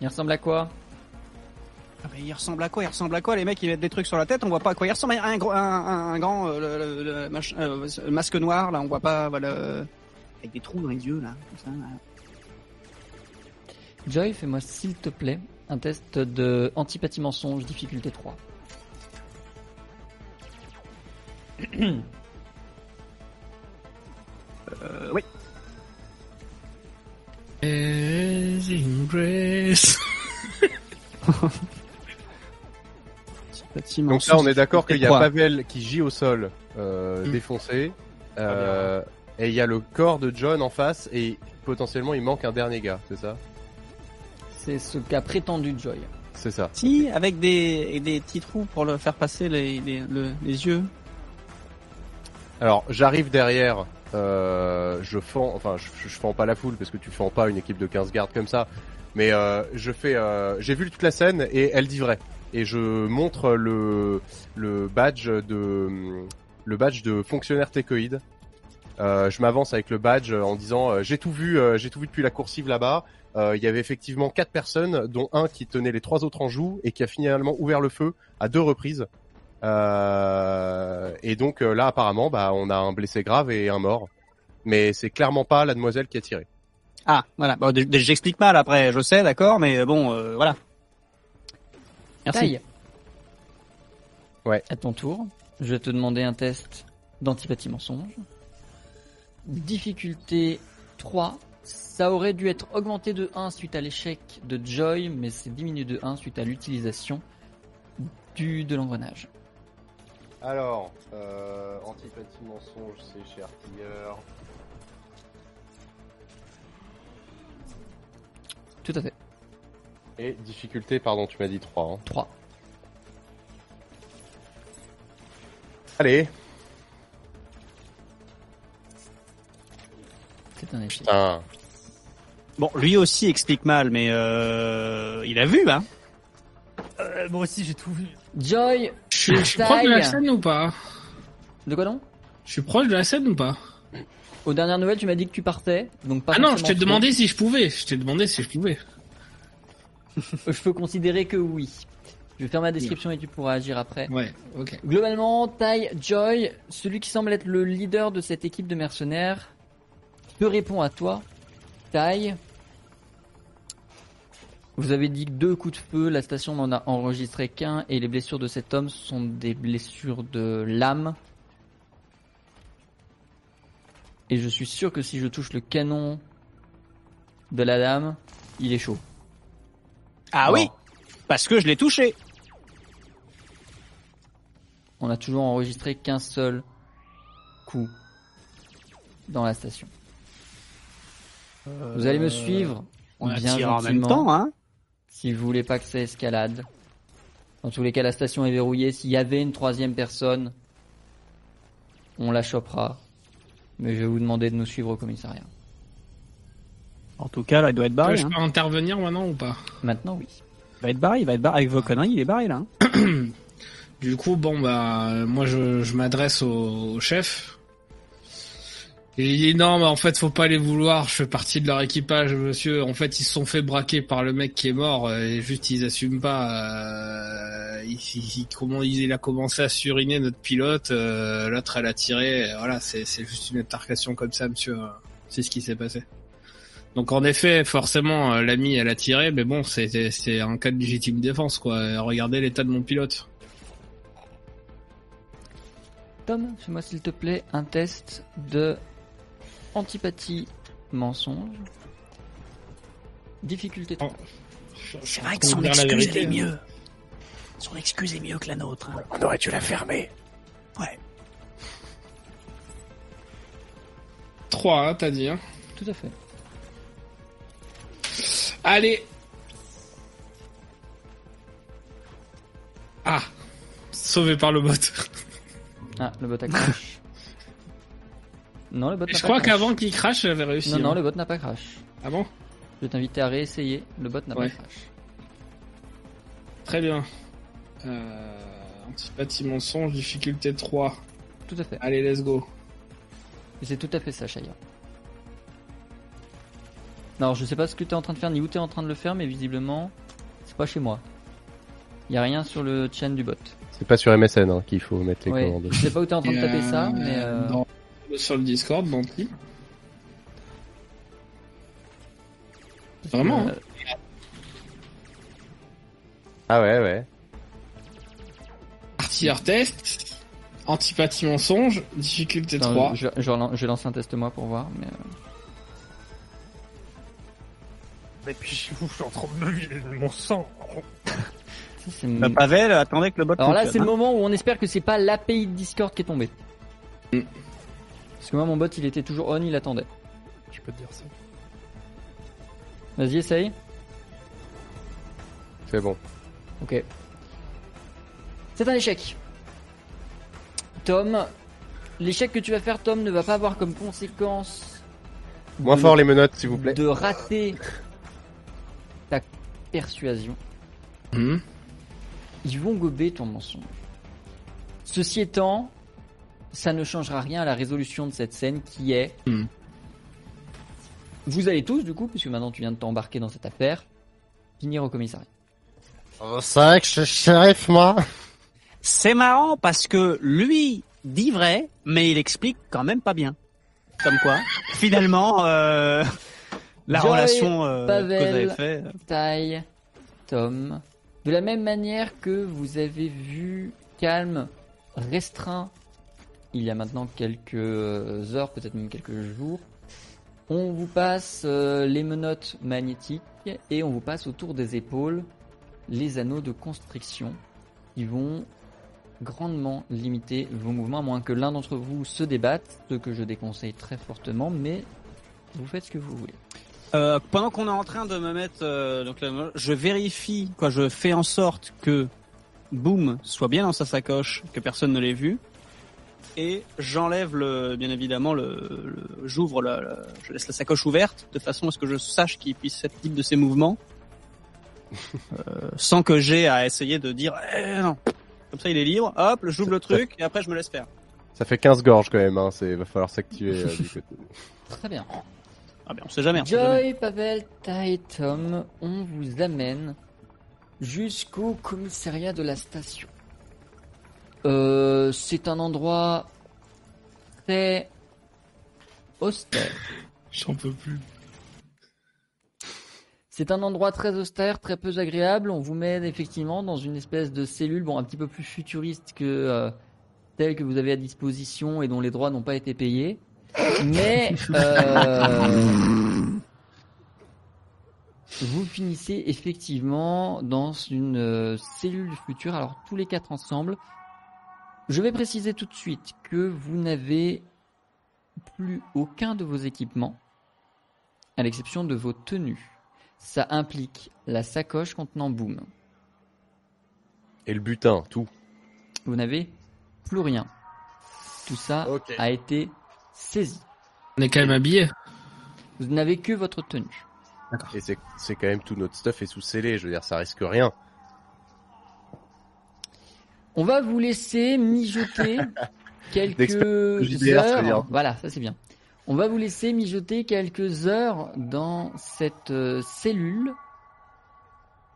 Il ressemble à quoi Ah, mais il ressemble à quoi Il ressemble à quoi Les mecs, ils mettent des trucs sur la tête, on voit pas à quoi il ressemble. Un, gros- un, un, un grand euh, le, le- le mach- euh, masque noir, là, on voit pas, voilà... euh, Avec des trous dans les yeux, là, comme ça, là. Joy, fais-moi s'il te plaît un test de antipathie mensonge difficulté 3. Euh, oui. Amazing Grace. Donc là, on est d'accord qu'il y a. Pavel qui gît au sol, euh, Mm. défoncé, euh, et il y a le corps de John en face, et potentiellement il manque un dernier gars, c'est ça? C'est ce qu'a prétendu Joy. C'est ça. Si, avec des, des petits trous pour le faire passer les, les, le- les yeux. Alors, j'arrive derrière, je fends, enfin, je, je fends pas la foule parce que tu fends pas une équipe de 15 gardes comme ça, mais euh, je fais, euh, j'ai vu toute la scène et elle dit vrai. Et je montre le le badge de le badge de fonctionnaire técoïde. Euh, je m'avance avec le badge en disant euh, j'ai tout vu, euh, j'ai tout vu depuis la coursive là-bas. Euh, Il y avait effectivement quatre personnes, dont un qui tenait les trois autres en joue et qui a finalement ouvert le feu à deux reprises. Euh, et donc euh, là, apparemment, bah, on a un blessé grave et un mort. Mais c'est clairement pas la demoiselle qui a tiré. Ah, voilà. Bon, j'explique mal après, je sais, d'accord, mais bon, euh, voilà. Merci. Taille. Ouais. À ton tour, je vais te demander un test d'antipathie mensonge. Difficulté 3. Ça aurait dû être augmenté de 1 suite à l'échec de Joy, mais c'est diminué de 1 suite à l'utilisation du de l'engrenage. Alors, euh, antipathie mensonge, c'est chez artilleur. Tout à fait. Et difficulté, pardon, tu m'as dit 3. Hein. 3. Allez, C'est un échec. putain. Bon, lui aussi explique mal, mais euh, il a vu, hein. Euh, moi aussi, j'ai tout vu. Joy, Je suis, je suis proche de la scène ou pas de quoi non Je suis proche de la scène ou pas Aux dernières nouvelles, tu m'as dit que tu partais, donc pas Ah non, je t'ai demandé si je pouvais. Je t'ai demandé si je pouvais. Je peux considérer que oui. Je vais faire ma description et tu pourras agir après. Ouais, ok. Globalement, Tai Joy, celui qui semble être le leader de cette équipe de mercenaires, peut répondre à toi. Tai, vous avez dit que deux coups de feu, la station n'en a enregistré qu'un et les blessures de cet homme sont des blessures de lame. Et je suis sûr que si je touche le canon de la lame, il est chaud. Ah Bon. oui, parce que je l'ai touché. On a toujours enregistré qu'un seul coup dans la station. Vous allez me suivre On bien tire en même temps, hein. Si vous voulez pas que ça escalade. Dans tous les cas, la station est verrouillée. S'il y avait une troisième personne, on la chopera. Mais je vais vous demander de nous suivre au commissariat. En tout cas, là, il doit être barré. je hein. peux intervenir maintenant ou pas? Maintenant, oui. Il va être barré, il va être barré. Avec vos conneries, il est barré, là. hein. Du coup, bon bah, euh, moi je, je m'adresse au, au chef. Il dit non, mais en fait, faut pas les vouloir. Je fais partie de leur équipage, monsieur. En fait, ils se sont fait braquer par le mec qui est mort euh, et juste ils assument pas. Euh, il, a commencé à suriner notre pilote. euh, L'autre, elle a tiré. Voilà, c'est juste une altercation comme ça, monsieur. C'est ce qui s'est passé. Donc en effet, forcément, l'ami, elle a tiré, mais bon, c'est un cas de légitime défense, quoi. Regardez l'état de mon pilote. Tom, fais-moi s'il te plaît un test de antipathie mensonge. Difficulté 3. C'est vrai que son excuse, elle est mieux. Son excuse est mieux que la nôtre. hein. On aurait dû la fermer. Ouais. 3, hein, t'as dit, hein. Tout à fait. Allez Ah Sauvé par le bot. Ah, le bot a. non, le bot n'a Je crois qu'avant qu'il crash, j'avais réussi. Non, non, hein. le bot n'a pas crash. Ah bon? Je vais t'inviter à réessayer. Le bot n'a Ouais. pas crash. Très bien. Euh... Antipathie mensonge, difficulté 3. Tout à fait. Allez, let's go. Et c'est tout à fait ça, Shaya. Non, je sais pas ce que t'es en train de faire ni où t'es en train de le faire, mais visiblement, c'est pas chez moi. Y a rien sur le chaîne du bot. C'est pas sur MSN hein, qu'il faut mettre les Ouais. commandes. Je sais pas où t'es en train de taper euh, ça, mais euh, dans- sur le Discord, dans le Vraiment hein. Ah ouais, ouais. Artilleur test, antipathie mensonge, difficulté attends, 3. je, je, je lance un test moi pour voir. Mais, euh, Et puis, je suis en train de me vider de mon sang. Pavel, attendez que le bot Alors là, c'est le hein. moment où on espère que c'est pas l'API de Discord qui est tombé. Mm. Parce que moi, mon bot, il était toujours on, il attendait. Je peux te dire ça. Vas-y, essaye. C'est bon. Ok. C'est un échec. Tom, l'échec que tu vas faire, Tom, ne va pas avoir comme conséquence Moins de- fort les menottes, s'il vous plaît. de rater ta persuasion. Mhm. Ils vont gober ton mensonge. Ceci étant, ça ne changera rien à la résolution de cette scène qui est... Hmm. Vous allez tous, du coup, puisque maintenant tu viens de t'embarquer dans cette affaire, finir au commissariat. C'est vrai que je suis shérif, moi. C'est marrant parce que lui dit vrai, mais il explique quand même pas bien. Comme quoi, finalement, euh, la Joy, relation euh, Pavel. que vous avez fait. euh, Taille, Tom, de la même manière que vous avez vu Calme restreint il y a maintenant quelques heures, peut-être même quelques jours, on vous passe euh, les menottes magnétiques et on vous passe autour des épaules les anneaux de constriction qui vont grandement limiter vos mouvements, à moins que l'un d'entre vous se débatte, ce que je déconseille très fortement, mais vous faites ce que vous voulez. Euh, pendant qu'on est en train de me mettre, euh, donc je vérifie, quoi, je fais en sorte que Boom soit bien dans sa sacoche, que personne ne l'ait vu, et j'enlève le, bien évidemment le, le- j'ouvre la, la- je laisse la sacoche ouverte de façon à ce que je sache qu'il puisse faire type de ses mouvements, euh, sans que j'ai à essayer de dire eh, non. Comme ça, il est libre. Hop, j'ouvre le truc et après je me laisse faire. Ça fait 15 gorges quand même, hein. C'est, va falloir s'activer euh, du côté. Très bien. Ah ben on sait jamais. on sait jamais. Joy, Pavel, Tai et Tom, on vous amène jusqu'au commissariat de la station. Euh, c'est un endroit très austère. J'en peux plus. C'est un endroit très austère, très peu agréable. On vous met effectivement dans une espèce de cellule, bon, un petit peu plus futuriste que euh, telle que vous avez à disposition et dont les droits n'ont pas été payés. Mais euh, vous finissez effectivement dans une euh, cellule du futur. Alors tous les quatre ensemble. Je vais préciser tout de suite que vous n'avez plus aucun de vos équipements, à l'exception de vos tenues. Ça implique la sacoche contenant Boom. Et le butin, tout. Vous n'avez plus rien. Tout ça a été saisi. On est quand même habillés. Vous n'avez que votre tenue. Et c'est, c'est quand même tout notre stuff est sous scellé. Je veux dire, ça risque rien. On va vous laisser mijoter quelques bien. heures. Voilà, ça c'est bien. On va vous laisser mijoter quelques heures dans cette euh, cellule.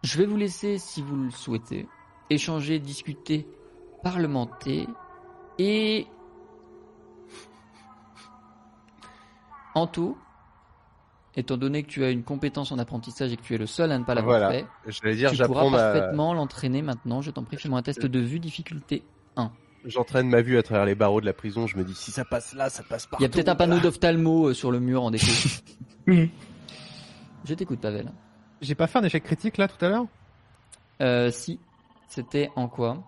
Je vais vous laisser, si vous le souhaitez, échanger, discuter, parlementer et en tout, étant donné que tu as une compétence en apprentissage et que tu es le seul à ne pas l'avoir Voilà. fait, J'allais dire, tu pourras parfaitement l'entraîner maintenant. Je t'en prie, fais-moi un test de vue difficulté. j'entraîne ma vue à travers les barreaux de la prison. Je me dis, si ça passe là, ça passe partout. Il y a peut-être un panneau d'ophtalmo euh, sur le mur en déco. Je t'écoute, Pavel. J'ai pas fait un échec critique là tout à l'heure? Euh, si, c'était en quoi?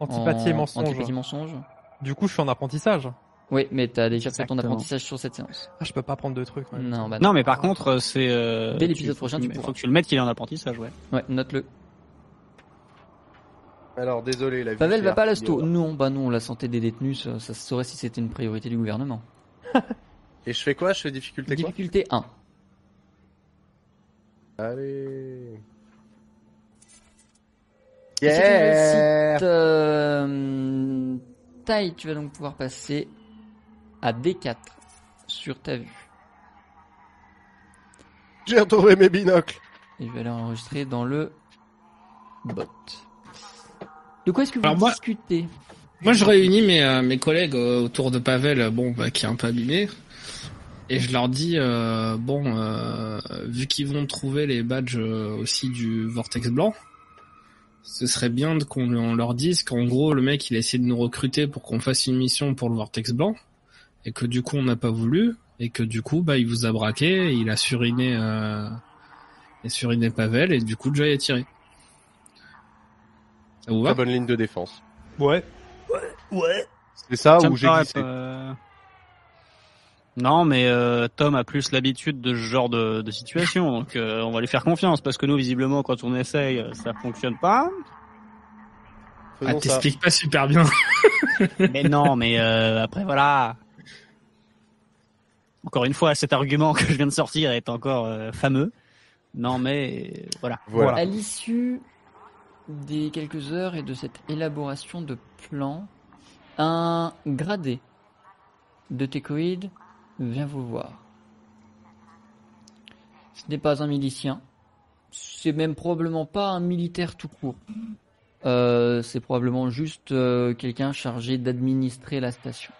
Antipathie et mensonge. Antipathie mensonge. Du coup, je suis en apprentissage. Oui, mais t'as déjà fait ton apprentissage sur cette séance. Ah, je peux pas prendre de trucs. ouais. Non, bah Non, mais par contre, euh, c'est. Euh, Dès l'épisode prochain, tu pourras. Faut que tu le mettes qu'il est en apprentissage, ouais. Ouais, note-le. Alors, désolé, la vue. Pavel va pas à l'asto. Non, bah non, la santé des détenus, ça, ça se saurait si c'était une priorité du gouvernement. Et je fais quoi? Je fais difficulté quoi? Difficulté 1. Allez. Yeah euh, taille, tu vas donc pouvoir passer à D4 sur ta vue. J'ai retrouvé mes binocles. Et je vais aller enregistrer dans le bot. De quoi est-ce que vous Alors moi- discutez? Moi, je réunis mes, euh, mes collègues euh, autour de Pavel, euh, bon, bah, qui est un peu abîmé. Et je leur dis, euh, bon, euh, vu qu'ils vont trouver les badges euh, aussi du Vortex Blanc, ce serait bien de qu'on on leur dise qu'en gros, le mec, il a essayé de nous recruter pour qu'on fasse une mission pour le Vortex Blanc, et que du coup, on n'a pas voulu, et que du coup, bah, il vous a braqué, il a suriné, euh, a suriné Pavel, et du coup, Joy a tiré. Ça vous va Très bonne ligne de défense. Ouais. Ouais. C'est ça Ça où j'ai glissé. pas- Non, mais euh, Tom a plus l'habitude de ce genre de, de situation, donc euh, on va lui faire confiance parce que nous, visiblement, quand on essaye, euh, ça fonctionne pas. Ah, Faisons t'expliques pas super bien. mais non, mais euh, après voilà. Encore une fois, cet argument que je viens de sortir est encore euh, fameux. Non, mais euh, voilà. Voilà. À l'issue des quelques heures et de cette élaboration de plan, un gradé de Tecoïde vient vous voir. Ce n'est pas un milicien, c'est même probablement pas un militaire tout court. Euh, c'est probablement juste euh, quelqu'un chargé d'administrer la station.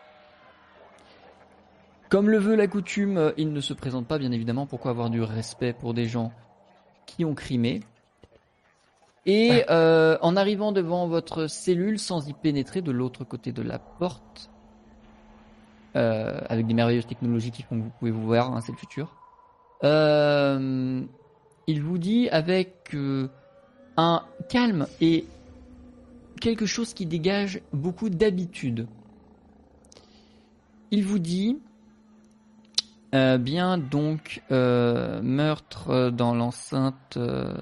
Comme le veut la coutume, euh, il ne se présente pas, bien évidemment. Pourquoi avoir du respect pour des gens qui ont crimé? Et euh, en arrivant devant votre cellule, sans y pénétrer de l'autre côté de la porte, euh, avec des merveilleuses technologies qui font que vous pouvez vous voir, hein, c'est le futur. Euh, il vous dit avec un calme et quelque chose qui dégage beaucoup d'habitude. Il vous dit euh, bien donc euh, meurtre dans l'enceinte euh,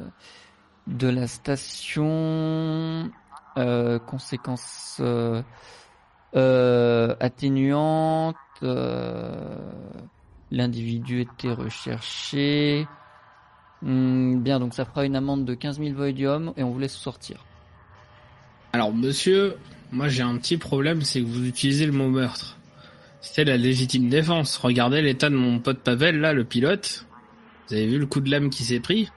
de la station, conséquences atténuantes, l'individu était recherché. Hmm, bien, donc ça fera une amende de 15 000 voidium et on vous laisse sortir. Alors, monsieur, moi j'ai un petit problème, c'est que vous utilisez le mot meurtre. C'était la légitime défense. Regardez l'état de mon pote Pavel, là, le pilote. Vous avez vu le coup de lame qui s'est pris?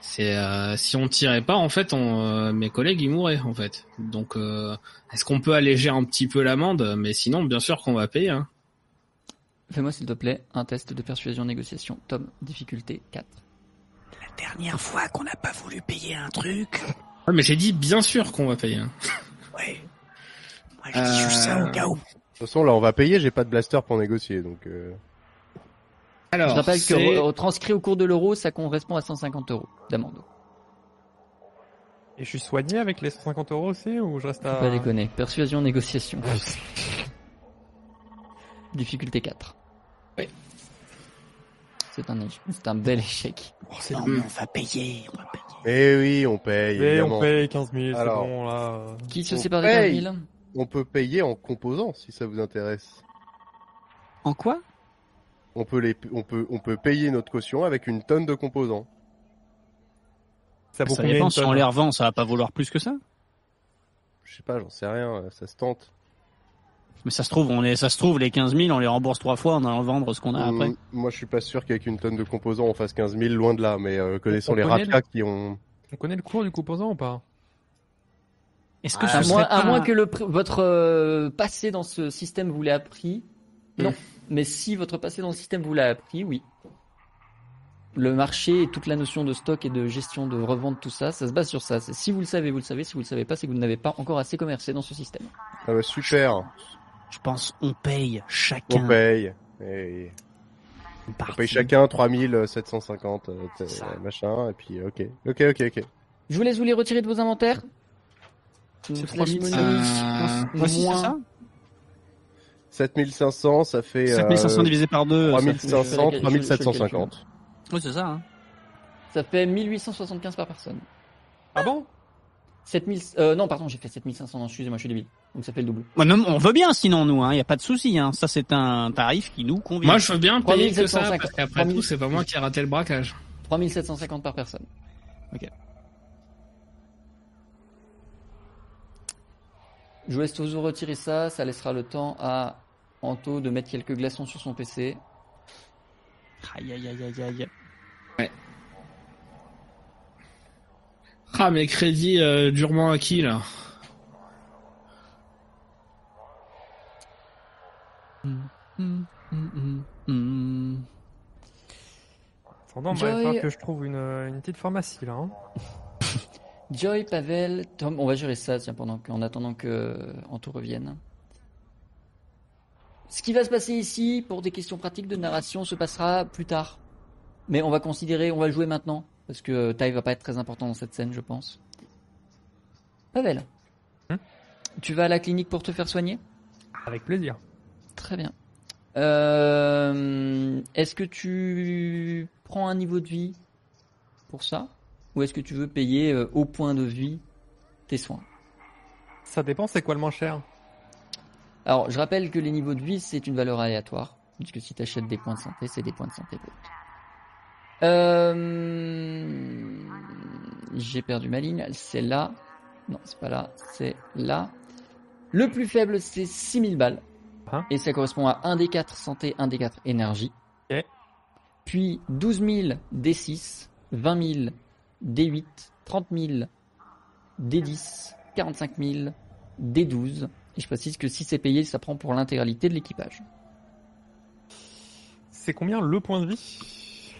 C'est euh, si on tirait pas, en fait, on, euh, mes collègues ils mourraient, en fait. Donc, euh, est-ce qu'on peut alléger un petit peu l'amende? Mais sinon, bien sûr qu'on va payer. Hein. Fais-moi s'il te plaît un test de persuasion négociation. Tom, difficulté 4. La dernière fois qu'on n'a pas voulu payer un truc, Ouais, mais j'ai dit bien sûr qu'on va payer. Hein. ouais. Moi, je dis juste ça au cas où. De toute façon, là, on va payer. J'ai pas de blaster pour négocier, donc. Euh... Alors, Je rappelle que re- transcrit au cours de l'euro, ça correspond à 150 euros d'amende. Et je suis soigné avec les 150 euros aussi ou je reste Faut à... pas déconner. Persuasion négociation. difficulté 4. Oui. C'est un, échec- c'est un bel échec. Oh, c'est Non, mais on va payer, on va payer. Eh oui, on paye. Mais évidemment. on paye 15 000, c'est Alors. bon là. Qui se sépare paye. de 15 000 On peut payer en composants si ça vous intéresse. En quoi? On peut les, on peut, on peut payer notre caution avec une tonne de composants. Ça dépend, si on les revend, ça va pas vouloir plus que ça. Je sais pas, j'en sais rien. Ça se tente. Mais ça se trouve, on les, ça se trouve, les 15 000, on les rembourse trois fois en allant vendre ce qu'on a après. Hum, Moi, je suis pas sûr qu'avec une tonne de composants, on fasse 15 000 loin de là. Mais euh, connaissant On les racas qui ont. On connaît le cours du composant ou pas? Est-ce que à, ce moins, à moins que le, votre euh, passé dans ce système vous l'ait appris, non. Mm. Mais si votre passé dans le système vous l'a appris, oui. Le marché et toute la notion de stock et de gestion de revente, tout ça, ça se base sur ça. Si vous le savez, vous le savez. Si vous le savez pas, c'est que vous n'avez pas encore assez commercé dans ce système. Ah bah, super. Je pense on paye chacun On paye. On paye chacun 3750 euh, t- Ça. euh, machin. Et puis, ok. Ok, ok, ok. Je vous laisse vous les retirer de vos inventaires. C'est slash 3500. money, Euh, moins- ça 7500, ça fait. euh, 7500 divisé par 2. 3500, je fais la- je- je- je- 3750. Oui, c'est ça. Hein. Ça fait 1875 par personne. Ah bon? 7000, euh, non, pardon, j'ai fait 7500, non, excusez-moi, je suis débile. Donc ça fait le double. Ouais, non, on veut bien sinon, nous, hein. Y a pas de souci, hein. Ça, c'est un tarif qui nous convient. Moi, je veux bien payer que ça, 3750. parce qu'après tout, c'est pas moi qui ai raté le braquage. 3750 par personne. Ok. Je vous laisse vous retirer ça, ça laissera le temps à Anto de mettre quelques glaçons sur son PC. Aïe, aïe, aïe, aïe, aïe. Ah, mes crédits euh, durement acquis, là. Hum. Attendant, il va falloir que je trouve une, une petite pharmacie là. hein. Joy, Pavel, Tom, on va gérer ça tiens, pendant en attendant que euh, Anto revienne. Ce qui va se passer ici, pour des questions pratiques de narration, se passera plus tard. Mais on va considérer, on va le jouer maintenant, parce que taille va pas être très important dans cette scène, je pense. Pavel, Hmm? tu vas à la clinique pour te faire soigner? Avec plaisir. Très bien. Euh, est-ce que tu prends un niveau de vie pour ça? Ou est-ce que tu veux payer euh, au point de vie tes soins? Ça dépend, c'est quoi le moins cher? Alors, je rappelle que les niveaux de vie, c'est une valeur aléatoire. Puisque si tu achètes des points de santé, c'est des points de santé. Euh... J'ai perdu ma ligne. C'est là. Non, c'est pas là. C'est là. Le plus faible, c'est 6000 balles. Hein? Et ça correspond à 1 des 4 santé, 1 des 4 énergie. Puis 12 000 D6, 20 000 D8, 30 000 D10, 45 000 D12. Et je précise que si c'est payé, ça prend pour l'intégralité de l'équipage. C'est combien le point de vie?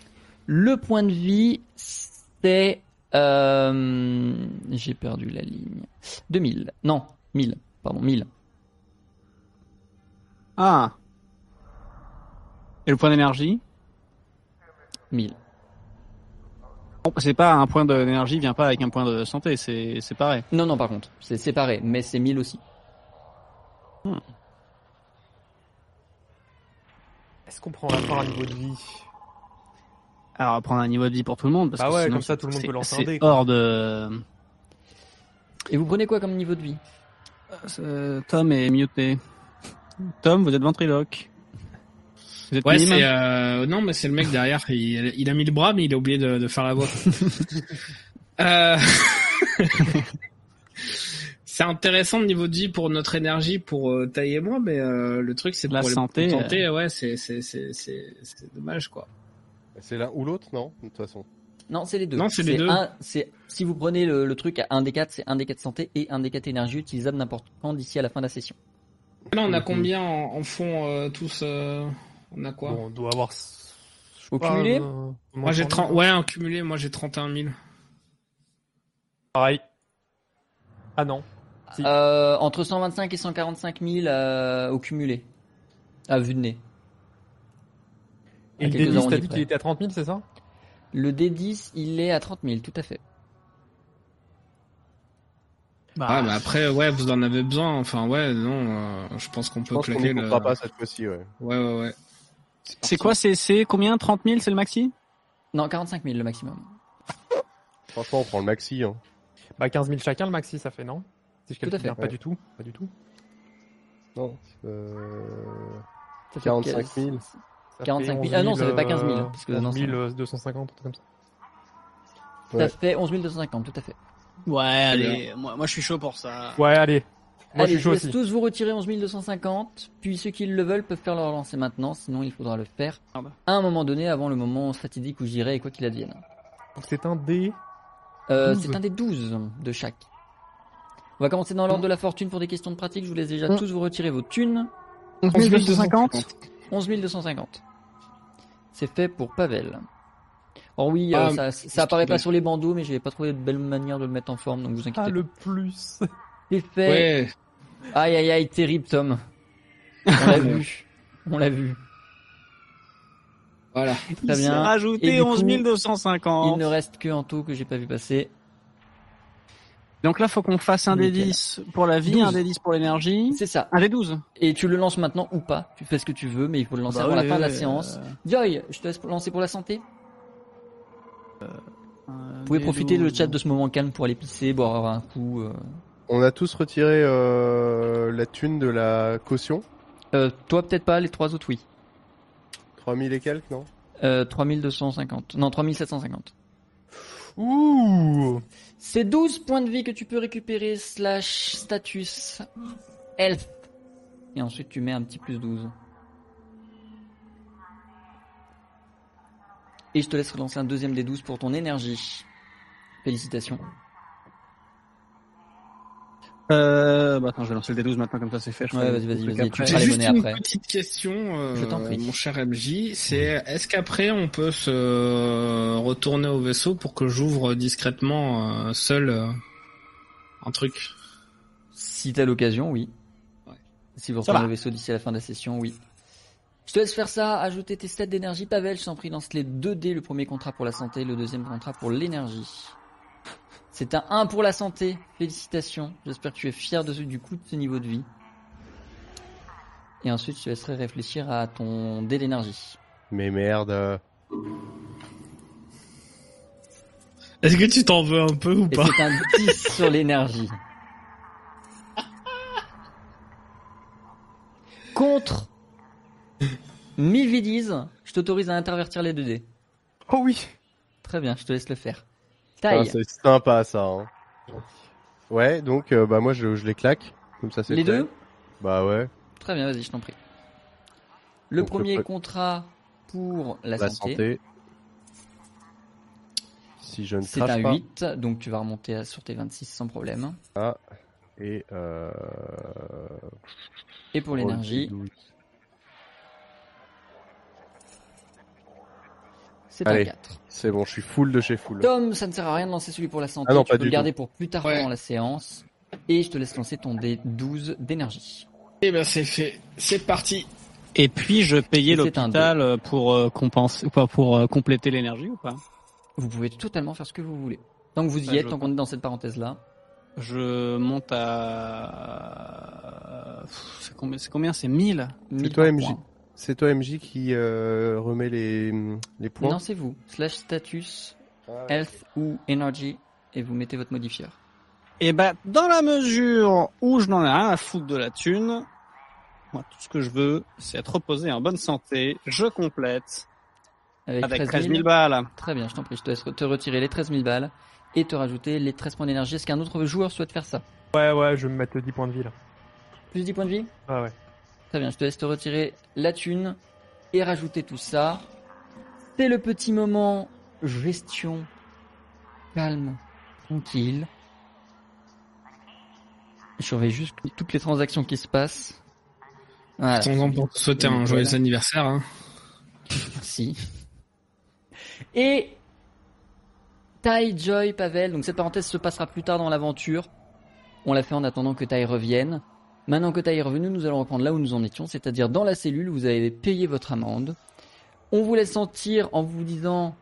Le point de vie, c'est... euh, J'ai perdu la ligne. 2000. Non, 1000. Pardon, 1000. Ah. Et le point d'énergie? 1000. Bon, C'est pas un point d'énergie, vient pas avec un point de santé, c'est pareil. Non, non, par contre, c'est séparé, mais c'est 1000 aussi. Est-ce qu'on prend encore un niveau de vie? Alors prendre un niveau de vie pour tout le monde parce Bah que ouais, sinon, comme ça, tout le monde c'est- peut lancer C'est hors de. Et vous prenez quoi comme niveau de vie? Euh, Tom est muté. Tom, vous êtes ventriloque. Vous êtes Ouais, c'est euh, non, mais c'est le mec derrière. Il, il a mis le bras, mais il a oublié de, de faire la voix. Euh, c'est intéressant le niveau de vie pour notre énergie, pour euh, Taille et moi, mais euh, le truc c'est La pour santé, ouais, c'est c'est c'est c'est c'est dommage quoi. C'est l'un ou l'autre, non De toute façon. Non, c'est les deux. Non, c'est les deux. un- c'est si vous prenez le, le truc à 1 des 4, c'est 1 des 4 santé et 1 des 4 énergie utilisable n'importe quand d'ici à la fin de la session. Là, on a combien en, en fond euh, tous euh, On a quoi Bon, on doit avoir. Au pas, cumulé euh, Moi j'ai 30 30, ouais, en cumulé, moi j'ai 31 000. Pareil. Ah non. Si. Euh, entre 125 et 145 000 euh, au cumulé. À vue de nez. Et à le quelques D10, arrondis t'as dit qu'il était à 30 000, c'est ça? Le D10, il est à 30 000, tout à fait. Bah, Ah, mais après, ouais, vous en avez besoin. Enfin, ouais, non, euh, je pense qu'on peut pense claquer n'y le. pas cette fois-ci, ouais. Ouais, ouais, ouais. C'est quoi C'est combien 30 000, c'est le maxi? Non, 45 000 le maximum. Franchement, on prend le maxi. Hein. Bah 15 000 chacun le maxi, ça fait, non? Si je Tout à calcule fait. bien. Pas Ouais. du tout. Pas du tout. Non. Euh... Ça fait 45 000. Ça 45 000. fait Ah non, ça fait pas 11 15 000, euh, parce que non, 11 000, 250, un truc comme ça. Ça Ouais. fait 11 250, tout à fait. Ouais, allez, moi, moi je suis chaud pour ça. Ouais, allez. Moi, Allez, je suis chaud laisse aussi. tous vous retirer 11 250, puis ceux qui le veulent peuvent faire leur lancer maintenant, sinon il faudra le faire Merde. à un moment donné, avant le moment fatidique où j'irai et quoi qu'il advienne. Donc c'est un dé. Euh, 12. c'est un des 12 de chaque. On va commencer dans l'ordre de la fortune pour des questions de pratique. Je vous laisse déjà Mm. tous vous retirer vos thunes. 11 250 11 250. C'est fait pour Pavel. Or oui, euh, Ah, ça, ça apparaît pas sur les bandeaux, mais j'avais pas trouvé de belle manière de le mettre en forme, donc vous inquiétez Ah, pas. le plus. C'est fait. Ouais. Aïe aïe aïe, terrible Tom. On l'a vu. On l'a vu. Voilà. Très Il s'est bien. Rajouté du 11 coup, 250. Il ne reste que Anto que j'ai pas vu passer. Donc là, faut qu'on fasse un des Nickel. 10 pour la vie, 12. un des 10 pour l'énergie, C'est ça. un des 12. Et tu le lances maintenant ou pas. Tu fais ce que tu veux, mais il faut le lancer Bah avant la oui, fin de la oui, séance. euh, Joy, je te laisse lancer pour la santé. un Vous pouvez profiter de 12. le chat de ce moment calme pour aller pisser, boire un coup. euh. On a tous retiré euh, la thune de la caution. Euh, toi peut-être pas, les trois autres oui. 3000 et quelques, non? Euh, 3250. Non, 3750. Ouh C'est 12 points de vie que tu peux récupérer slash status health. Et ensuite tu mets un petit plus 12. Et je te laisse relancer un deuxième des 12 pour ton énergie. Félicitations. Euh, bah attends, je vais lancer le D12 maintenant, comme ça c'est fait. je Ouais, vas-y, vas-y, vas-y, tu J'ai feras les juste monnaies une après. petite question, euh, Je t'en prie. mon cher MJ. C'est est-ce qu'après on peut se euh, retourner au vaisseau pour que j'ouvre discrètement euh, seul euh, un truc? Si t'as l'occasion, oui. Ouais. Si vous retournez au vaisseau d'ici à la fin de la session, oui. Je te laisse faire ça, ajouter tes stats d'énergie. Pavel, je t'en prie, lance les 2 dés. Le premier contrat pour la santé, le deuxième contrat pour l'énergie. C'est un 1 pour la santé. Félicitations. J'espère que tu es fier de ce, du coup de ce niveau de vie. Et ensuite, je te laisserai réfléchir à ton dé d'énergie. Mais merde. Est-ce que tu t'en veux un peu ou Et pas c'est un 10 sur l'énergie. Contre 1000 vidises, je t'autorise à intervertir les 2 dés. Oh oui. Très bien, je te laisse le faire. Ah, c'est sympa ça. Hein. Ouais, donc euh, bah moi je, je les claque. Comme ça c'est les deux? Bah ouais. Très bien, vas-y, je t'en prie. Le Donc, premier pre- contrat pour la, La santé, santé. Si je ne c'est un pas. 8, donc tu vas remonter à- sur tes 26 sans problème. Et euh... Et pour oh, l'énergie, c'est un Allez. 4. C'est bon, je suis full de chez full. Tom, ça ne sert à rien de lancer celui pour la santé. Ah non, tu pas peux du le garder pour plus tard Ouais. pendant la séance. Et je te laisse lancer ton D12 d'énergie. Eh ben c'est fait, c'est parti. Et puis je payais Et c'est un l'hôpital euh, pour euh, compenser, ou pas pour euh, compléter l'énergie ou pas? Vous pouvez totalement faire ce que vous voulez. Tant que vous y Ouais, êtes, je tant qu'on est dans cette parenthèse-là. Je monte à. Pff, C'est combien C'est combien? C'est 1000 1000 toi, MJ. C'est toi MJ qui euh, remet les, les points Non, c'est vous. Slash status, Ah health ou energy, et vous mettez votre modifieur. Et bah, dans la mesure où je n'en ai rien à foutre de la thune, moi, tout ce que je veux, c'est être reposé en bonne santé. Je complète Avec, avec 13 13 000. 000 balles. Très bien, je t'en prie. Je te laisse te retirer les 13 000 balles et te rajouter les 13 points d'énergie. Est-ce qu'un autre joueur souhaite faire ça? Ouais, ouais, je vais me mettre 10 points de vie là. Plus 10 points de vie? Ah ouais. Très bien, je te laisse te retirer la thune et rajouter tout ça. C'est le petit moment gestion calme, tranquille. Je surveille juste toutes les transactions qui se passent. Voilà. Attendons pour te souhaiter un joyeux anniversaire. Hein. Merci. Et Tai, Joy, Pavel, donc cette parenthèse se passera plus tard dans l'aventure. On l'a fait en attendant que Tai revienne. Maintenant que Tai est revenu, nous allons reprendre là où nous en étions, c'est-à-dire dans la cellule, vous avez payé votre amende. On vous laisse sentir en vous disant,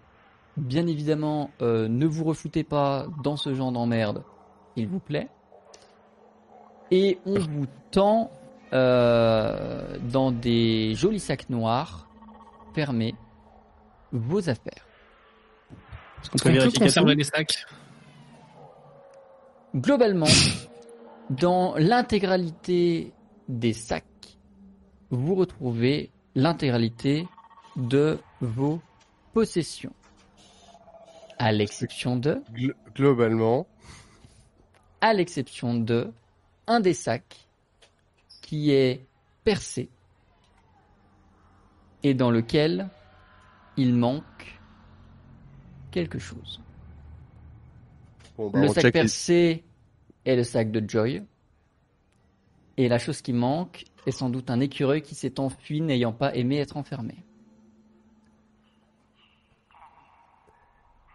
bien évidemment, euh, ne vous refoutez pas dans ce genre d'emmerde, s'il vous plaît. Et on vous tend euh, dans des jolis sacs noirs fermés vos affaires. Est-ce qu'on On peut vérifier les sacs? Globalement, dans l'intégralité des sacs, vous retrouvez l'intégralité de vos possessions. À l'exception de, Gl- globalement, à l'exception de un des sacs qui est percé et dans lequel il manque quelque chose. bon, bah, le sac percé est le sac de Joy. Et la chose qui manque est sans doute un écureuil qui s'est enfui n'ayant pas aimé être enfermé.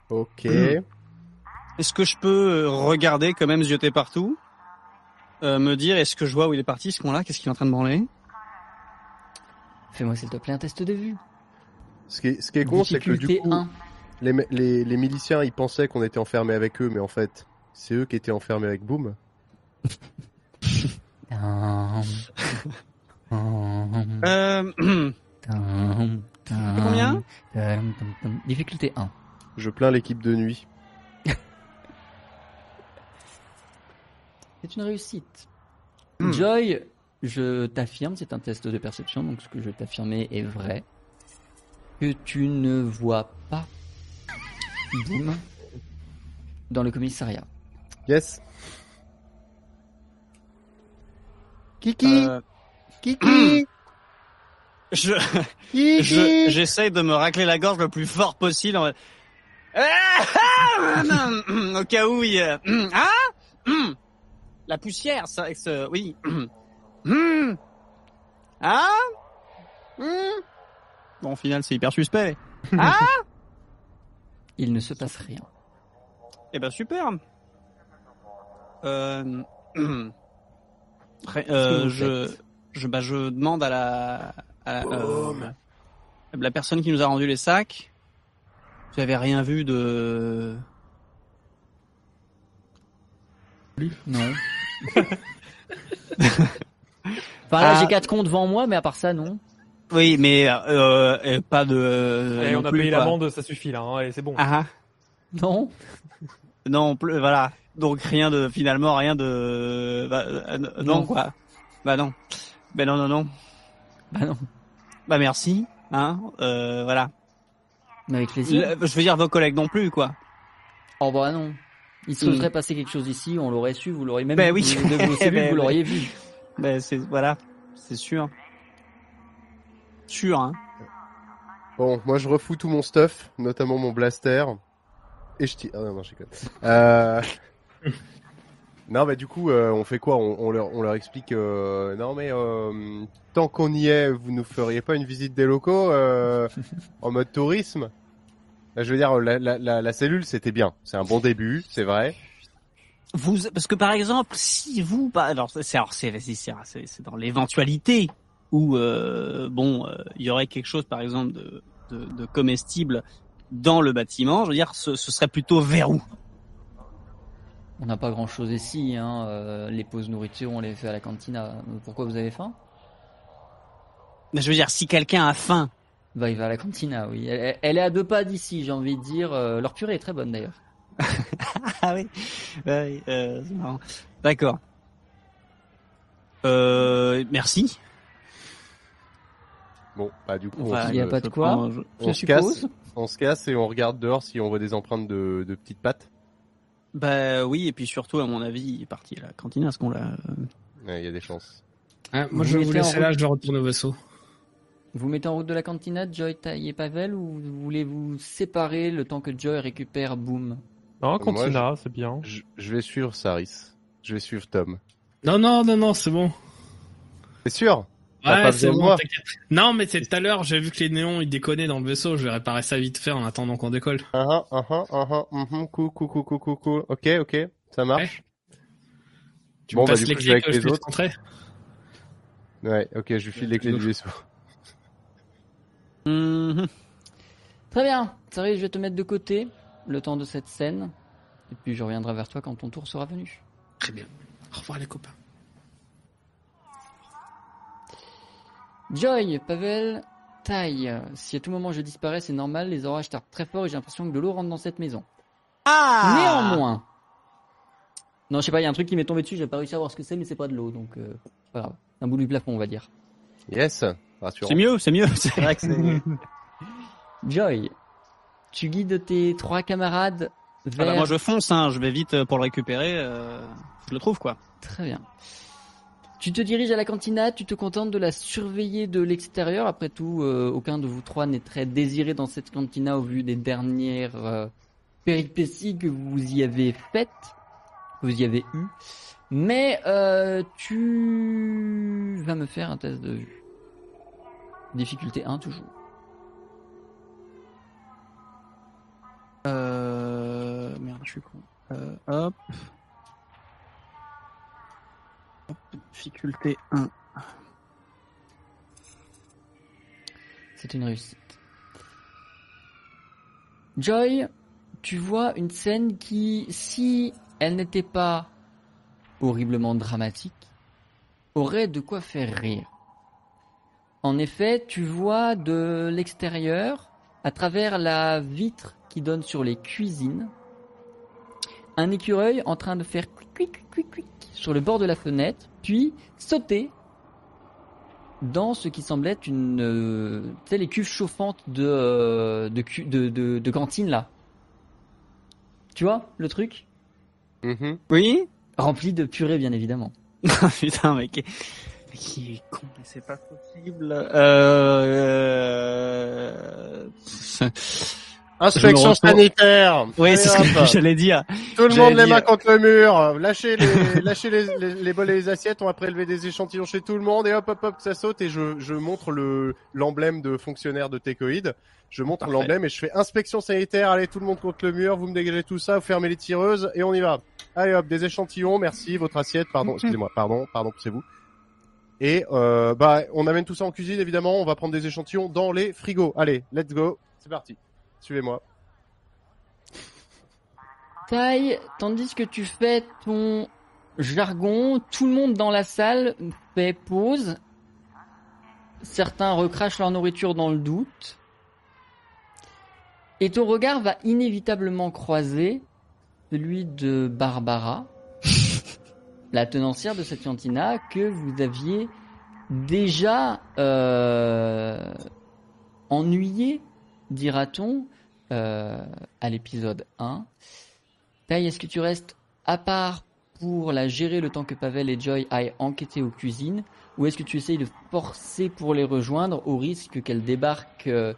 Ok. Est-ce que je peux euh, regarder quand même, zioter partout euh, Me dire, est-ce que je vois où il est parti, ce qu'on-là Qu'est-ce qu'il est en train de branler? Fais-moi s'il te plaît un test de vue. Ce qui est, ce qui est con, c'est que du coup, 1. les, les, les miliciens, ils pensaient qu'on était enfermés avec eux, mais en fait, c'est eux qui étaient enfermés avec Boom. Euh, combien. Difficulté 1. Je plains l'équipe de nuit. C'est une réussite. Hmm. Joy, je t'affirme, c'est un test de perception, donc ce que je vais t'affirmer est vrai, que tu ne vois pas Boom dans le commissariat. Yes. Kiki Euh, Kiki je, je, j'essaye de me racler la gorge le plus fort possible. En... mode, Ah, ah, hum, Au cas où il y a... Ah hum, La poussière, ça. Oui. Ah hum. Bon, au final, c'est hyper suspect. Ah Il ne se passe rien. Eh ben, super. Euh... euh, je, je, bah, je demande à la, à la, euh, la personne qui nous a rendu les sacs. Vous avez rien vu de... Non. enfin là, Ah. j'ai quatre comptes devant moi, mais à part ça, non. Oui, mais euh, pas de. Allez, on a plus, payé quoi. l'amende, ça suffit là, hein, c'est bon. Ah, ah. Non. non, plus, voilà. Donc rien de finalement rien de. Bah, euh, non, Non. quoi. Bah non. Ben non non non. Bah non. Bah merci. Hein. Euh, voilà. Mais avec plaisir. Le- je veux dire vos collègues non plus quoi. Oh bah non. Il se Hmm. serait passé quelque chose ici, on l'aurait su, vous l'auriez même vu oui. de vos cellules, vous l'auriez vu. Ben c'est voilà. C'est sûr. Sûr hein. Bon, moi je refous tout mon stuff, notamment mon blaster. Et je tire. Ah non, non, je. Euh... non, bah du coup, euh, on fait quoi? On, leur, explique. euh, Non, mais euh, tant qu'on y est, vous nous feriez pas une visite des locaux en mode tourisme? Là, Je veux dire, la, cellule, c'était bien. C'est un bon début, c'est vrai. Vous parce que par exemple si vous bah, alors c'est c'est dans l'éventualité où bon il y aurait quelque chose par exemple de comestible dans le bâtiment je veux dire ce, ce serait plutôt vers où? On n'a pas grand chose ici, hein. euh, les pauses nourriture, on les fait à la cantina. Pourquoi vous avez faim? Mais je veux dire si quelqu'un a faim Bah il va à la cantina, oui. Elle, elle est à deux pas d'ici, j'ai envie de dire. Euh, leur purée est très bonne d'ailleurs. ah oui Ouais, euh, c'est marrant. d'accord euh, merci Bon, bah du coup, Enfin, on, Il y a se- pas de quoi. je- on je se casse, suppose. On se casse et on regarde dehors si on voit des empreintes de, de petites pattes. bah oui et puis surtout à mon avis il est parti à la cantine à ce qu'on l'a Ouais, Il y a des chances. Ah, moi, Vous je vais vous mettez en laisser route. là, je retourne au vaisseau. Vous mettez en route de la cantina, Joy, et Pavel, ou vous voulez vous séparer le temps que Joy récupère Boom Non, Cantina, c'est bien. Je, je vais suivre Saris. Je vais suivre Tom. Non, non, non, non, c'est bon. C'est sûr? Ouais, c'est bon. Non, mais c'est tout à l'heure, j'ai vu que les néons, ils déconnaient dans le vaisseau, je vais réparer ça vite fait en attendant qu'on décolle. Ah ah, ah ah, ah ah, mhm, cool, cool, cool, cool, cool, cool. Ok, ok, ça marche. Tu Bon, me bah, passes du les coup, je clés vais avec que je les autres. Ouais, ok, je lui file les clés du vaisseau. Mhm. Très bien. Saris, je vais te mettre de côté le temps de cette scène. Et puis je reviendrai vers toi quand ton tour sera venu. Très bien. Au revoir les copains. Joy, Pavel, Tai. Si à tout moment je disparais, c'est normal, les orages tardent très fort et j'ai l'impression que de l'eau rentre dans cette maison. ah Néanmoins. Non, je sais pas, il y a un truc qui m'est tombé dessus, j'ai pas réussi à voir ce que c'est, mais c'est pas de l'eau, donc euh, c'est pas grave. Un bout du plafond, on va dire. Yes, c'est mieux c'est mieux c'est vrai que c'est Joy, tu guides tes trois camarades Ah vers... bah, moi je fonce, hein, je vais vite euh, pour le récupérer. Euh, je le trouve quoi. Très bien. Tu te diriges à la cantina, tu te contentes de la surveiller de l'extérieur. Après tout, euh, aucun de vous trois n'est très désiré dans cette cantina au vu des dernières euh, péripéties que vous y avez faites, que vous y avez eues. Mais euh, tu vas me faire un test de vue. Difficulté 1 toujours. Euh... Merde, je suis con. Euh, hop. Difficulté 1. C'est une réussite. Joy, tu vois une scène qui, si elle n'était pas horriblement dramatique, aurait de quoi faire rire. En effet, tu vois de l'extérieur, à travers la vitre qui donne sur les cuisines, un écureuil en train de faire quic quic quic quic sur le bord de la fenêtre, puis sauter dans ce qui semble être une, euh, tu sais, les cuves chauffantes de, euh, de, cu- de, de, de cantine là. Tu vois le truc? Mhm. Oui? Rempli de purée bien évidemment. Putain, mec. Qui est con, mais c'est pas possible. Euh... Inspection sanitaire. Oui, c'est ce que j'allais dire. Tout le monde les dire- mains contre le mur. Lâchez les, lâchez les, les, les bols et les assiettes. On va prélever des échantillons chez tout le monde et hop, hop, hop, ça saute et je, je montre le, l'emblème de fonctionnaire de Tecoïd. Je montre Parfait. l'emblème et je fais inspection sanitaire. Allez, tout le monde contre le mur. Vous me dégagez tout ça. Vous fermez les tireuses et on y va. Allez, hop, des échantillons. Merci. Votre assiette. Pardon. Excusez-moi. Pardon. Pardon. C'est vous. Et, euh, bah, on amène tout ça en cuisine, évidemment. On va prendre des échantillons dans les frigos. Allez, let's go. C'est parti. Suivez-moi. Taille, tandis que tu fais ton jargon, tout le monde dans la salle fait pause. Certains recrachent leur nourriture dans le doute. Et ton regard va inévitablement croiser celui de Barbara, la tenancière de cette cantina que vous aviez déjà euh, ennuyé, dira-t-on, euh, à l'épisode 1. Taille, est-ce que tu restes à part pour la gérer le temps que Pavel et Joy aillent enquêter aux cuisines ou est-ce que tu essayes de forcer pour les rejoindre au risque qu'elles débarquent euh,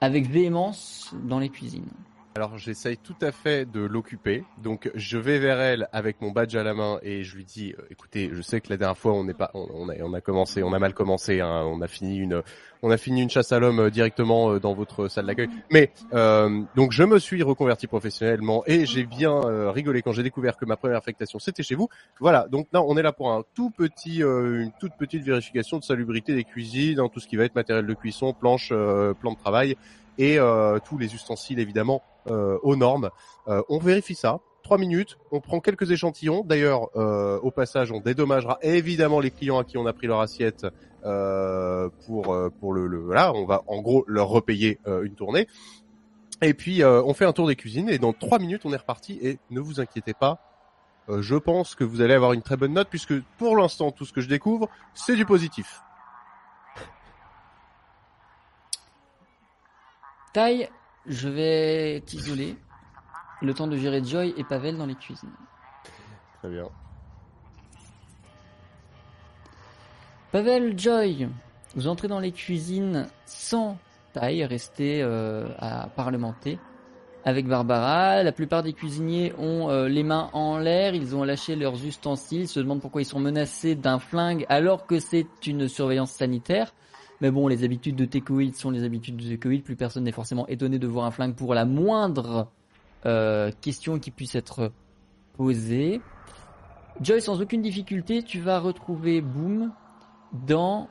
avec véhémence dans les cuisines? Alors j'essaye tout à fait de l'occuper. Donc je vais vers elle avec mon badge à la main et je lui dis euh, écoutez, je sais que la dernière fois on n'est pas on, a on a commencé, on a mal commencé hein, on a fini une on a fini une chasse à l'homme euh, directement euh, dans votre salle d'accueil. Mais euh, donc je me suis reconverti professionnellement et j'ai bien rigolé quand j'ai découvert que ma première affectation c'était chez vous. Voilà, donc là on est là pour un tout petit une toute petite vérification de salubrité des cuisines, hein, tout ce qui va être matériel de cuisson, planche, plan de travail et tous les ustensiles évidemment aux normes. Euh, on vérifie ça. Trois minutes, on prend quelques échantillons. D'ailleurs, euh, au passage, on dédommagera évidemment les clients à qui on a pris leur assiette euh, pour euh, pour le, le. On va en gros leur repayer euh, une tournée. Et puis euh, on fait un tour des cuisines et dans trois minutes on est reparti. Et ne vous inquiétez pas, euh, je pense que vous allez avoir une très bonne note puisque pour l'instant tout ce que je découvre c'est du positif. Taille, je vais t'isoler. Le temps de gérer Joy et Pavel dans les cuisines. Très bien. Pavel, Joy, vous entrez dans les cuisines sans taille, restez euh, à parlementer avec Barbara. La plupart des cuisiniers ont euh, les mains en l'air, ils ont lâché leurs ustensiles, se demandent pourquoi ils sont menacés d'un flingue alors que c'est une surveillance sanitaire. Mais bon, les habitudes de Tecoïd sont les habitudes de Tecoïd, plus personne n'est forcément étonné de voir un flingue pour la moindre euh, question qui puisse être posée. Joy, sans aucune difficulté, tu vas retrouver Boom dans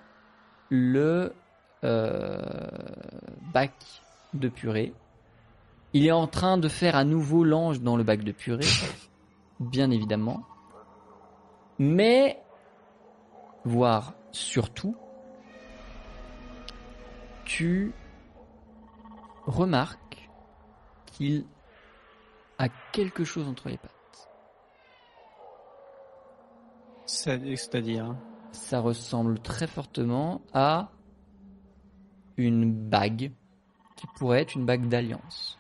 le euh, bac de purée. Il est en train de faire à nouveau l'ange dans le bac de purée, bien évidemment. Mais, voire surtout, tu remarques qu'il a quelque chose entre les pattes. C'est- C'est-à-dire Ça ressemble très fortement à une bague qui pourrait être une bague d'alliance.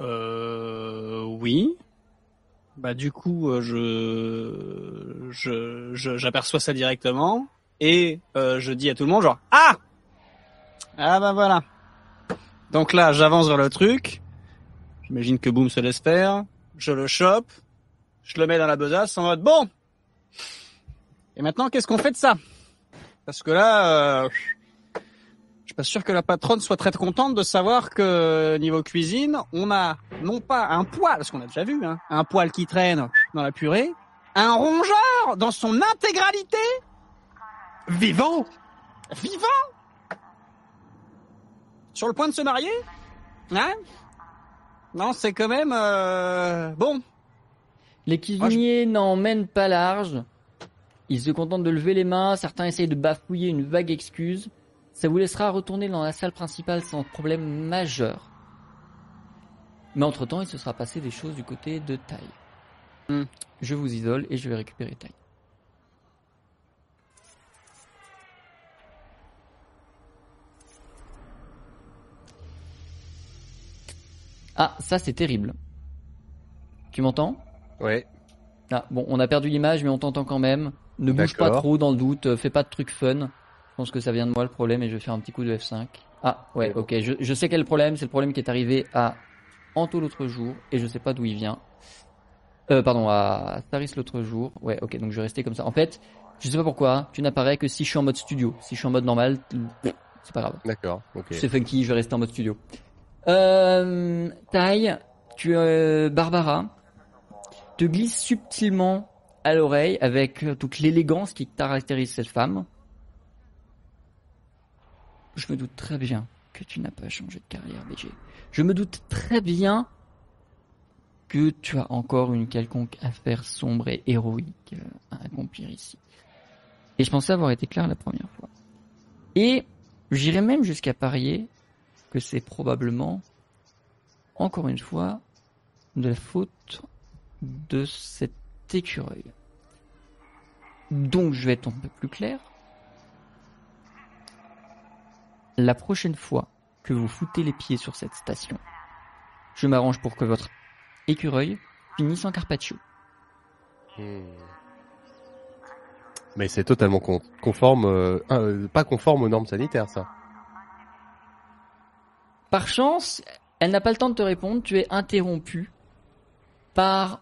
Euh, oui. Bah du coup, euh, je- j'aperçois ça directement et euh, je dis à tout le monde genre ah ah bah voilà. Donc là, j'avance vers le truc. J'imagine que Boom se laisse faire. Je le chope, je le mets dans la besace en mode bon. Et maintenant, qu'est-ce qu'on fait de ça? Parce que là, euh, je suis pas sûr que la patronne soit très contente de savoir que niveau cuisine, on a non pas un poil, parce qu'on a déjà vu, hein, un poil qui traîne dans la purée, un rongeur dans son intégralité, vivant, vivant, sur le point de se marier, hein? Non, c'est quand même euh, bon. Les cuisiniers n'en mènent pas large. Ils se contentent de lever les mains, certains essayent de bafouiller une vague excuse. Ça vous laissera retourner dans la salle principale sans problème majeur. Mais entre-temps, il se sera passé des choses du côté de Taille. Hmm. Je vous isole et je vais récupérer Taille. Ah, ça c'est terrible. Tu m'entends? Ouais. Ah, bon, on a perdu l'image, mais on t'entend quand même. Ne bouge pas trop dans le doute, euh, fais pas de trucs fun. Je pense que ça vient de moi le problème et je vais faire un petit coup de F5. Ah, ouais, ok, je, je sais quel problème. C'est le problème qui est arrivé à Anto l'autre jour et je sais pas d'où il vient. Euh, pardon, à Staris l'autre jour. Ouais, ok, donc je vais rester comme ça. En fait, je sais pas pourquoi, tu n'apparais que si je suis en mode studio. Si je suis en mode normal, c'est pas grave. D'accord, ok. C'est funky, je vais rester en mode studio. Euh, taille, tu euh, Barbara te glisse subtilement à l'oreille avec euh, toute l'élégance qui caractérise cette femme. Je me doute très bien que tu n'as pas changé de carrière, BG. Je me doute très bien que tu as encore une quelconque affaire sombre et héroïque euh, à accomplir ici. Et je pensais avoir été clair la première fois. Et j'irais même jusqu'à parier que c'est probablement, encore une fois, de la faute de cet écureuil. Donc je vais être un peu plus clair. La prochaine fois que vous foutez les pieds sur cette station, je m'arrange pour que votre écureuil finisse en carpaccio. Hmm. Mais c'est totalement con- conforme, euh, euh, pas conforme aux normes sanitaires, ça. Par chance, elle n'a pas le temps de te répondre, tu es interrompu par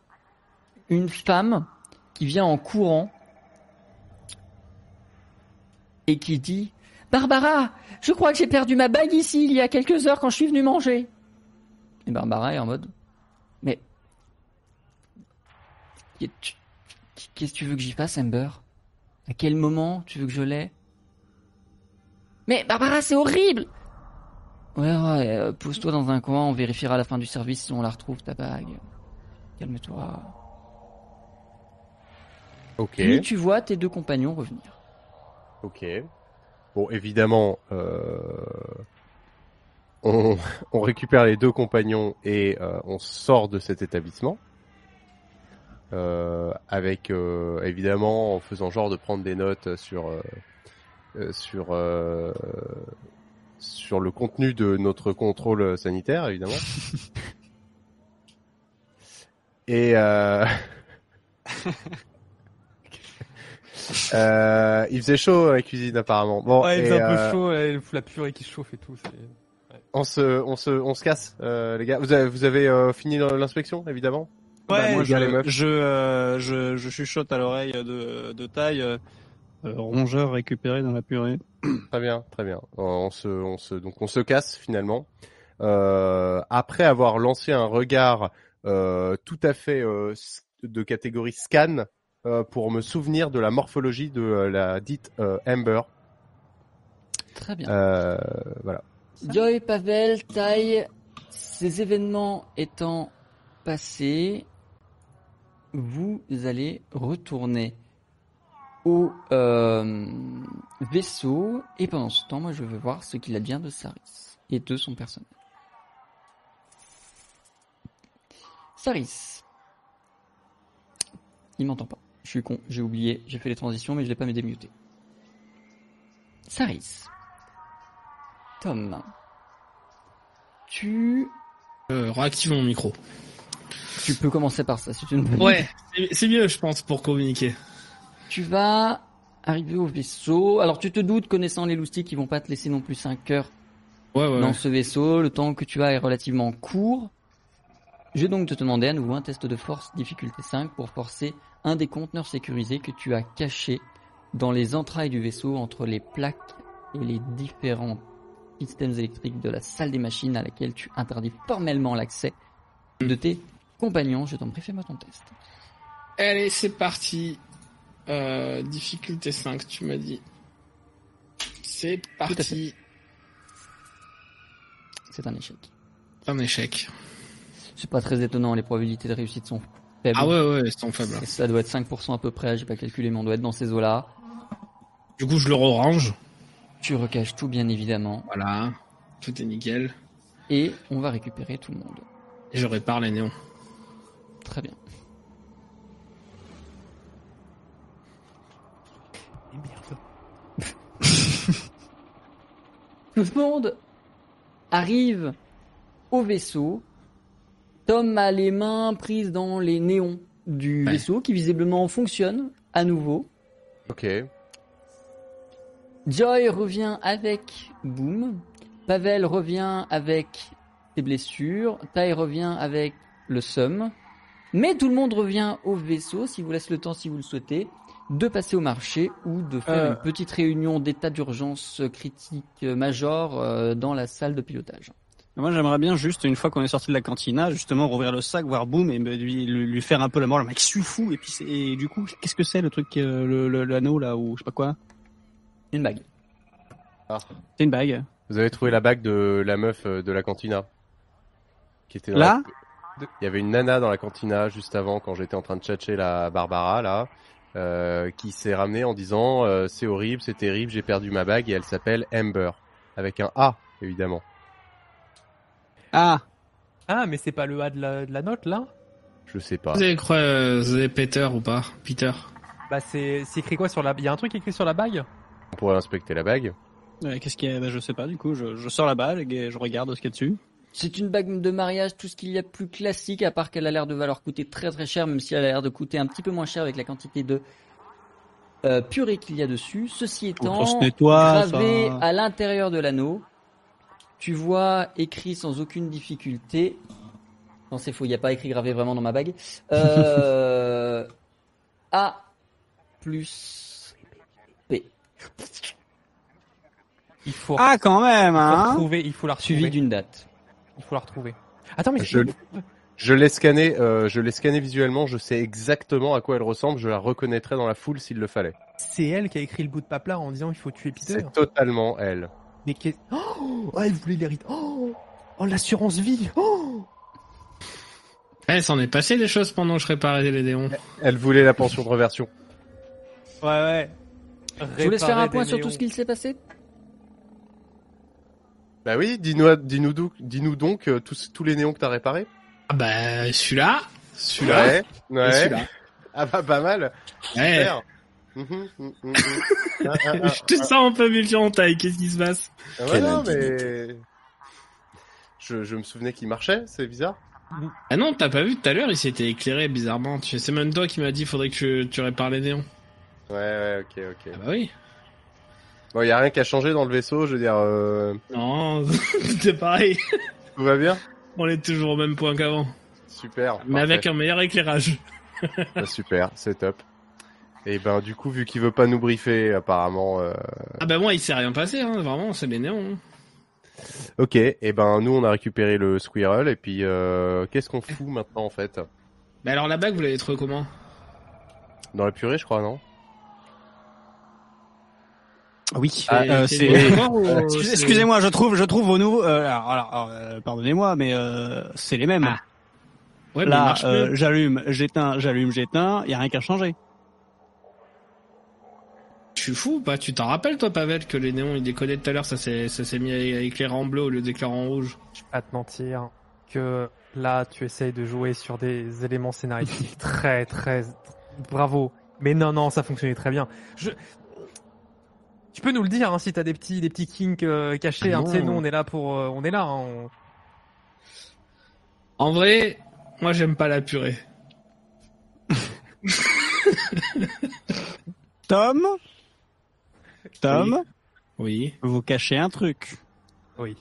une femme qui vient en courant et qui dit Barbara, je crois que j'ai perdu ma bague ici il y a quelques heures quand je suis venu manger. Et Barbara est en mode Mais qu'est- qu'est-ce que tu veux que j'y fasse, Amber? À quel moment tu veux que je l'aie? Mais Barbara, c'est horrible Ouais, ouais, euh, pose-toi dans un coin, on vérifiera à la fin du service si on la retrouve, ta bague. Calme-toi. Ok, Puis tu vois tes deux compagnons revenir. ok. Bon, évidemment, euh, on, on récupère les deux compagnons et euh, on sort de cet établissement. Euh, avec euh, évidemment en faisant genre de prendre des notes sur euh, sur sur le contenu de notre contrôle sanitaire évidemment et euh... euh, il faisait chaud à la cuisine apparemment bon Ouais, il et, fait un euh, peu chaud, la purée qui chauffe et tout. on se on se on se casse euh, les gars vous avez vous avez euh, fini l'inspection évidemment? Ouais, Bah, moi, je, euh, je, je chuchote à l'oreille de, de taille. Euh, rongeur récupéré dans la purée. Très bien, très bien. Euh, On se, on se, donc on se casse finalement. Euh, après avoir lancé un regard euh, tout à fait euh, de catégorie scan euh, pour me souvenir de la morphologie de euh, la dite euh, Amber. Très bien. Euh, voilà. Joy, Pavel, Taille, ces événements étant passés, vous allez retourner au euh, vaisseau et pendant ce temps, moi je veux voir ce qu'il advient de Saris et de son personnel. Saris. Il m'entend pas. Je suis con, j'ai oublié, j'ai fait les transitions mais je l'ai pas mis démuté. Saris. Tom. Tu, Euh, réactive mon micro. tu peux commencer par ça si tu ne. Ouais, c'est- c'est mieux, je pense, pour communiquer. Tu vas arriver au vaisseau. Alors tu te doutes, connaissant les loustiques, ils vont pas te laisser non plus 5 heures Ouais, ouais. dans ce vaisseau. Le temps que tu as est relativement court. Je vais donc te demander à nouveau un test de force difficulté 5 pour forcer un des conteneurs sécurisés que tu as caché dans les entrailles du vaisseau entre les plaques et les différents systèmes électriques de la salle des machines à laquelle tu interdis formellement l'accès de tes compagnons. Je t'en prie, fais-moi ton test. Allez, c'est parti. Euh, difficulté 5, tu m'as dit. C'est parti. C'est un échec. Un échec. C'est pas très étonnant, les probabilités de réussite sont faibles. Ah ouais, ouais, ils sont faibles. Et ça doit être 5% à peu près, j'ai pas calculé, mais on doit être dans ces eaux-là. Du coup, je le range. Tu recaches tout, bien évidemment. Voilà. Tout est nickel. Et on va récupérer tout le monde. Et je répare les néons. Très bien. Et merde. Tout le monde arrive au vaisseau. Tom a les mains prises dans les néons du Ouais. vaisseau qui visiblement fonctionne à nouveau. Ok. Joy revient avec Boom. Pavel revient avec ses blessures. Tai revient avec le Sum. Mais tout le monde revient au vaisseau, si vous laisse le temps, si vous le souhaitez, de passer au marché ou de faire Euh. une petite réunion d'état d'urgence critique euh, major euh, dans la salle de pilotage. Moi, j'aimerais bien juste, une fois qu'on est sorti de la cantina, justement rouvrir le sac, voir Boom et lui, faire un peu la mort. Le mec, je suis fou. Et puis, c'est- et du coup, qu'est-ce que c'est le truc, euh, le- le- l'anneau là, ou je sais pas quoi? Une bague. C'est une bague. Vous avez trouvé la bague de la meuf de la cantina qui était dans Là? la- Il y avait une nana dans la cantina juste avant quand j'étais en train de tchatcher la Barbara là, euh, qui s'est ramenée en disant euh, c'est horrible, c'est terrible, j'ai perdu ma bague et elle s'appelle Amber avec un A évidemment. Ah, Ah, mais c'est pas le A de la, de la note là? Je sais pas. Vous avez quoi, euh, vous avez Peter ou pas? Peter Bah c'est c'est écrit quoi sur la Il y a un truc écrit sur la bague? On pourrait inspecter la bague. Euh, qu'est-ce qu'il y a? Bah, Je sais pas. Du coup, je, je sors la bague et je regarde ce qu'il y a dessus. C'est une bague de mariage, tout ce qu'il y a de plus classique, à part qu'elle a l'air de valoir coûter très très cher, même si elle a l'air de coûter un petit peu moins cher avec la quantité de euh, purée qu'il y a dessus. Ceci étant, nettoie, gravé ça. à l'intérieur de l'anneau, tu vois écrit sans aucune difficulté. Non, c'est faux, il n'y a pas écrit gravé vraiment dans ma bague. Euh, A plus P. Il faut, Ah, quand même, il faut hein retrouver, il faut la retrouver. Suivi d'une date. Il faut la retrouver. Attends, mais Je, je l'ai scanné, euh, je l'ai scanné visuellement, je sais exactement à quoi elle ressemble, je la reconnaîtrais dans la foule s'il le fallait. c'est elle qui a écrit le bout de papier en disant il faut tuer Peter. C'est totalement elle. Mais qu'est- oh, oh, elle voulait l'hériter. Oh, oh l'assurance vie. Oh, Eh, s'en est passé des choses pendant que je réparais les néons. Elle voulait la pension de reversion. Ouais, ouais. Je vous laisse faire un point sur tout ce qu'il s'est passé Bah oui, dis-nous, dis-nous, donc- dis-nous donc euh, tous, tous les néons que t'as réparés. Ah bah, celui-là, celui-là, Ouais, celui-là. Ah bah pas mal. Ouais. Super. Mhm, mhm, mhm. Ah, ah, ah, Je te sens un peu méfiant, taille. Qu'est-ce qui se passe? Ah, ouais, non, mais... Je, je me souvenais qu'il marchait, c'est bizarre. Ah non, t'as pas vu tout à l'heure, il s'était éclairé bizarrement. Tu- C'est même toi qui m'as dit faudrait que tu, tu répares les néons. Ouais, ouais, ok, ok. Ah bah oui. Bon, y a rien qui a changé dans le vaisseau, je veux dire, euh, Non, c'était pareil. tout va bien? On est toujours au même point qu'avant. Super. Mais parfait. avec un meilleur éclairage. Ah, super, c'est top. Et ben du coup, vu qu'il veut pas nous briefer, apparemment, euh, Ah bah moi, il s'est rien passé, hein. vraiment, c'est les néons. hein. ok. Et ben nous, on a récupéré le squirrel et puis euh, qu'est-ce qu'on fout maintenant en fait? Mais alors la bague, vous l'avez trouvé comment? Dans la purée, je crois, non? Oui. Ah, euh, c'est ou Euh, Excusez-moi, je trouve, je trouve vos nouveaux. Euh, alors, alors, euh, pardonnez-moi, mais euh, c'est les mêmes. Ah. Ouais, mais il Là, marche euh, j'allume, j'éteins, j'allume, j'éteins. Y a rien qui a changé. Je suis fou, bah tu t'en rappelles toi, Pavel, que les néons, ils déconnaient tout à l'heure, ça s'est ça s'est mis à éclairer en bleu au lieu d'éclairer en rouge? Je vais pas te mentir que là tu essayes de jouer sur des éléments scénaristiques très très bravo. Mais non non ça fonctionnait très bien. Je tu peux nous le dire hein, si t'as des petits des petits kinks euh, cachés. Ah hein, tu sais nous on est là pour euh, on est là. hein, on- En vrai, moi j'aime pas la purée. Tom, Tom, Oui. vous cachez un truc. Oui.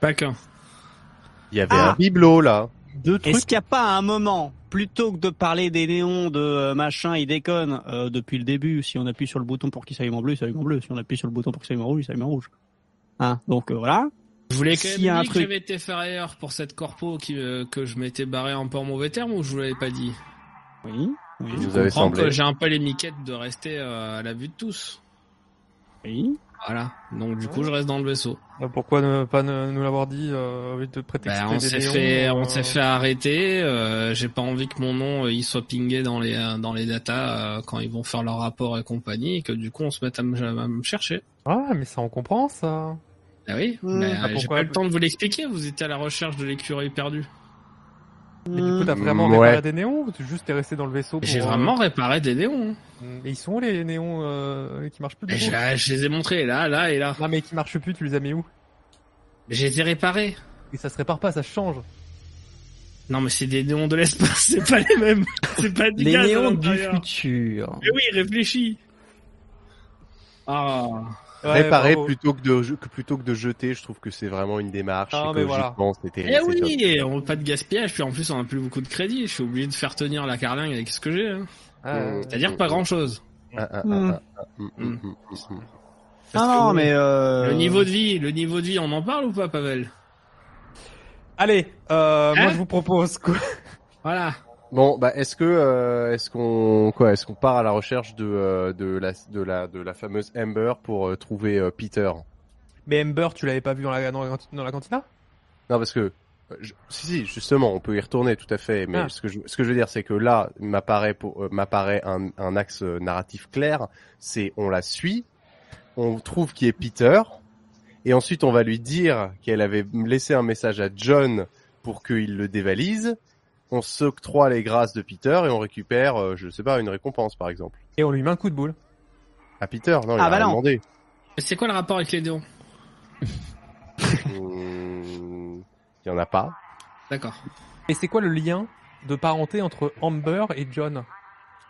Pas qu'un. Il y avait Ah. un bibelot là. Deux trucs. Est-ce qu'il n'y a pas un moment, plutôt que de parler des néons, de euh, machin, ils déconnent euh, depuis le début, si on appuie sur le bouton pour qu'il s'allume en bleu, il s'allume en bleu. Si on appuie sur le bouton pour qu'il s'allume en rouge, il s'allume en rouge. Hein Donc euh, voilà. Je voulais quand même y a un dire que truc- j'avais été faire ailleurs pour cette corpo qui, euh, que je m'étais barré un peu en mauvais terme ou je vous l'avais pas dit? Oui. Oui. Il Je avait comprends semblé. que j'ai un peu les miquettes de rester euh, à la vue de tous. oui. Voilà. Donc du coup, je reste dans le vaisseau. Euh, Pourquoi ne pas ne- nous l'avoir dit euh, de prétexter Ben, on s'est fait, euh, on s'est fait arrêter. euh, j'ai pas envie que mon nom euh, il soit pingé dans les euh, dans les datas euh, quand ils vont faire leur rapport et compagnie, et que du coup on se mette à me, à me chercher. Ah mais ça on comprend ça. Ah oui, Mmh. mais Ah, euh, j'ai pourquoi? pas eu le temps de vous l'expliquer. Vous étiez à la recherche de l'écureuil perdu. Mais du coup t'as vraiment Ouais. réparé des néons ou tu juste t'es resté dans le vaisseau pour, J'ai euh, vraiment réparé des néons. hein. Et ils sont où les néons euh, qui marchent plus du Et coup Je, je les ai montrés là, là et là. Non mais qui marchent plus, tu les as mis où Mais Je les ai réparés. Et ça se répare pas, ça change. Non, mais c'est des néons de l'espace, c'est pas les mêmes. C'est pas du Les gaz à néons du futur. Mais oui, réfléchis. Ah. Ouais, Réparer bravo. plutôt que de que plutôt que de jeter, je trouve que c'est vraiment une démarche. Ah, mais voilà. écologiquement, c'était- Eh oui, et on veut pas de gaspillage, puis en plus on a plus beaucoup de crédit. Je suis obligé de faire tenir la carlingue avec ce que j'ai. hein. Ah, C'est-à-dire pas grand chose. Ah, ah, ah, Hmm. ah, ah, hum, hum, hum, hum. Ah non, mais euh... Le niveau de vie, le niveau de vie, on en parle ou pas, Pavel? Allez, euh, moi Hein je vous propose quoi? Voilà. Bon, bah est-ce que euh, est-ce qu'on quoi est-ce qu'on part à la recherche de euh, de la de la de la fameuse Amber pour euh, trouver euh, Peter? Mais Ember, tu l'avais pas vu dans la, dans la, canti- dans la cantina? Non, parce que euh, je- si si justement, on peut y retourner tout à fait. Mais Ah. ce que je, ce que je veux dire, c'est que là m'apparaît pour m'apparaît un, un axe narratif clair. C'est on la suit, on trouve qui est Peter, et ensuite on va lui dire qu'elle avait laissé un message à John pour qu'il le dévalise. On s'octroie les grâces de Peter et on récupère, euh, je sais pas, une récompense par exemple. Et on lui met un coup de boule. À Peter, non, il Ah, a bah rien non. demandé. Mais C'est quoi le rapport avec les néons Hum, Il y en a pas. D'accord. Et c'est quoi le lien de parenté entre Amber et John?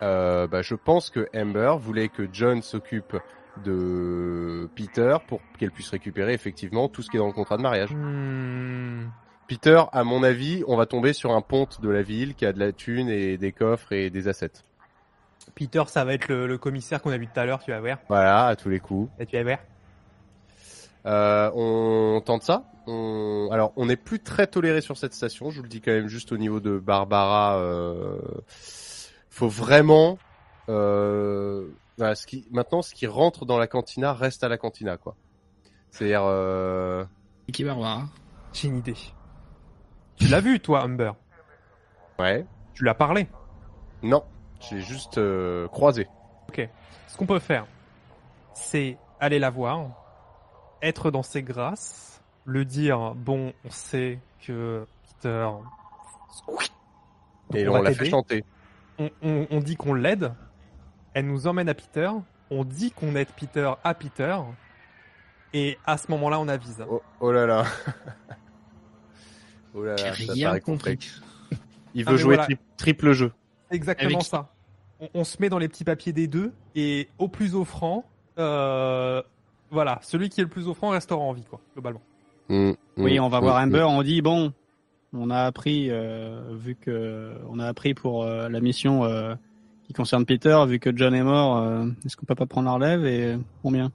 Euh, bah, je pense que Amber voulait que John s'occupe de Peter pour qu'elle puisse récupérer effectivement tout ce qui est dans le contrat de mariage. Hmm. Peter, à mon avis, on va tomber sur un ponte de la ville qui a de la thune et des coffres et des assets. Peter, ça va être le, le commissaire qu'on a vu tout à l'heure, tu vas voir. Voilà, à tous les coups. Et tu vas voir. Euh, on tente ça. On... Alors, on n'est plus très toléré sur cette station. Je vous le dis quand même juste au niveau de Barbara. Euh... Faut vraiment. Euh... voilà, ce qui... Maintenant, ce qui rentre dans la cantina reste à la cantina, quoi. C'est-à-dire. Euh... Qui Barbara J'ai une idée. Tu l'as vu, toi, Amber Ouais. Tu l'as parlé. Non, j'ai juste euh, croisé. Ce qu'on peut faire, c'est aller la voir, être dans ses grâces, le dire, bon, on sait que Peter... Et on on, l'a fait chanter. on, on- on dit qu'on l'aide, elle nous emmène à Peter, on dit qu'on aide Peter à Peter, et à ce moment-là, on avise. Oh, oh là là. oh là là, ça rien paraît complexe. Il veut jouer voilà. tri- triple jeu. Exactement Avec- ça. On, on se met dans les petits papiers des deux, et au plus offrant, euh, voilà, celui qui est le plus offrant restera en vie, quoi, globalement. Mm, Oui, mm, on va mm, voir. Amber, on dit bon, on a appris, euh, vu que on a appris pour euh, la mission euh, qui concerne Peter, vu que John est mort, euh, est-ce qu'on peut pas prendre la relève et combien?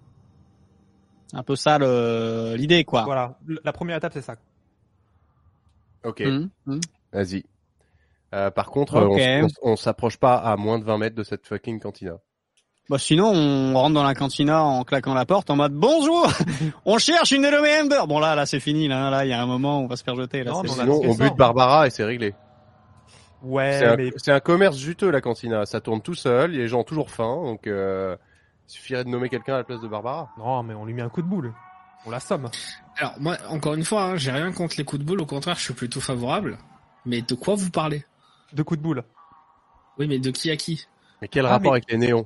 Un peu ça le- l'idée quoi. Voilà, la première étape, c'est ça. Ok, Mhm, mhm. vas-y. Euh, par contre, Ok. on s'approche pas à moins de 20 mètres de cette fucking cantina. Bah sinon, on rentre dans la cantina en claquant la porte en mode bonjour, on cherche une dénommée Amber. Bon là, là c'est fini, là, là, il y a un moment où on va se faire jeter. Là, Non, mais a Sinon, on bute Barbara et c'est réglé. Ouais, c'est un, mais c'est un commerce juteux la cantina. Ça tourne tout seul, les gens ont toujours faim, donc euh, il suffirait de nommer quelqu'un à la place de Barbara. non, mais on lui met un coup de boule. On l'assomme. Alors moi, encore une fois, hein, j'ai rien contre les coups de boule. Au contraire, je suis plutôt favorable. Mais de quoi vous parlez? Deux coups de boule. Oui, mais de qui à qui? Mais quel Ah, rapport mais- avec les néons?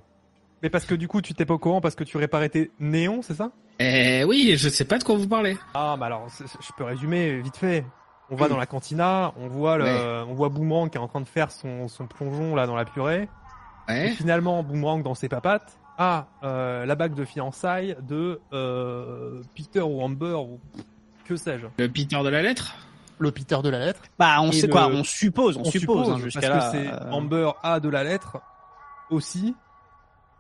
Mais parce que du coup, tu t'es pas au courant parce que tu réparais tes néons, c'est ça? Eh oui, je sais pas de quoi vous parlez. Ah, bah alors, je peux résumer vite fait. On va dans la cantina, on voit le, Ouais. on voit Boomerang qui est en train de faire son, son plongeon là dans la purée. Et finalement, Boomerang dans ses papates a euh, la bague de fiançailles de euh, Peter ou Amber ou que sais-je. Le Peter de la lettre? Le Peter de la lettre. Bah on Et sait le- quoi, on suppose, on, On suppose, hein, parce jusqu'à que là. c'est euh, Amber a de la lettre aussi.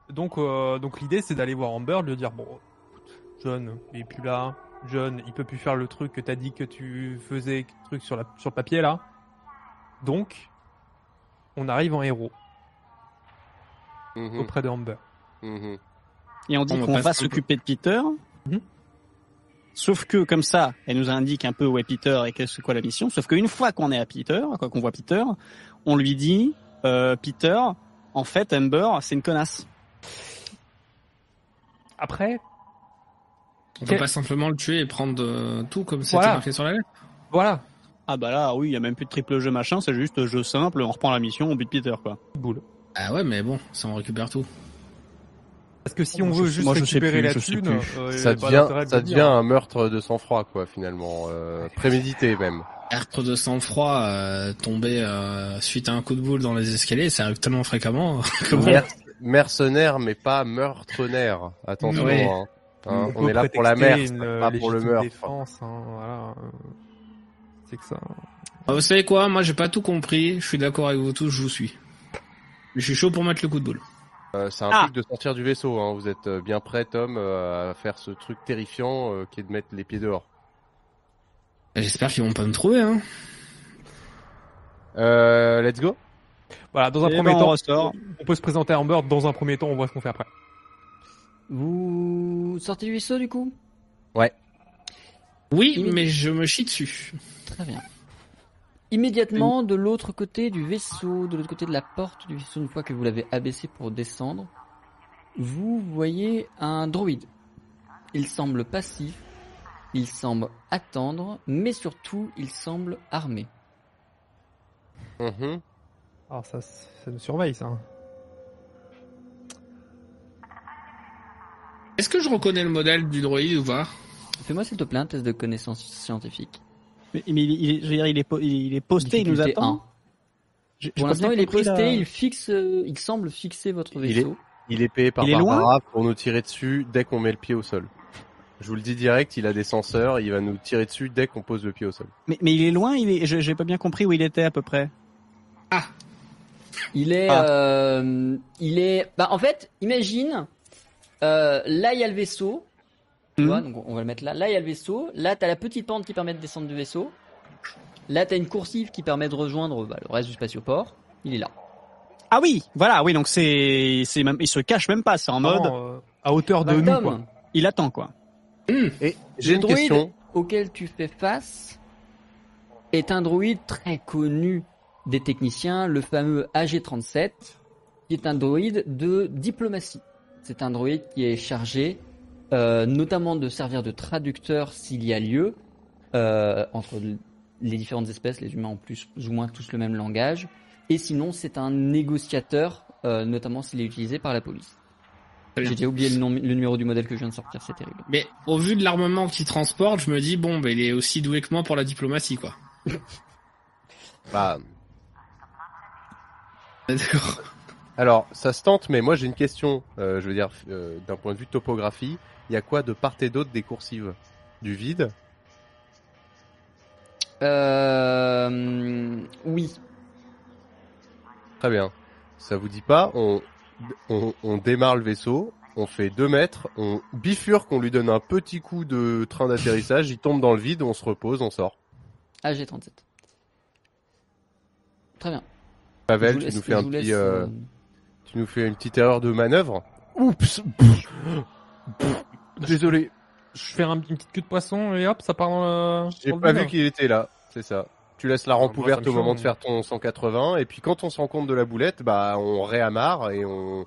Donc, euh, donc l'idée c'est d'aller voir Amber, de lui dire bon, John, il est plus là. John, il peut plus faire le truc que t'as dit que tu faisais, truc sur la sur le papier là. Donc, on arrive en héros Mhm, auprès de Amber. Mhm. Et on dit On qu'on va s'occuper de Peter. Mhm. Sauf que comme ça, elle nous indique un peu où est Peter et qu'est-ce quoi la mission. Sauf qu'une fois qu'on est à Peter, quoi qu'on voit Peter, on lui dit euh, Peter, en fait Amber, c'est une connasse. Après, On peut pas simplement le tuer et prendre euh, tout comme c'était Voilà. marqué sur la lettre voilà, Ah bah là, oui, il y a même plus de triple jeu machin, c'est juste jeu simple, on reprend la mission, on bute Peter quoi. boule. Ah ouais, mais bon, ça on récupère tout. Parce que si on veut juste moi, je sais récupérer plus, la je sais thune, plus. euh, Ça devient, de ça devient un meurtre de sang-froid, quoi, finalement. Euh, prémédité, même. Meurtre de sang-froid, euh, tombé euh, suite à un coup de boule dans les escaliers, ça arrive tellement fréquemment. que bon. Mer- mercenaire, mais pas meurtrenaire. Attention, Oui. hein. Hein, on, est là pour la mer, pas pour le meurtre. défense, hein, voilà. C'est que ça. Ah, Vous savez quoi? Moi, j'ai pas tout compris. Je suis d'accord avec vous tous. Je vous suis. Mais Je suis chaud pour mettre le coup de boule. Euh, ça Ah. implique de sortir du vaisseau. Hein. Vous êtes euh, bien prêt, Tom, euh, à faire ce truc terrifiant euh, qui est de mettre les pieds dehors. J'espère qu'ils vont pas me trouver. Hein. Euh, let's go. Voilà, dans un Eh premier ben, on temps, ressort. on peut se présenter à Amber. Dans un premier temps, on voit ce qu'on fait après. Vous sortez du vaisseau du coup? Oui, Il- mais je me chie dessus. Très bien. Immédiatement, de l'autre côté du vaisseau, de l'autre côté de la porte du vaisseau, une fois que vous l'avez abaissé pour descendre, vous voyez un droïde. Il semble passif, il semble attendre, mais surtout, il semble armé. Mhm. Alors ça, ça nous surveille, ça. Est-ce que je reconnais le modèle du droïde ou pas? Fais-moi s'il te plaît un test de connaissance scientifique. Mais, mais il, il, je veux dire, il est, il est posté, il nous attend. 1. J'ai- j'ai Pour l'instant, il est posté, la- il fixe, euh, il semble fixer votre Il est- vaisseau. Il est payé par Il est Barbara pour nous tirer dessus dès qu'on met le pied au sol. Je vous le dis direct, il a des senseurs, il va nous tirer dessus dès qu'on pose le pied au sol. Mais, mais il est loin, il est. je- J'ai pas bien compris où il était à peu près. Il est, Ah. euh, il est, bah en fait, imagine, euh, là il y a le vaisseau, tu vois, donc on va le mettre là. Là il y a le vaisseau, là t'as la petite pente qui permet de descendre du vaisseau, là t'as une coursive qui permet de rejoindre bah, le reste du spatioport. Il est là. Ah oui, voilà, oui, donc c'est, c'est même, il se cache même pas, c'est en mode, euh, à hauteur de nous, quoi. il attend quoi. Et j'ai le une droïde question. auquel tu fais face est un droïde très connu des techniciens, le fameux AG-37, qui est un droïde de diplomatie. C'est un droïde qui est chargé euh, notamment de servir de traducteur s'il y a lieu euh, entre les différentes espèces, les humains ont plus ou moins tous le même langage, et sinon c'est un négociateur, euh, notamment s'il est utilisé par la police. J'ai déjà oublié le, nom- le numéro du modèle que je viens de sortir, c'est terrible. Mais au vu de l'armement qu'il transporte, je me dis bon, bah, il est aussi doué que moi pour la diplomatie, quoi. Bah, D'accord. alors, ça se tente, mais moi j'ai une question. euh, je veux dire, euh, d'un point de vue topographie, il y a quoi de part et d'autre des coursives Du vide Euh, oui. Très bien. Ça vous dit pas on, on, on démarre le vaisseau, on fait deux mètres, on bifurque, on lui donne un petit coup de train d'atterrissage, il tombe dans le vide, on se repose, on sort. AG37. Très bien. Pavel, tu laisse- nous fais un petit, laisse, euh, euh, tu nous fais une petite erreur de manœuvre. Oups. Désolé, Je fais un- une petite queue de poisson et hop, ça part dans le. j'ai pas vu qu'il était là. C'est ça. Tu laisses la rampe moi, ça ouverte au moment de faire ton 180 et puis quand on se rend compte de la boulette, bah on réamarre et on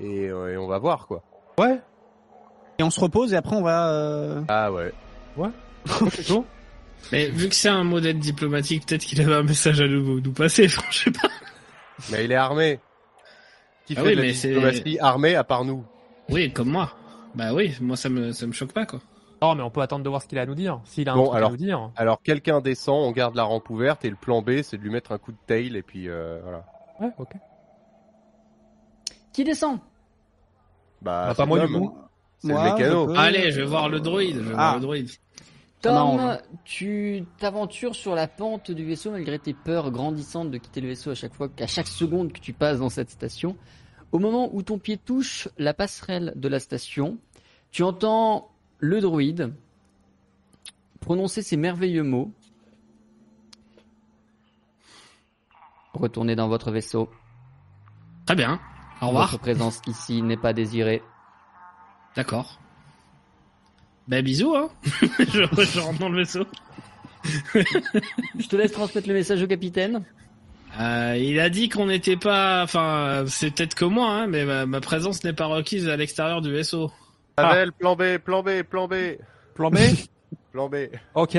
et, euh, et on va voir quoi. Ouais. Et on se repose et après on va. euh, Ah ouais. c'est chaud. Mais vu que c'est un modèle diplomatique, peut-être qu'il avait un message à nous, nous passer, je sais pas. Mais il est armé. Qui Ah fait oui, de la diplomatie armée à part nous? Oui, comme moi. Bah oui, moi ça me, ça me choque pas, quoi. Non, mais on peut attendre de voir ce qu'il a à nous dire. S'il a un Bon, truc alors- à nous dire. Alors quelqu'un descend, on garde la rampe ouverte et le plan B c'est de lui mettre un coup de tail et puis euh, voilà. Ouais, ok. Qui descend? Bah, Bah, pas moi, du Tom. coup. C'est le mécano. peux- Allez, je vais voir le droïde, je vais Ah. voir le droïde. M'arrange. Tom, tu t'aventures sur la pente du vaisseau malgré tes peurs grandissantes de quitter le vaisseau à chaque fois, qu'à chaque seconde que tu passes dans cette station. Au moment où ton pied touche la passerelle de la station, tu entends le droïde prononcer ces merveilleux mots. Retournez dans votre vaisseau. Très bien. Au revoir. Votre présence ici n'est pas désirée. D'accord. Bah bisous, hein. je, je rentre dans le vaisseau. Je te laisse transmettre le message au capitaine. Euh, il a dit qu'on n'était pas, enfin, c'est peut-être que moi, hein, mais ma, ma présence n'est pas requise à l'extérieur du vaisseau. Pavel, plan B, plan B, plan B, Plan B? Plan B. Ok.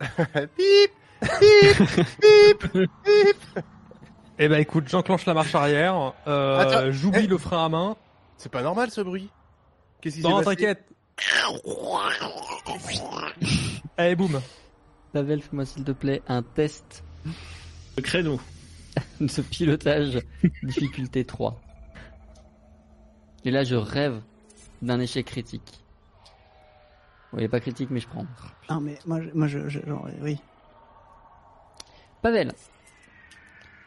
Bip, bip, bip, bip. Eh ben écoute, j'enclenche la marche arrière, euh, Attends, j'oublie eh. le frein à main. C'est pas normal ce bruit. Qu'est-ce qui s'est Non, passé t'inquiète. Allez, boum. Pavel, fais-moi s'il te plaît un test Le créneau. de pilotage difficulté 3. Et là, je rêve d'un échec critique. Est pas critique, mais je prends. Non, mais moi, je- moi je, je- genre, oui. Pavel,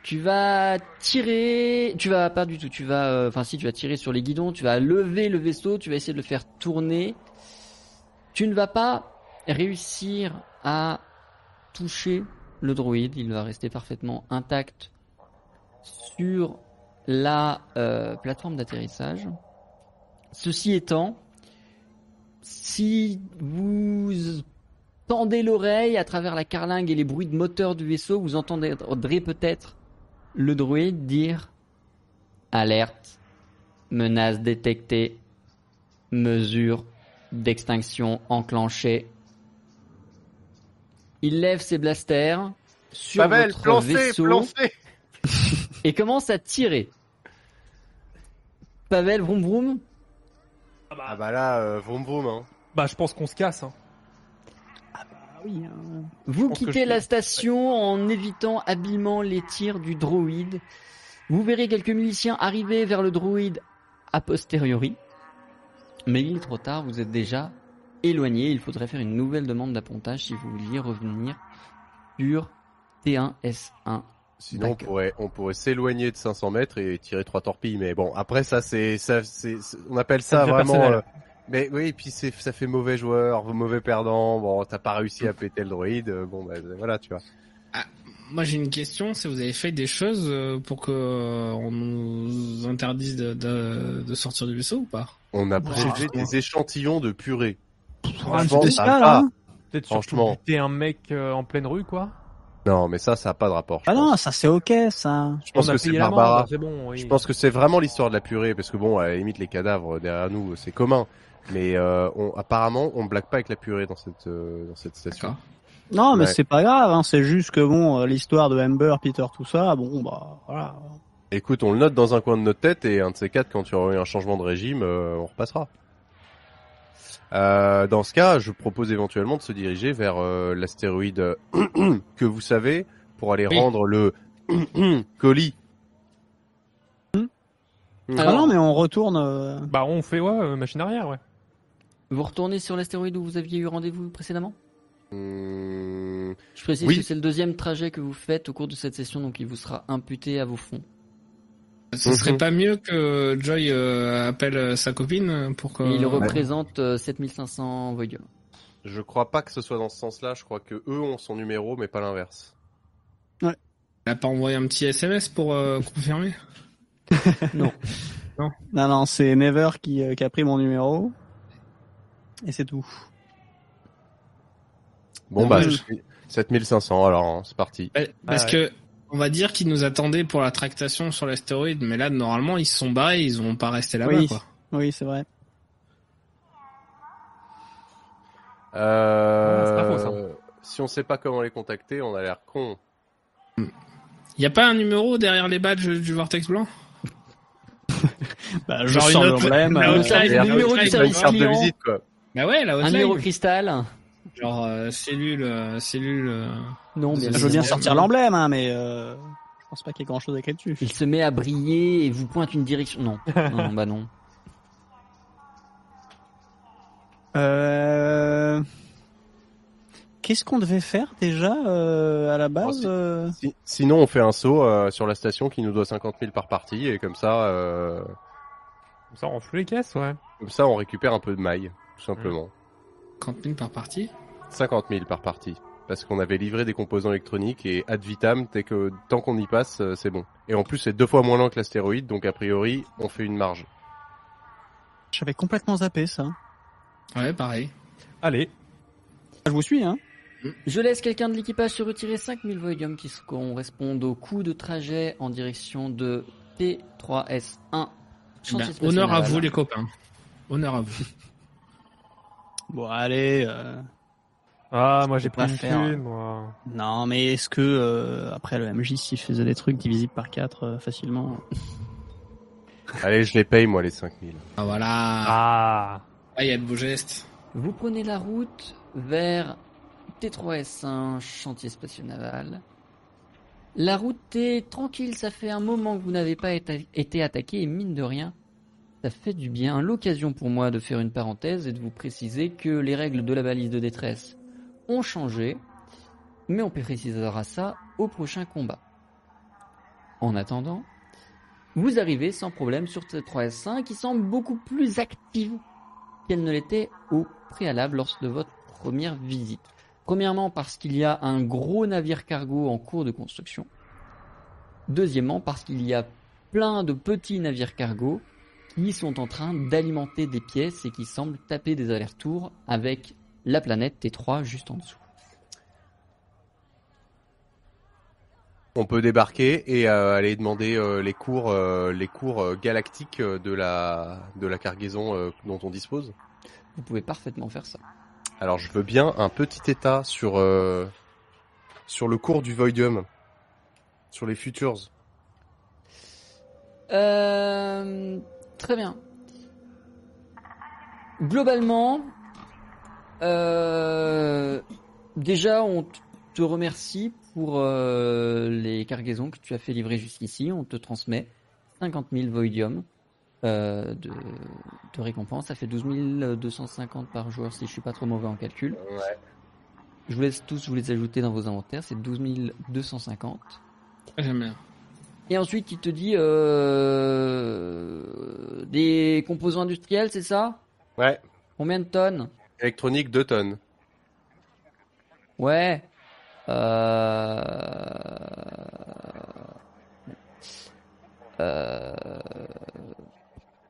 tu vas tirer, tu vas pas du tout, tu vas, euh, enfin si tu vas tirer sur les guidons, tu vas lever le vaisseau, tu vas essayer de le faire tourner. Tu ne vas pas réussir à toucher le droïde, il va rester parfaitement intact sur la euh, plateforme d'atterrissage. Ceci étant, si vous tendez l'oreille à travers la carlingue et les bruits de moteur du vaisseau, vous entendrez peut-être le droïde dire Alerte, menace détectée, mesure d'extinction enclenchée. Il lève ses blasters sur Pavel, votre plancé, vaisseau plancé. et commence à tirer. Pavel, vroom vroom. Ah bah là, euh, vroom vroom. Hein. Bah, je pense qu'on se casse. Hein. Ah oui. hein. Vous quittez je- la station en évitant habilement les tirs du droïde. Vous verrez quelques miliciens arriver vers le droïde a posteriori. Mais il est trop tard, vous êtes déjà éloigné. Il faudrait faire une nouvelle demande d'appontage si vous vouliez revenir sur T1S1. Sinon, on pourrait, on pourrait s'éloigner de 500 mètres et tirer trois torpilles. Mais bon, après ça, c'est, ça, c'est, c'est- on appelle ça, vraiment. euh, mais oui, puis c'est, ça fait mauvais joueur, mauvais perdant. Bon, t'as pas réussi à péter le droïde. euh, Bon, bah voilà, tu vois. Moi j'ai une question, si vous avez fait des choses euh, pour que on nous interdise de, de, de sortir du vaisseau ou pas? On a Ouais, prélevé des échantillons de purée. Spécial, hein. Peut-être surtout Franchement. buter un mec euh, en pleine rue, quoi. Non, mais ça, ça a pas de rapport. Ah pense. non, ça c'est ok, ça. je pense que c'est payé l'amende, Barbara. C'est bon, oui. Je pense que c'est vraiment l'histoire de la purée, parce que bon, à la limite, les cadavres derrière nous, c'est commun. Mais euh, on, apparemment, on blague pas avec la purée dans cette, euh, dans cette station. Non, mais Ouais. c'est pas grave, hein. c'est juste que bon, euh, l'histoire de Amber, Peter, tout ça, bon, bah, voilà. Écoute, on le note dans un coin de notre tête et un de ces quatre, quand tu auras eu un changement de régime, euh, on repassera. Euh, dans ce cas, je propose éventuellement de se diriger vers euh, l'astéroïde que vous savez pour aller Oui. rendre le colis. Ah non, mais on retourne. euh, Bah, on fait, ouais, euh, machine arrière, ouais. Vous retournez sur l'astéroïde où vous aviez eu rendez-vous précédemment? Hmm, Je précise Oui. que c'est le deuxième trajet que vous faites au cours de cette session, donc il vous sera imputé à vos fonds. Ce Mhm. serait pas mieux que Joy euh, appelle euh, sa copine pour que... Il représente euh, 7500 voyelles. je crois pas que ce soit dans ce sens-là. Je crois que eux ont son numéro, mais pas l'inverse. Elle a pas envoyé un petit SMS pour euh, confirmer Non, non, c'est Never qui, euh, qui a pris mon numéro. Et c'est tout. Bon bah, Ouais. je suis 7500 alors, hein, c'est parti. Ouais, Parce ouais. que on va dire qu'ils nous attendaient pour la tractation sur l'astéroïde, mais là normalement ils se sont barrés, ils vont pas rester là-bas Oui. quoi. Oui, c'est vrai. Euh, Ah, c'est pas faux, Si on sait pas comment les contacter, on a l'air con. Y a pas un numéro derrière les badges du Vortex blanc? Bah, Genre je une autre- l'emblème. la euh, hotline, la numéro de client. visite quoi. Bah ouais, la Un numéro cristal Genre euh, cellule, euh, cellule. euh, Non, bien Je veux bien sortir l'emblème, hein, mais euh, je pense pas qu'il y ait grand chose à écrire dessus. Il se met à briller et vous pointe une direction. Non, non, non, bah non. Euh... Qu'est-ce qu'on devait faire déjà euh, à la base si- Si- sinon, on fait un saut euh, sur la station qui nous doit 50 000 par partie et comme ça, euh, Comme ça, on fout les caisses, ouais. comme ça, on récupère un peu de maille, tout simplement. 50 000 par partie? 50 000 par partie. Parce qu'on avait livré des composants électroniques et ad vitam, dès que, tant qu'on y passe, euh, c'est bon. Et en plus, c'est deux fois moins lent que l'astéroïde, donc a priori, on fait une marge. J'avais complètement zappé ça. Ouais, pareil. Allez. Je vous suis, hein. Je laisse quelqu'un de l'équipage se retirer 5000 voyums qui correspondent au coût de trajet en direction de T3S1. Ben, Chantier spatial honneur à vous les copains. Honneur à vous. Bon, allez. Euh... Ah, moi j'ai pas une faire. thune, moi. Non, mais est-ce que euh, après le MJ, s'il faisait des trucs divisibles par 4 facilement Allez, je les paye, moi, les 5000. Ah voilà. Ah. Ah, il y a de beaux gestes. Vous prenez la route vers T3S1, chantier spatial naval. La route est tranquille, ça fait un moment que vous n'avez pas été attaqué et mine de rien, ça fait du bien. L'occasion pour moi de faire une parenthèse et de vous préciser que les règles de la balise de détresse ont changé, mais on précisera ça au prochain combat. En attendant, vous arrivez sans problème sur T3S1 qui semble beaucoup plus active qu'elle ne l'était au préalable lors de votre première visite. Premièrement parce qu'il y a un gros navire cargo en cours de construction. Deuxièmement parce qu'il y a plein de petits navires cargo qui sont en train d'alimenter des pièces et qui semblent taper des allers-retours avec la planète T3 juste en dessous. On peut débarquer et euh, aller demander euh, les cours, euh, les cours euh, galactiques de la de la cargaison euh, dont on dispose. Vous pouvez parfaitement faire ça. Alors, je veux bien un petit état sur euh, sur le cours du Voidium, sur les futures. Euh, très bien. Globalement, euh, déjà, on te remercie pour euh, les cargaisons que tu as fait livrer jusqu'ici. On te transmet 50 000 voidium euh, de, de récompense. Ça fait 12 250 par jour si je suis pas trop mauvais en calcul. Ouais. Je vous laisse tous vous les ajouter dans vos inventaires. C'est 12 250. Ah, J'aime bien. Et ensuite, il te dit euh, des composants industriels, c'est ça? Ouais. Combien de tonnes? Électronique 2 tonnes. Ouais. Euh... Euh...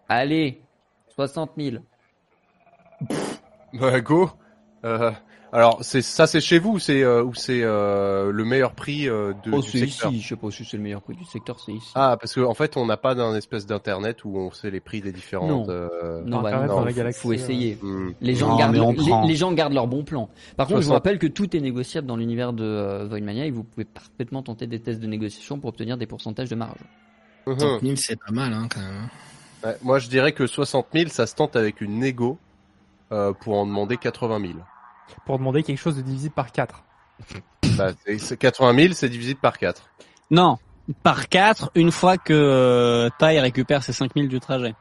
Allez, 60 000. Bah go. Euh, alors c'est ça c'est chez vous ou c'est euh, ou c'est euh, le meilleur prix euh, de, Oh, du c'est secteur ici. Je sais pas si c'est le meilleur prix du secteur, c'est ici. Ah parce que en fait on n'a pas d'un espèce d'internet où on sait les prix des différentes. Non. euh, non, bah, Internet non, faut- galaxie, faut essayer. hmm. Les gens, Non, gardent, les, les gens gardent leur bon plan. Par contre, je vous 60. rappelle que tout est négociable dans l'univers de euh, Voidmania et vous pouvez parfaitement tenter des tests de négociation pour obtenir des pourcentages de marge. 30 000, c'est pas mal, hein, quand même. Ouais, moi je dirais que 60 000 ça se tente avec une négo euh, pour en demander 80 000. Pour demander quelque chose de divisible par 4. Bah, c'est- c'est 80 000 c'est divisible par 4. Non, par 4 une fois que euh, Tai récupère ses 5000 du trajet.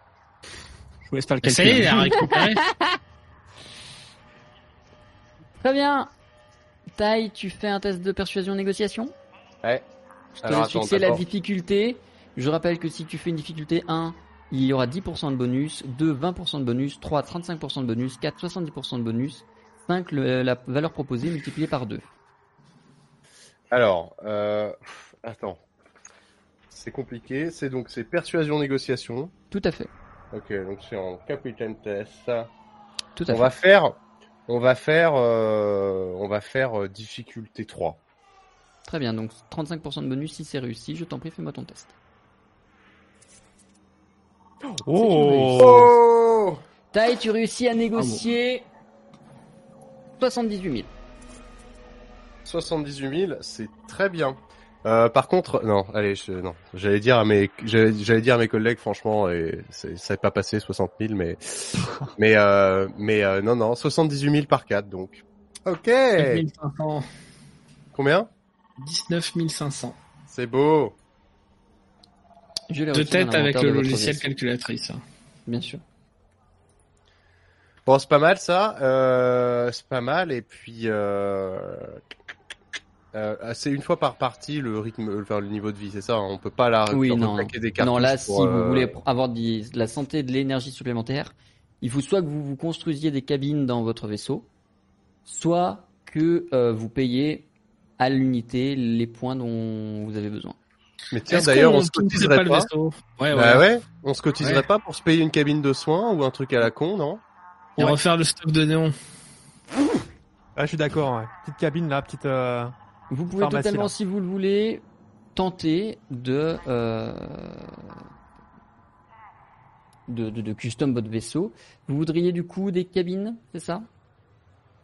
Je vous laisse pas le Et ça y est, calculer. il a récupéré. Très bien. Tai, tu fais un test de persuasion négociation Ouais. Je te laisse fixer la difficulté. Je rappelle que si tu fais une difficulté 1, il y aura 10% de bonus, 2, 20% de bonus, 3, 35% de bonus, 4, 70% de bonus, 5, le- la valeur proposée multipliée par 2. Alors euh, attends. C'est compliqué. C'est donc c'est persuasion négociation. Tout à fait. Ok donc c'est en capitaine test. ça. Tout à On fait. va faire, on va faire, euh, on va faire euh, difficulté 3. Très bien, donc 35% de bonus si c'est réussi. Je t'en prie, fais-moi ton test. Oh Oh Tai, tu réussis à négocier 78 000. 78 000, c'est très bien. Euh, par contre, non, allez, je, non, j'allais dire à mes, j'allais dire à mes collègues, franchement, et c'est- ça n'est pas passé 60 000, mais, mais, euh, mais euh, non, non, 78 000 par 4, donc. Ok. 19 500. Combien? 19 500. C'est beau. Je De tête avec le logiciel calculatrice. hein. Bien sûr. Bon, c'est pas mal ça. Euh, c'est pas mal. Et puis, euh, euh, c'est une fois par partie le rythme, enfin le niveau de vie, c'est ça. On peut pas la. Oui, on non. des Non, là, si vous voulez avoir de la santé et de l'énergie supplémentaire, il faut soit que vous vous construisiez des cabines dans votre vaisseau, soit que euh, vous payez à l'unité les points dont vous avez besoin. Mais tiens, d'ailleurs, qu'on on se cotiserait pas le pas. vaisseau? Ouais, ouais. Bah ouais, on se cotiserait Ouais. pas pour se payer une cabine de soins ou un truc à la con, non? Et Ouais. refaire le stock de néon. Ah, je suis d'accord, ouais. Petite cabine là, petite. euh, Vous pouvez Pharmacie, totalement, là. si vous le voulez, tenter de, euh, de, de, de custom votre vaisseau. Vous voudriez du coup des cabines, c'est ça?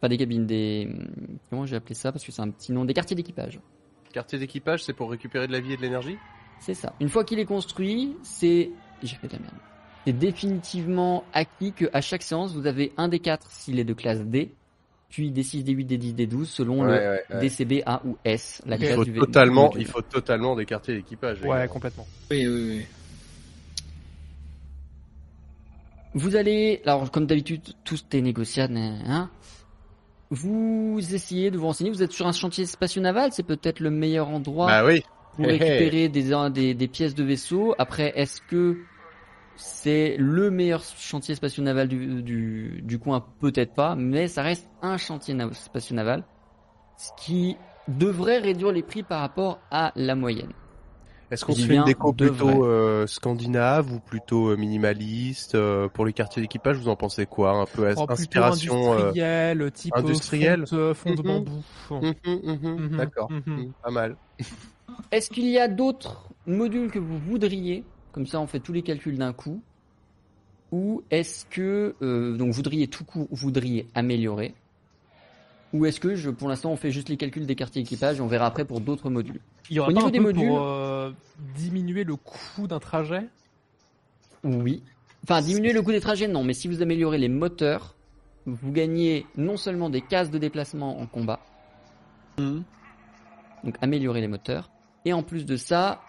Pas des cabines, des. Comment j'ai appelé ça? Parce que c'est un petit nom. Des quartiers d'équipage. Quartier d'équipage, c'est pour récupérer de la vie et de l'énergie? C'est ça. Une fois qu'il est construit, c'est. J'ai fait de la merde. C'est définitivement acquis que à chaque séance, vous avez un des quatre s'il est de classe D, puis des 6, des 8, des 10, des 12 selon Ouais, le ouais, ouais. DCB A ou S, la Il classe faut du totalement, du il faut totalement d'équipage. les Ouais, complètement. Oui, oui, oui. Vous allez, alors comme d'habitude, tout est négociable, hein. Vous essayez de vous renseigner. Vous êtes sur un chantier spatio-naval, c'est peut-être le meilleur endroit Bah oui. pour Hey, hey. récupérer des, des, des pièces de vaisseau. Après, est-ce que c'est le meilleur chantier spatio-naval du, du, du coin Peut-être pas, mais ça reste un chantier na- spatio-naval, ce qui devrait réduire les prix par rapport à la moyenne. Est-ce qu'on se fait une déco plutôt euh, scandinave ou plutôt euh, minimaliste euh, pour les quartiers d'équipage? Vous en pensez quoi? Un peu Oh, inspiration euh, industriel, type industriel? fond, fond de Mhm. bambou. hum, Mhm, D'accord, pas mal. Est-ce qu'il y a d'autres modules que vous voudriez Comme ça, on fait tous les calculs d'un coup. Ou est-ce que euh, donc voudriez tout court, voudriez améliorer Ou est-ce que je, pour l'instant, on fait juste les calculs des quartiers équipage et on verra après pour d'autres modules Il y aura Au pas niveau un des peu modules- pour euh, diminuer le coût d'un trajet? Oui. Enfin, diminuer le coût des trajets, non. Mais si vous améliorez les moteurs, vous gagnez non seulement des cases de déplacement en combat, Mhm. donc améliorer les moteurs, et en plus de ça,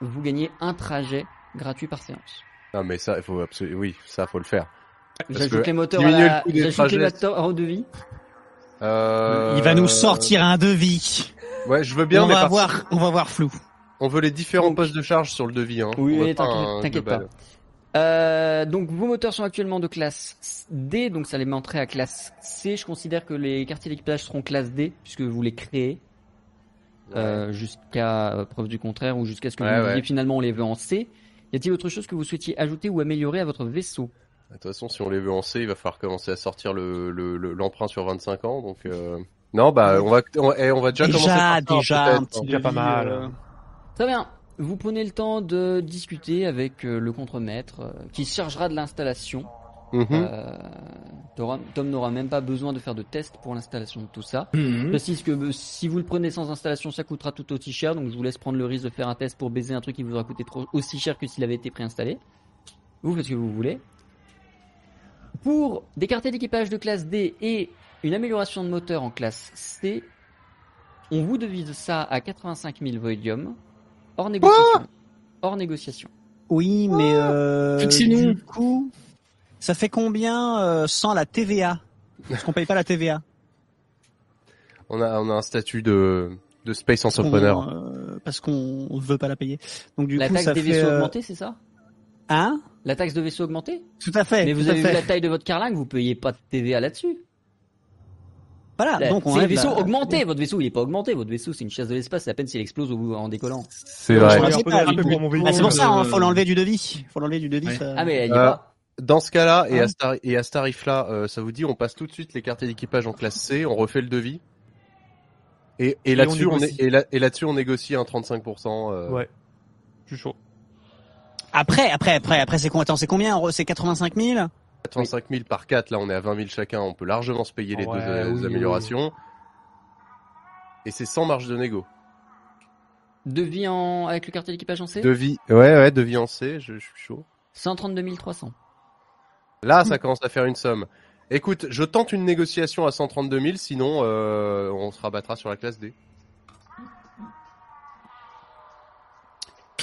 vous gagnez un trajet gratuit par séance. Non mais ça, il faut absolument, oui, ça faut le faire. J'ajoute les moteurs à diminuer la... le coût des j'ajoute les moteurs de vie. Euh... Il va nous sortir un devis. Ouais, je veux bien, on mais va par- voir, on va voir flou. on veut les différents postes de charge sur le devis. Hein. Oui, pas t'inquiète- global. Euh, donc vos moteurs sont actuellement de classe D, donc ça les mettrait à classe C. Je considère que les quartiers d'équipage seront classe D puisque vous les créez euh, jusqu'à euh, preuve du contraire ou jusqu'à ce que Ouais, vous ouais. disiez finalement on les veut en C. Y a-t-il autre chose que vous souhaitiez ajouter ou améliorer à votre vaisseau? De toute façon, si on les veut en C, il va falloir commencer à sortir le le- le- l'emprunt sur 25 ans. Donc euh... non, bah on va on, eh, on va déjà, commencer Déjà, par ça, déjà, un petit. Déjà pas mal. euh, Très bien. Vous prenez le temps de discuter avec euh, le contremaître qui se chargera de l'installation. Mhm. Euh, Tom n'aura même pas besoin de faire de tests pour l'installation de tout ça. Je précise que euh, si vous le prenez sans installation, ça coûtera tout aussi cher, donc je vous laisse prendre le risque de faire un test pour baiser un truc qui vous aura coûté trop, aussi cher que s'il avait été préinstallé. Vous faites ce que vous voulez. Pour des quartiers d'équipage de classe D et une amélioration de moteur en classe C, on vous devise ça à 85 000 voidium, hors négociation. hors négociation. Oui, mais euh, Fixez-nous. du coup, ça fait combien euh, sans la TVA Parce qu'on paye pas la TVA. On a on a un statut de de space entrepreneur. euh, Parce qu'on veut pas la payer. Donc du La coup, taxe ça des fait. vaisseaux euh, augmentée, c'est ça? Hein? La taxe de vaisseau augmentée? Tout à fait. Mais vous avez vu fait. la taille de votre carlingue, vous payez pas de TVA là-dessus. Voilà. Là, donc on c'est la- augmentés. Votre vaisseau, il est pas augmenté. Votre vaisseau, c'est une chasse de l'espace. C'est à peine s'il explose au- en décollant. C'est vrai. un c'est pour ça, Euh, hein, faut l'enlever du devis. Faut l'enlever du devis. Ouais. ça- Ah, mais il y Euh, a pas. Dans ce cas-là, et, Hein à ce tari- et à ce tarif-là, euh, ça vous dit, on passe tout de suite les quartiers d'équipage en classe C, on refait le devis. Et, et Et là-dessus, on on, et là, et là-dessus, on négocie un 35%. euh, Ouais. Je suis chaud. Après, après, après, après, c'est combien Attends, c'est combien? C'est 85 000 85 000 par 4, là on est à 20 000 chacun, on peut largement se payer les Ouais, deux euh, oui, améliorations. Et c'est sans marge de négo. Devis en... avec le quartier d'équipage en C? Devis, ouais, ouais, devis en C, je, je suis chaud. 132 300. Là, ça commence à faire une somme. Écoute, je tente une négociation à 132 000, sinon euh, on se rabattra sur la classe D.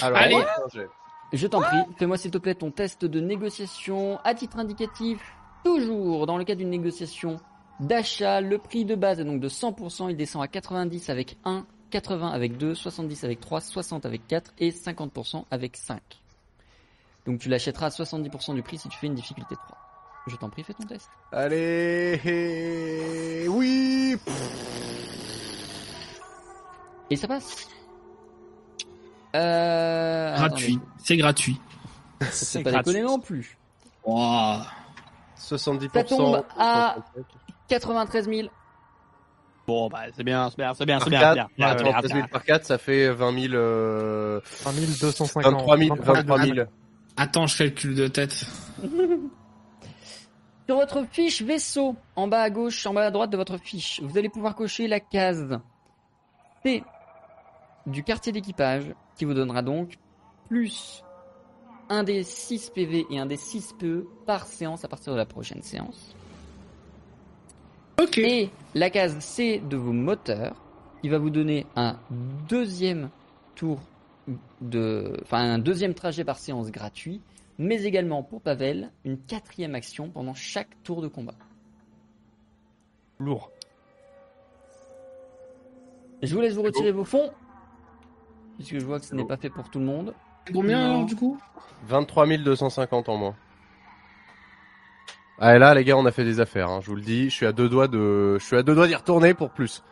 Alors, Allez. ouais, Je t'en prie, fais-moi s'il te plaît ton test de négociation à titre indicatif. Toujours dans le cas d'une négociation d'achat, le prix de base est donc de 100%, il descend à 90 avec 1, 80 avec 2, 70 avec 3, 60 avec 4 et 50% avec 5. Donc tu l'achèteras à 70% du prix si tu fais une difficulté 3. Je t'en prie, fais ton test. Allez, oui. Et ça passe. Euh... Gratuit. C'est gratuit. C'est pas déconner non plus. Wow. 70%. Ça tombe à 93 000. Bon, bah, c'est bien, c'est bien, c'est bien, c'est bien, 4, c'est bien. bien, par c'est bien, 13 c'est 000 bien. par 4, ça fait 20 000, euh, 1 250. 23 000, 23 000. Attends, je calcule de tête. Sur votre fiche vaisseau, en bas à gauche, en bas à droite de votre fiche, vous allez pouvoir cocher la case C du quartier d'équipage, qui vous donnera donc plus un des 6 PV et un des 6 PE par séance à partir de la prochaine séance. Ok. Et la case C de vos moteurs, qui va vous donner un deuxième tour de, enfin un deuxième trajet par séance gratuit, mais également pour Pavel, une quatrième action pendant chaque tour de combat. Lourd. Je vous laisse vous retirer vos fonds, puisque je vois que ce n'est pas fait pour tout le monde. Combien alors du coup? 23 250 en moins. Ah et là les gars on a fait des affaires, hein, je vous le dis, je suis à deux doigts de, je suis à deux doigts d'y retourner pour plus.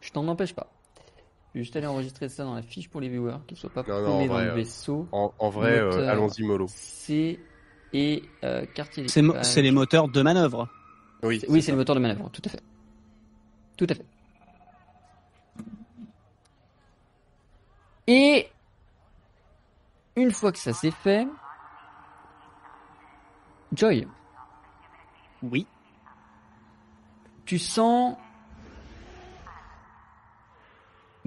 Je t'en empêche pas. Je vais juste aller enregistrer ça dans la fiche pour les viewers, qu'ils ne soient pas Non, non, en paumés dans vrai, le euh, vaisseau. En, en vrai, euh, allons-y mollo. C et euh, quartier C'est mo- c'est les moteurs de manœuvre. Oui. Oui, c'est le moteur de manœuvre, tout à fait. Tout à fait. Et une fois que ça c'est fait, Joy, Oui. tu sens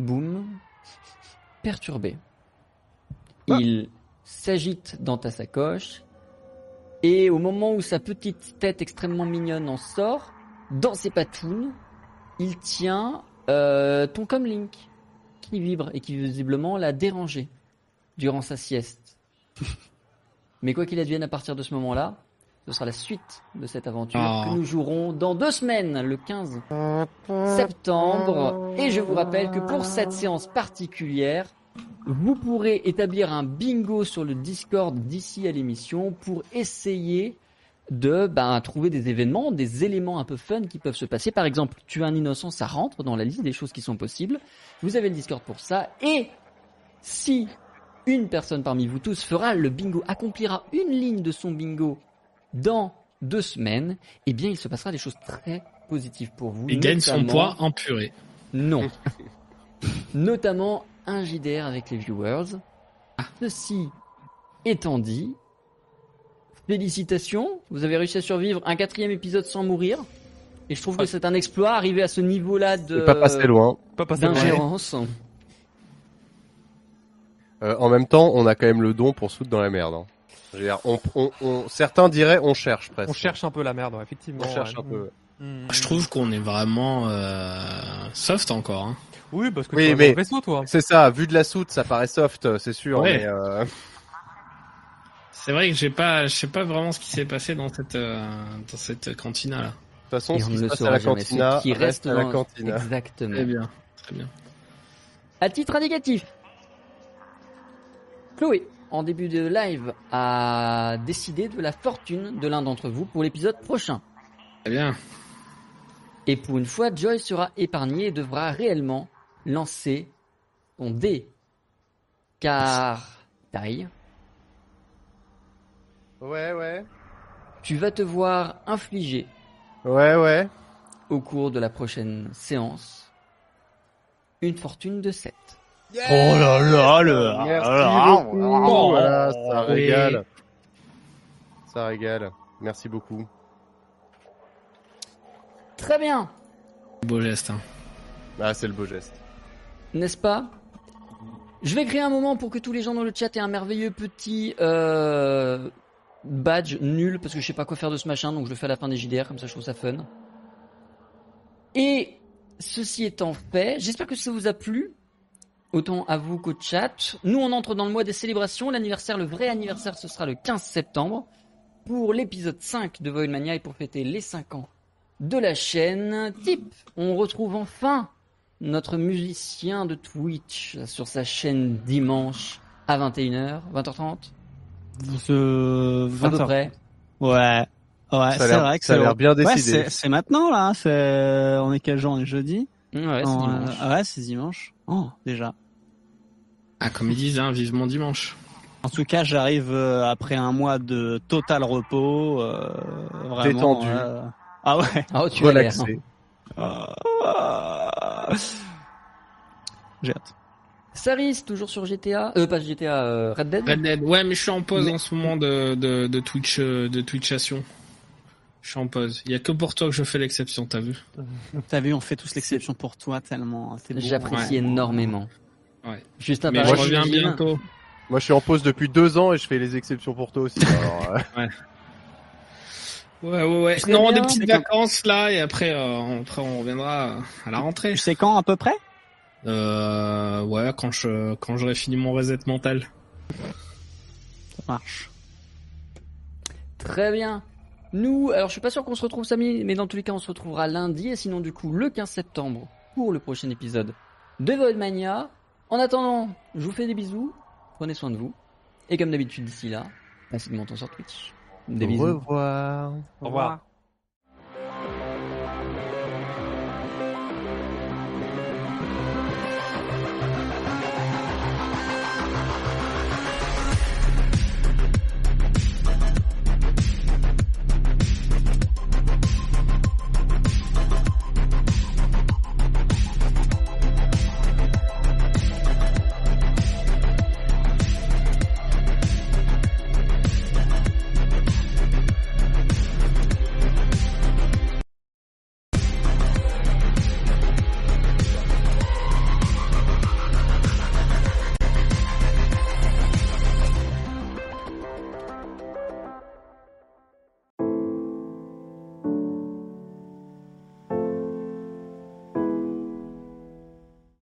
Boom perturbé. Il s'agite dans ta sacoche et au moment où sa petite tête extrêmement mignonne en sort, dans ses patounes, il tient euh, ton comlink qui vibre et qui visiblement l'a dérangé durant sa sieste. Mais quoi qu'il advienne à partir de ce moment-là, ce sera la suite de cette aventure Oh. que nous jouerons dans deux semaines, le 15 septembre. Et je vous rappelle que pour cette séance particulière, vous pourrez établir un bingo sur le Discord d'ici à l'émission pour essayer de ben, trouver des événements, des éléments un peu fun qui peuvent se passer. Par exemple, tuer un innocent, ça rentre dans la liste des choses qui sont possibles. Vous avez le Discord pour ça. Et si une personne parmi vous tous fera le bingo, accomplira une ligne de son bingo dans deux semaines, eh bien, il se passera des choses très positives pour vous. Il gagne son notamment- poids en purée. non. Notamment un JDR avec les viewers. Ceci étant dit, félicitations, vous avez réussi à survivre un quatrième épisode sans mourir. Et je trouve que c'est un exploit arrivé à ce niveau-là de pas passé loin. Pas passer loin. d'ingérence. Euh, en même temps, on a quand même le don pour se foutre dans la merde. hein. Je veux dire, on, on, on- certains diraient on cherche presque. On cherche un peu la merde, ouais, effectivement. On cherche ouais. un peu. Mm. Je trouve qu'on est vraiment euh, soft encore. Hein. Oui, parce que Oui, tu mais- le vaisseau, toi. C'est ça, vu de la soute, ça paraît soft, c'est sûr. Ouais. Mais, euh, C'est vrai que j'ai pas, je sais pas vraiment ce qui s'est passé dans cette, euh, dans cette cantina là. de toute façon, Et ce qui se passe à la cantina qui reste à la cantina. Exactement. Très bien, très bien. À titre indicatif, Chloé, en début de live, a décidé de la fortune de l'un d'entre vous pour l'épisode prochain. Très bien. Et pour une fois, Joy sera épargné et devra réellement lancer son dé. Car, taille, Ouais, ouais. tu vas te voir infliger Ouais, ouais. au cours de la prochaine séance une fortune de 7. Oh là là, le. Merci Ah, beaucoup. Voilà, ça Oui. régale. Ça régale. Merci beaucoup. Très bien, Beau geste. Hein. Ah, c'est le beau geste. n'est-ce pas? Je vais créer un moment pour que tous les gens dans le chat aient un merveilleux petit euh, badge nul parce que je sais pas quoi faire de ce machin, donc je le fais à la fin des JDR, comme ça je trouve ça fun. Et ceci étant fait, j'espère que ça vous a plu. Autant à vous qu'au chat. Nous, on entre dans le mois des célébrations. L'anniversaire, le vrai anniversaire, ce sera le 15 septembre. Pour l'épisode 5 de Voidmania et pour fêter les 5 ans de la chaîne. Tip, on retrouve enfin notre musicien de Twitch sur sa chaîne dimanche à 21h, 20h30, Ce à peu 20 près. Ouais. Ouais, c'est vrai que ça a l'air bien décidé. c'est- c'est maintenant là, c'est on est quel jour? On est jeudi? Ouais, c'est dimanche. euh, ah ouais, c'est dimanche. Oh, déjà. Ah, comme ils disent, hein, vivement dimanche. En tout cas, j'arrive euh, après un mois de total repos, euh, vraiment. Détendu. euh, Ah ouais. Ah, tu as l'air. Relaxé. Ah. J'ai hâte. Saris, toujours sur GTA, euh, pas GTA, euh, Red Dead. Red Dead. Ouais, mais je suis en pause Mais- en ce moment de, de, de Twitch, de Twitchation. Je suis en pause. Il y a que pour toi que je fais l'exception, t'as vu? T'as vu, on fait tous l'exception pour toi tellement. beau. J'apprécie Ouais. énormément. Ouais. Juste un Mais je pareil, reviens bientôt. Moi, je suis en pause depuis deux ans et je fais les exceptions pour toi aussi. Alors, euh, Ouais, ouais, ouais. Très Non, bien. des petites C'est vacances là, et après, euh, après on reviendra à la rentrée. Tu sais quand à peu près? Euh, ouais, quand je, quand j'aurai fini mon reset mental. Ça marche. Très bien. Nous, alors je suis pas sûr qu'on se retrouve samedi, mais dans tous les cas on se retrouvera lundi et sinon du coup le 15 septembre pour le prochain épisode de Voidmania. En attendant, je vous fais des bisous, prenez soin de vous et comme d'habitude d'ici là, passez de mon temps sur Twitch. Des Au bisous. revoir. Au revoir.